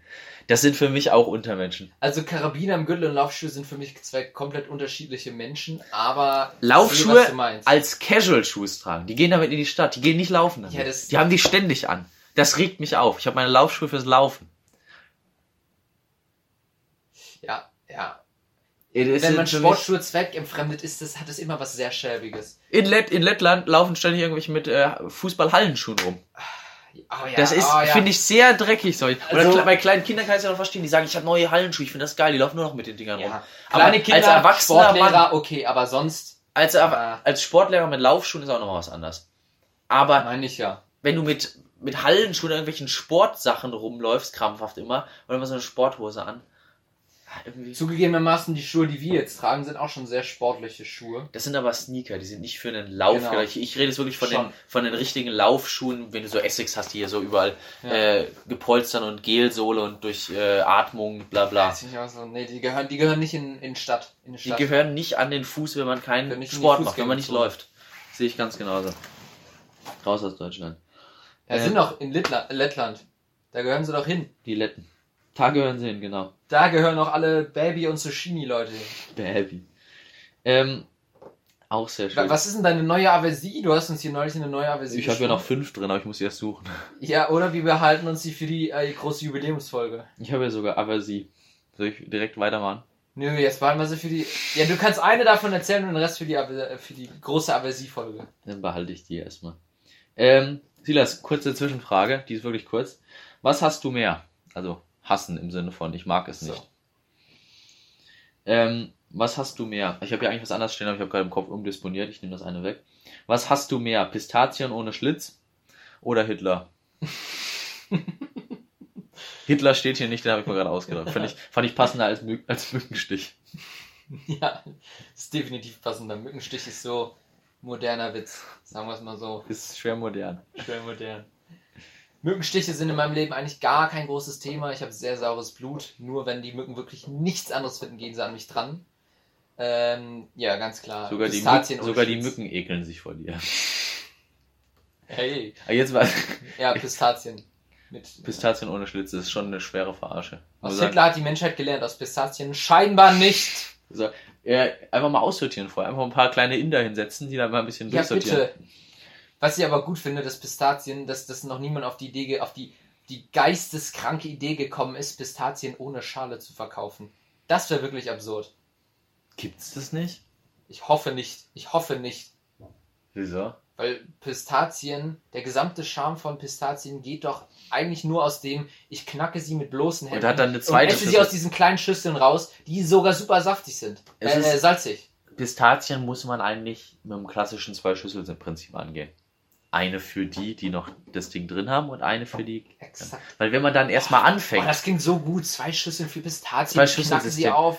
Das sind für mich auch Untermenschen. Also Karabiner im Gürtel und Laufschuhe sind für mich zwei komplett unterschiedliche Menschen, aber sehe, Laufschuhe meinst. als Casual Shoes tragen. Die gehen damit in die Stadt, die gehen nicht laufen damit. Ja, das- die haben die ständig an. Das regt mich auf. Ich habe meine Laufschuhe fürs Laufen. Ja, ja. Wenn man Sportschuhe zweckentfremdet ist, das hat es immer was sehr Schäbiges. In, Lett, in Lettland laufen ständig irgendwelche mit äh, Fußballhallenschuhen rum. Oh, ja, Das ist, oh, ja. finde ich, sehr dreckig. So. Oder Also- bei kleinen Kindern kann ich es ja noch verstehen. Die sagen, ich habe neue Hallenschuhe, ich finde das geil. Die laufen nur noch mit den Dingern rum. Ja. Aber Kleine Kinder, als Erwachsener Sportlehrer, Mann- okay, aber sonst Als, Ja. als Sportlehrer mit Laufschuhen ist auch noch was anderes. Aber meine ich ja. wenn du mit, mit Hallenschuhen irgendwelchen Sportsachen rumläufst, krampfhaft immer, oder immer so eine Sporthose an, ah, irgendwie. Zugegebenermaßen, die Schuhe, die wir jetzt tragen, sind auch schon sehr sportliche Schuhe. Das sind aber Sneaker, die sind nicht für einen Lauf. Genau. Ich, ich rede jetzt wirklich von den, von den richtigen Laufschuhen, wenn du so Essex hast, die hier so überall Ja. äh, gepolstern und Gelsohle und durch äh, Atmung, bla bla. Weiß ich nicht, also, nee, die gehören, die gehören nicht in, in Stadt. In die Die Stadt. gehören nicht an den Fuß, wenn man keinen Sport macht, wenn man nicht läuft. Sehe ich ganz genauso. Raus aus Deutschland. Ja, äh, sind noch in Lettland, Lettland. Da gehören sie doch hin. Die Letten. Da gehören sie hin, genau. Da gehören auch alle Baby- und Sushimi-Leute hin. Baby. Ähm, auch sehr schön. Was ist denn deine neue Aversie? Du hast uns hier neulich eine neue Aversie ich habe ja noch fünf drin, aber ich muss sie erst suchen. Ja, oder wir behalten uns die für die äh, große Jubiläumsfolge. Ich habe ja sogar Aversie. Soll ich direkt weitermachen? Nö, jetzt behalten wir sie für die. Ja, du kannst eine davon erzählen und den Rest für die, für die große Aversie-Folge. Dann behalte ich die erstmal. Ähm, Silas, kurze Zwischenfrage, die ist wirklich kurz. Was hast du mehr? Also hassen im Sinne von ich mag es So. nicht. Ähm, was hast du mehr? Ich habe ja eigentlich was anderes stehen, aber ich habe gerade im Kopf umdisponiert. Ich nehme das eine weg. Was hast du mehr? Pistazien ohne Schlitz oder Hitler? Hitler steht hier nicht, den habe ich mir gerade ausgedacht. Fand ich, fand ich passender als, Mü als Mückenstich. Ja, ist definitiv passender. Mückenstich ist so moderner Witz. Sagen wir es mal so. Ist schwer modern. Schwer modern. Mückenstiche sind in meinem Leben eigentlich gar kein großes Thema. Ich habe sehr saures Blut. Nur wenn die Mücken wirklich nichts anderes finden, gehen sie an mich dran. Ähm, ja, ganz klar. Sogar die, Mücken, sogar die. Mücken ekeln sich vor dir. Hey. Aber jetzt war Ja, Pistazien. Mit, Pistazien ohne Schlitz das ist schon eine schwere Verarsche. aus Hitler hat die Menschheit gelernt, aus Pistazien scheinbar nicht. So, äh, einfach mal aussortieren vorher. Einfach ein paar kleine Inder hinsetzen, die dann mal ein bisschen Ja, durchsortieren. bitte. Was ich aber gut finde, dass Pistazien, dass, dass noch niemand auf die Idee, auf die, die geisteskranke Idee gekommen ist, Pistazien ohne Schale zu verkaufen. Das wäre wirklich absurd. Gibt's das nicht? Ich hoffe nicht. Ich hoffe nicht. Wieso? Weil Pistazien, der gesamte Charme von Pistazien geht doch eigentlich nur aus dem, ich knacke sie mit bloßen Händen Und hat dann eine zweite und esse sie aus diesen kleinen Schüsseln raus, die sogar super saftig sind. Es Äh, ist- äh, salzig. Pistazien muss man eigentlich mit dem klassischen Zwei-Schüssel-Prinzip angehen. Eine für die, die noch das Ding drin haben und eine für die. Exakt. Weil wenn man dann erstmal Oh, anfängt, das klingt so gut. Zwei Schüsseln für Pistazien. Zwei ich knacke sie auf.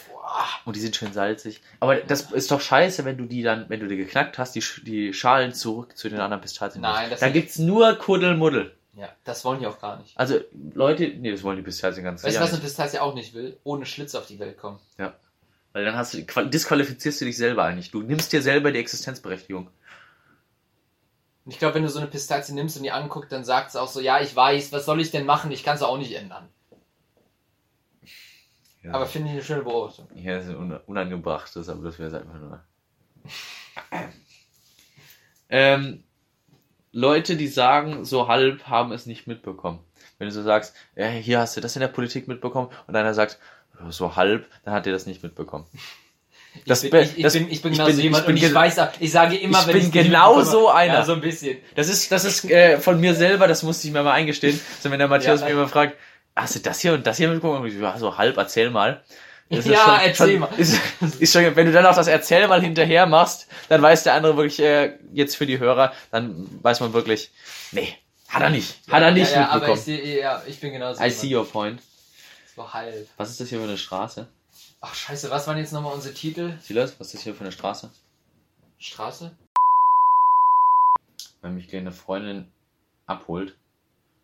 Und die sind schön salzig. Aber das ist doch scheiße, wenn du die dann, wenn du die geknackt hast, die, die Schalen zurück zu den anderen Pistazien. Nein, das Da nicht. gibt's nur Kuddelmuddel. Ja, das wollen die auch gar nicht. Also, Leute, nee, das wollen die Pistazien ganz Weißt du, was eine. Pistazie auch nicht will? Ohne Schlitz auf die Welt kommen. Weil dann hast du, qual- disqualifizierst du dich selber eigentlich. Du nimmst dir selber die Existenzberechtigung. Und ich glaube, wenn du so eine Pistazie nimmst und die anguckt, dann sagt sie auch so, ja, ich weiß, was soll ich denn machen? Ich kann es auch nicht ändern. Ja. Aber finde ich eine schöne Beobachtung. Ja, das ist un unangebracht, das, aber das wäre einfach nur. ähm, Leute, die sagen, so halb, haben es nicht mitbekommen. Wenn du so sagst, ja, hier hast du das in der Politik mitbekommen und einer sagt, so halb, dann hat er das nicht mitbekommen. Das, ich, bin, ich, ich, das, bin, ich bin genau so jemand ich bin, und ich weiß, ich sage immer, ich wenn bin genau so einer. Ja, so ein bisschen. Das ist, das ist äh, von mir selber, das musste ich mir mal eingestehen. So, wenn der Matthias ja, mich immer fragt, hast du das hier und das hier mitbekommen? Ich, ja, so halb, erzähl mal. ja, schon, erzähl schon, mal. Ist, ist schon, wenn du dann auch das Erzähl mal hinterher machst, dann weiß der andere wirklich, äh, jetzt für die Hörer, dann weiß man wirklich, nee, hat er nicht. Hat er nicht ja, ja, mitbekommen. Aber ich, seh, ja, ich bin genauso. I see your point. Das war halb. Was ist das hier für eine Straße? Ach scheiße, was waren jetzt nochmal unsere Titel? Silas, was ist das hier für eine Straße? Straße? Wenn mich eine Freundin abholt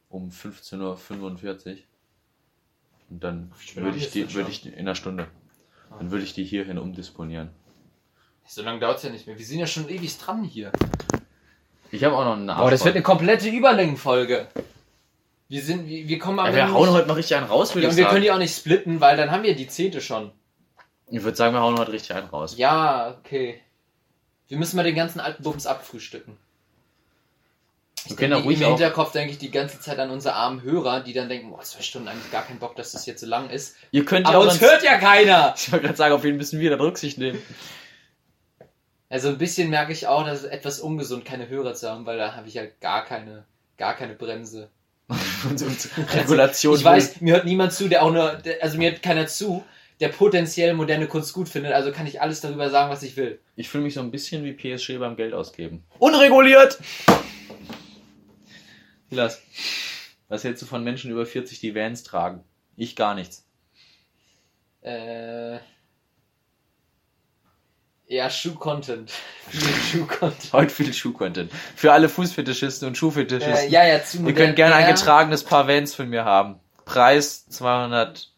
um 15.45 Uhr und dann würde ich die, würde ich in einer Stunde. Ah. Dann würde ich die hierhin umdisponieren. So lange dauert es ja nicht mehr. Wir sind ja schon ewig dran hier. Ich habe auch noch eine Boah, das wird eine komplette Überlängenfolge. Wir sind, wir, wir kommen aber. Ja, wir hauen heute mal richtig einen raus, würde ja, ich sagen. Wir können die auch nicht splitten, weil dann haben wir die zehnte schon. Ich würde sagen, wir hauen heute richtig einen raus. Ja, okay. Wir müssen mal den ganzen alten Bums abfrühstücken. Ich denke, Im Hinterkopf denke ich die ganze Zeit an unsere armen Hörer, die dann denken, boah, zwei Stunden eigentlich gar keinen Bock, dass das jetzt so lang ist. Ihr könnt Aber uns hört ja keiner! Ich wollte gerade sagen, auf wen müssen wir da Rücksicht nehmen. Also ein bisschen merke ich auch, dass es etwas ungesund, keine Hörer zu haben, weil da habe ich ja gar keine, gar keine Bremse. Regulation. Also, ich weiß, mir hört niemand zu, der auch nur, also mir hört keiner zu, der potenziell moderne Kunst gut findet, also kann ich alles darüber sagen, was ich will. Ich fühle mich so ein bisschen wie PSG beim Geld ausgeben. Unreguliert! Silas, was hältst du von Menschen über 40, die Vans tragen? Ich gar nichts. Äh. Ja, Schuh-Content. Viel Schuh-Content. Heute viel Schuh-Content. Für alle Fußfetischisten und Schuhfetischisten. Äh, ja, ja, zu Ihr könnt gerne ein getragenes Paar Vans von mir haben. Preis 200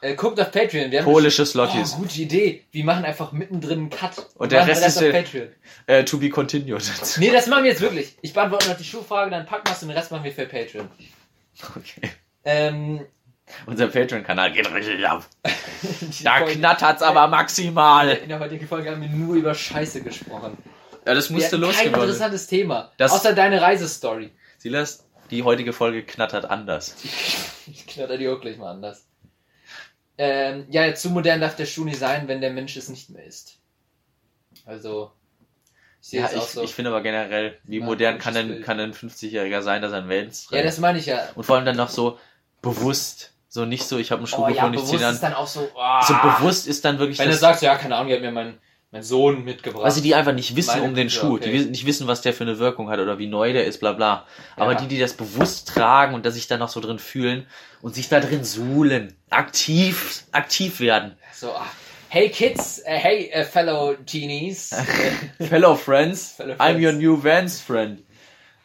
äh, guckt auf Patreon. Wir haben Polische Slotties. Oh, gute Idee. Wir machen einfach mittendrin einen Cut. Und, und der Rest ist auf Patreon. Äh, to be continued. nee, das machen wir jetzt wirklich. Ich beantworte noch die Schuhfrage, dann packen wir es und den Rest machen wir für Patreon. Okay. Ähm, Unser Patreon-Kanal geht richtig ab. da knattert's aber maximal. In der heutigen Folge haben wir nur über Scheiße gesprochen. Ja, das musste losgehen. Kein interessantes Thema. Das außer deine Reisestory. Silas, die heutige Folge knattert anders. ich knatter die auch gleich mal anders. Ähm, ja, zu modern darf der Schuh nicht sein, wenn der Mensch es nicht mehr ist. Also, ich sehe ja, ich, so. Ich finde aber generell, wie modern kann ein, kann ein 50-Jähriger sein, dass er ein Vans trägt? Ja, das meine ich ja. Und vor allem dann noch so bewusst. So nicht so, ich habe einen Schuh oh, gefunden, ja, ich ziehe dann. Ist dann auch so, oh. so bewusst ist dann wirklich. Wenn du sagst, ja, keine Ahnung, ich hat mir mein, mein Sohn mitgebracht. Also die einfach nicht wissen Meine um den Schuh, okay. die nicht wissen, was der für eine Wirkung hat oder wie neu der ist, bla bla. Aber ja. die, die das bewusst tragen und da sich dann noch so drin fühlen und sich da drin suhlen, aktiv, aktiv werden. So. Hey Kids, uh, hey uh, fellow Teenies. fellow friends, fellow friends, I'm your new Vans friend.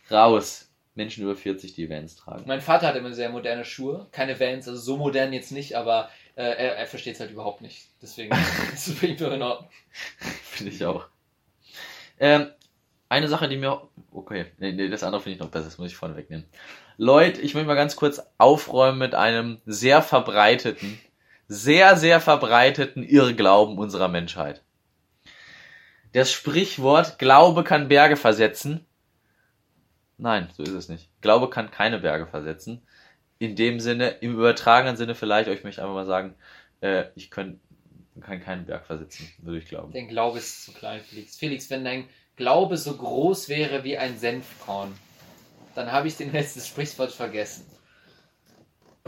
Raus. Menschen über 40, die Vans tragen. Mein Vater hat immer sehr moderne Schuhe. Keine Vans, also so modern jetzt nicht, aber äh, er, er versteht es halt überhaupt nicht. Deswegen ist es für ihn in Ordnung. Finde ich auch. Ähm, eine Sache, die mir. Okay, nee, nee das andere finde ich noch besser, das muss ich vorne wegnehmen. Leute, ich möchte mal ganz kurz aufräumen mit einem sehr verbreiteten, sehr, sehr verbreiteten Irrglauben unserer Menschheit. Das Sprichwort Glaube kann Berge versetzen. Nein, so ist es nicht. Glaube kann keine Berge versetzen. In dem Sinne, im übertragenen Sinne vielleicht, euch möchte ich einfach mal sagen, äh, ich könnt, kann keinen Berg versetzen, würde ich glauben. Dein Glaube ist zu klein, Felix. Felix, wenn dein Glaube so groß wäre wie ein Senfkorn, dann habe ich den letzten Sprichwort vergessen.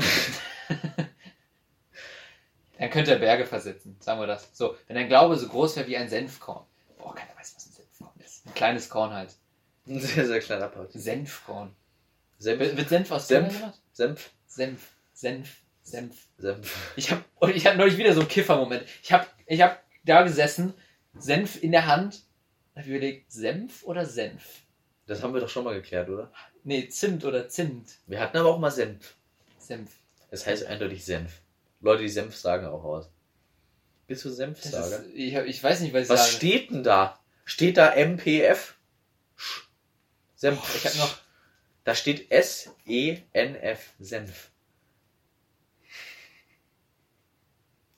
dann könnte er Berge versetzen, sagen wir das. So, wenn dein Glaube so groß wäre wie ein Senfkorn. Boah, keiner weiß, was ein Senfkorn ist. Ein kleines Korn halt. Ein sehr, sehr kleiner Part. Senfkorn. Senf. Wird Senf aus Senf? Senf. Senf. Senf. Senf. Senf. Ich habe ich hab neulich wieder so einen Kiffer-Moment. Ich habe ich hab da gesessen, Senf in der Hand, habe überlegt, Senf oder Senf? Das haben wir doch schon mal geklärt, oder? Nee, Zimt oder Zimt. Wir hatten aber auch mal Senf. Senf. Das heißt eindeutig Senf. Leute, die Senf sagen auch aus. Bist du Senfsager? Ist, ich, ich weiß nicht, was ich Was sage. steht denn da? Steht da MPF? Senf. Oh, ich habe noch. Da steht S-E-N-F. Senf.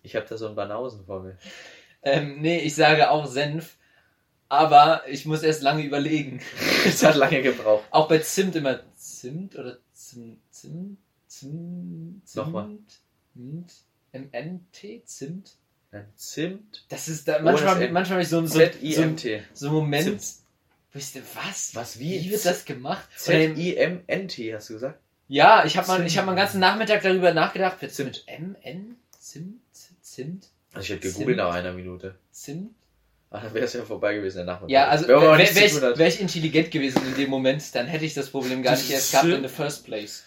Ich habe da so einen Banausen vor mir. Ähm, nee, ich sage auch Senf. Aber ich muss erst lange überlegen. Es hat lange gebraucht. Auch bei Zimt immer Zimt oder Zimt, Zimt, Zimt, Zimt Nochmal. Zimt, MNT? Zimt? Zimt. Das ist da manchmal, manchmal hab ich so, so, so, so einen Moment. Zimt. Ich so, was? Was, Wie wie? wird das gemacht? Z-I-M-N-T, hast du gesagt? Ja, ich habe mal, ich habe mal einen ganzen Nachmittag darüber nachgedacht. Wird Zimt. MN? Zimt? Zimt? Also ich hätte gegoogelt nach einer Minute. Zimt? Ah, dann wäre es ja vorbei gewesen, der Nachmittag. Ja, also wäre wär tun ich, wär ich intelligent gewesen in dem Moment, dann hätte ich das Problem gar nicht erst gehabt in the first place.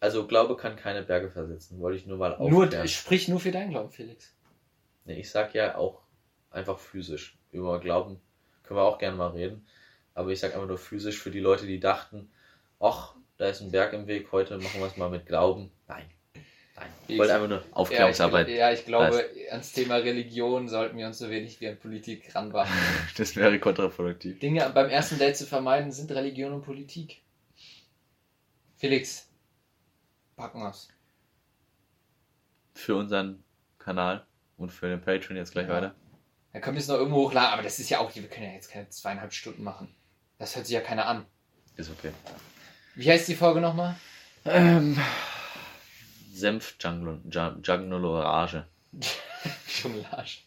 Also Glaube kann keine Berge versetzen, wollte ich nur mal Nur, aufklären. sprich nur für deinen Glauben, Felix. Nee, ich sag ja auch einfach physisch. Über Glauben können wir auch gerne mal reden. Aber ich sag einfach nur physisch für die Leute, die dachten, ach, da ist ein Berg im Weg, heute machen wir es mal mit Glauben. Nein. Nein. Ich wollte einfach nur Aufklärungsarbeit. Ja, ich, ja, ich glaube, ans Thema Religion sollten wir uns so wenig wie an Politik ranwagen. Das wäre kontraproduktiv. Dinge beim ersten Date zu vermeiden sind Religion und Politik. Felix, packen wir's. Für unseren Kanal und für den Patreon jetzt gleich Ja. weiter. Dann können wir es noch irgendwo hochladen, aber das ist ja auch, wir können ja jetzt keine zweieinhalb Stunden machen. Das hört sich ja keiner an. Ist okay. Wie heißt die Folge nochmal? Ähm, Senf Junglerage. Jonglage.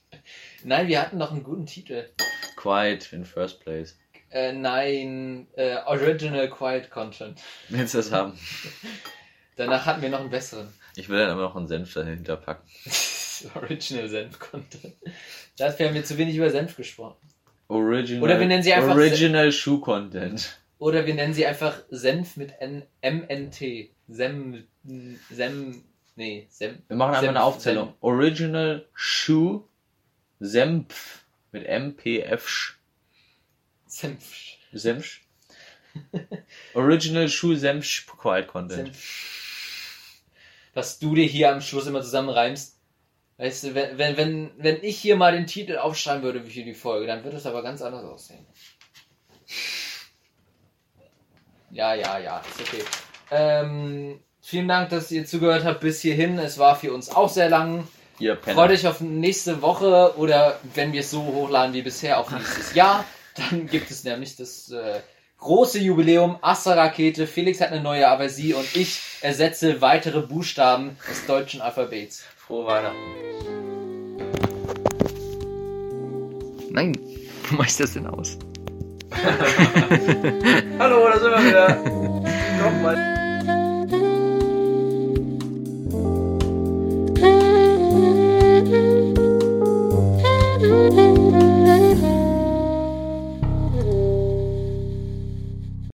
Nein, wir hatten noch einen guten Titel. Quiet in first place. Äh, nein, äh, Original Quiet Content. Willst du das haben? Danach hatten wir noch einen besseren. Ich will dann immer noch einen Senf dahinter packen. Original Senf Content. Dafür haben wir zu wenig über Senf gesprochen. Original, Oder wir nennen sie einfach Original Shoe Content. Oder wir nennen sie einfach Senf mit N MNT. Sem. Sem. Nee, Sem. Wir machen einfach Senf, eine Aufzählung. Senf. Original Shoe Senf mit MPF. Senf. Senf. Original Shoe Senf Quiet Content. Senf. Was du dir hier am Schluss immer zusammenreimst. Weißt du, wenn, wenn, wenn, wenn ich hier mal den Titel aufschreiben würde für die Folge, dann würde es aber ganz anders aussehen. Ja, ja, ja, ist okay. Ähm, vielen Dank, dass ihr zugehört habt bis hierhin. Es war für uns auch sehr lang. Ihr. Freut euch auf nächste Woche oder wenn wir es so hochladen wie bisher auf nächstes Jahr. Dann gibt es nämlich das äh, große Jubiläum Astra-Rakete. Felix hat eine neue Aversie und ich ersetze weitere Buchstaben des deutschen Alphabets. Frohe Weihnachten. Nein, du machst das denn aus? Hallo, da sind wir wieder. Nochmal.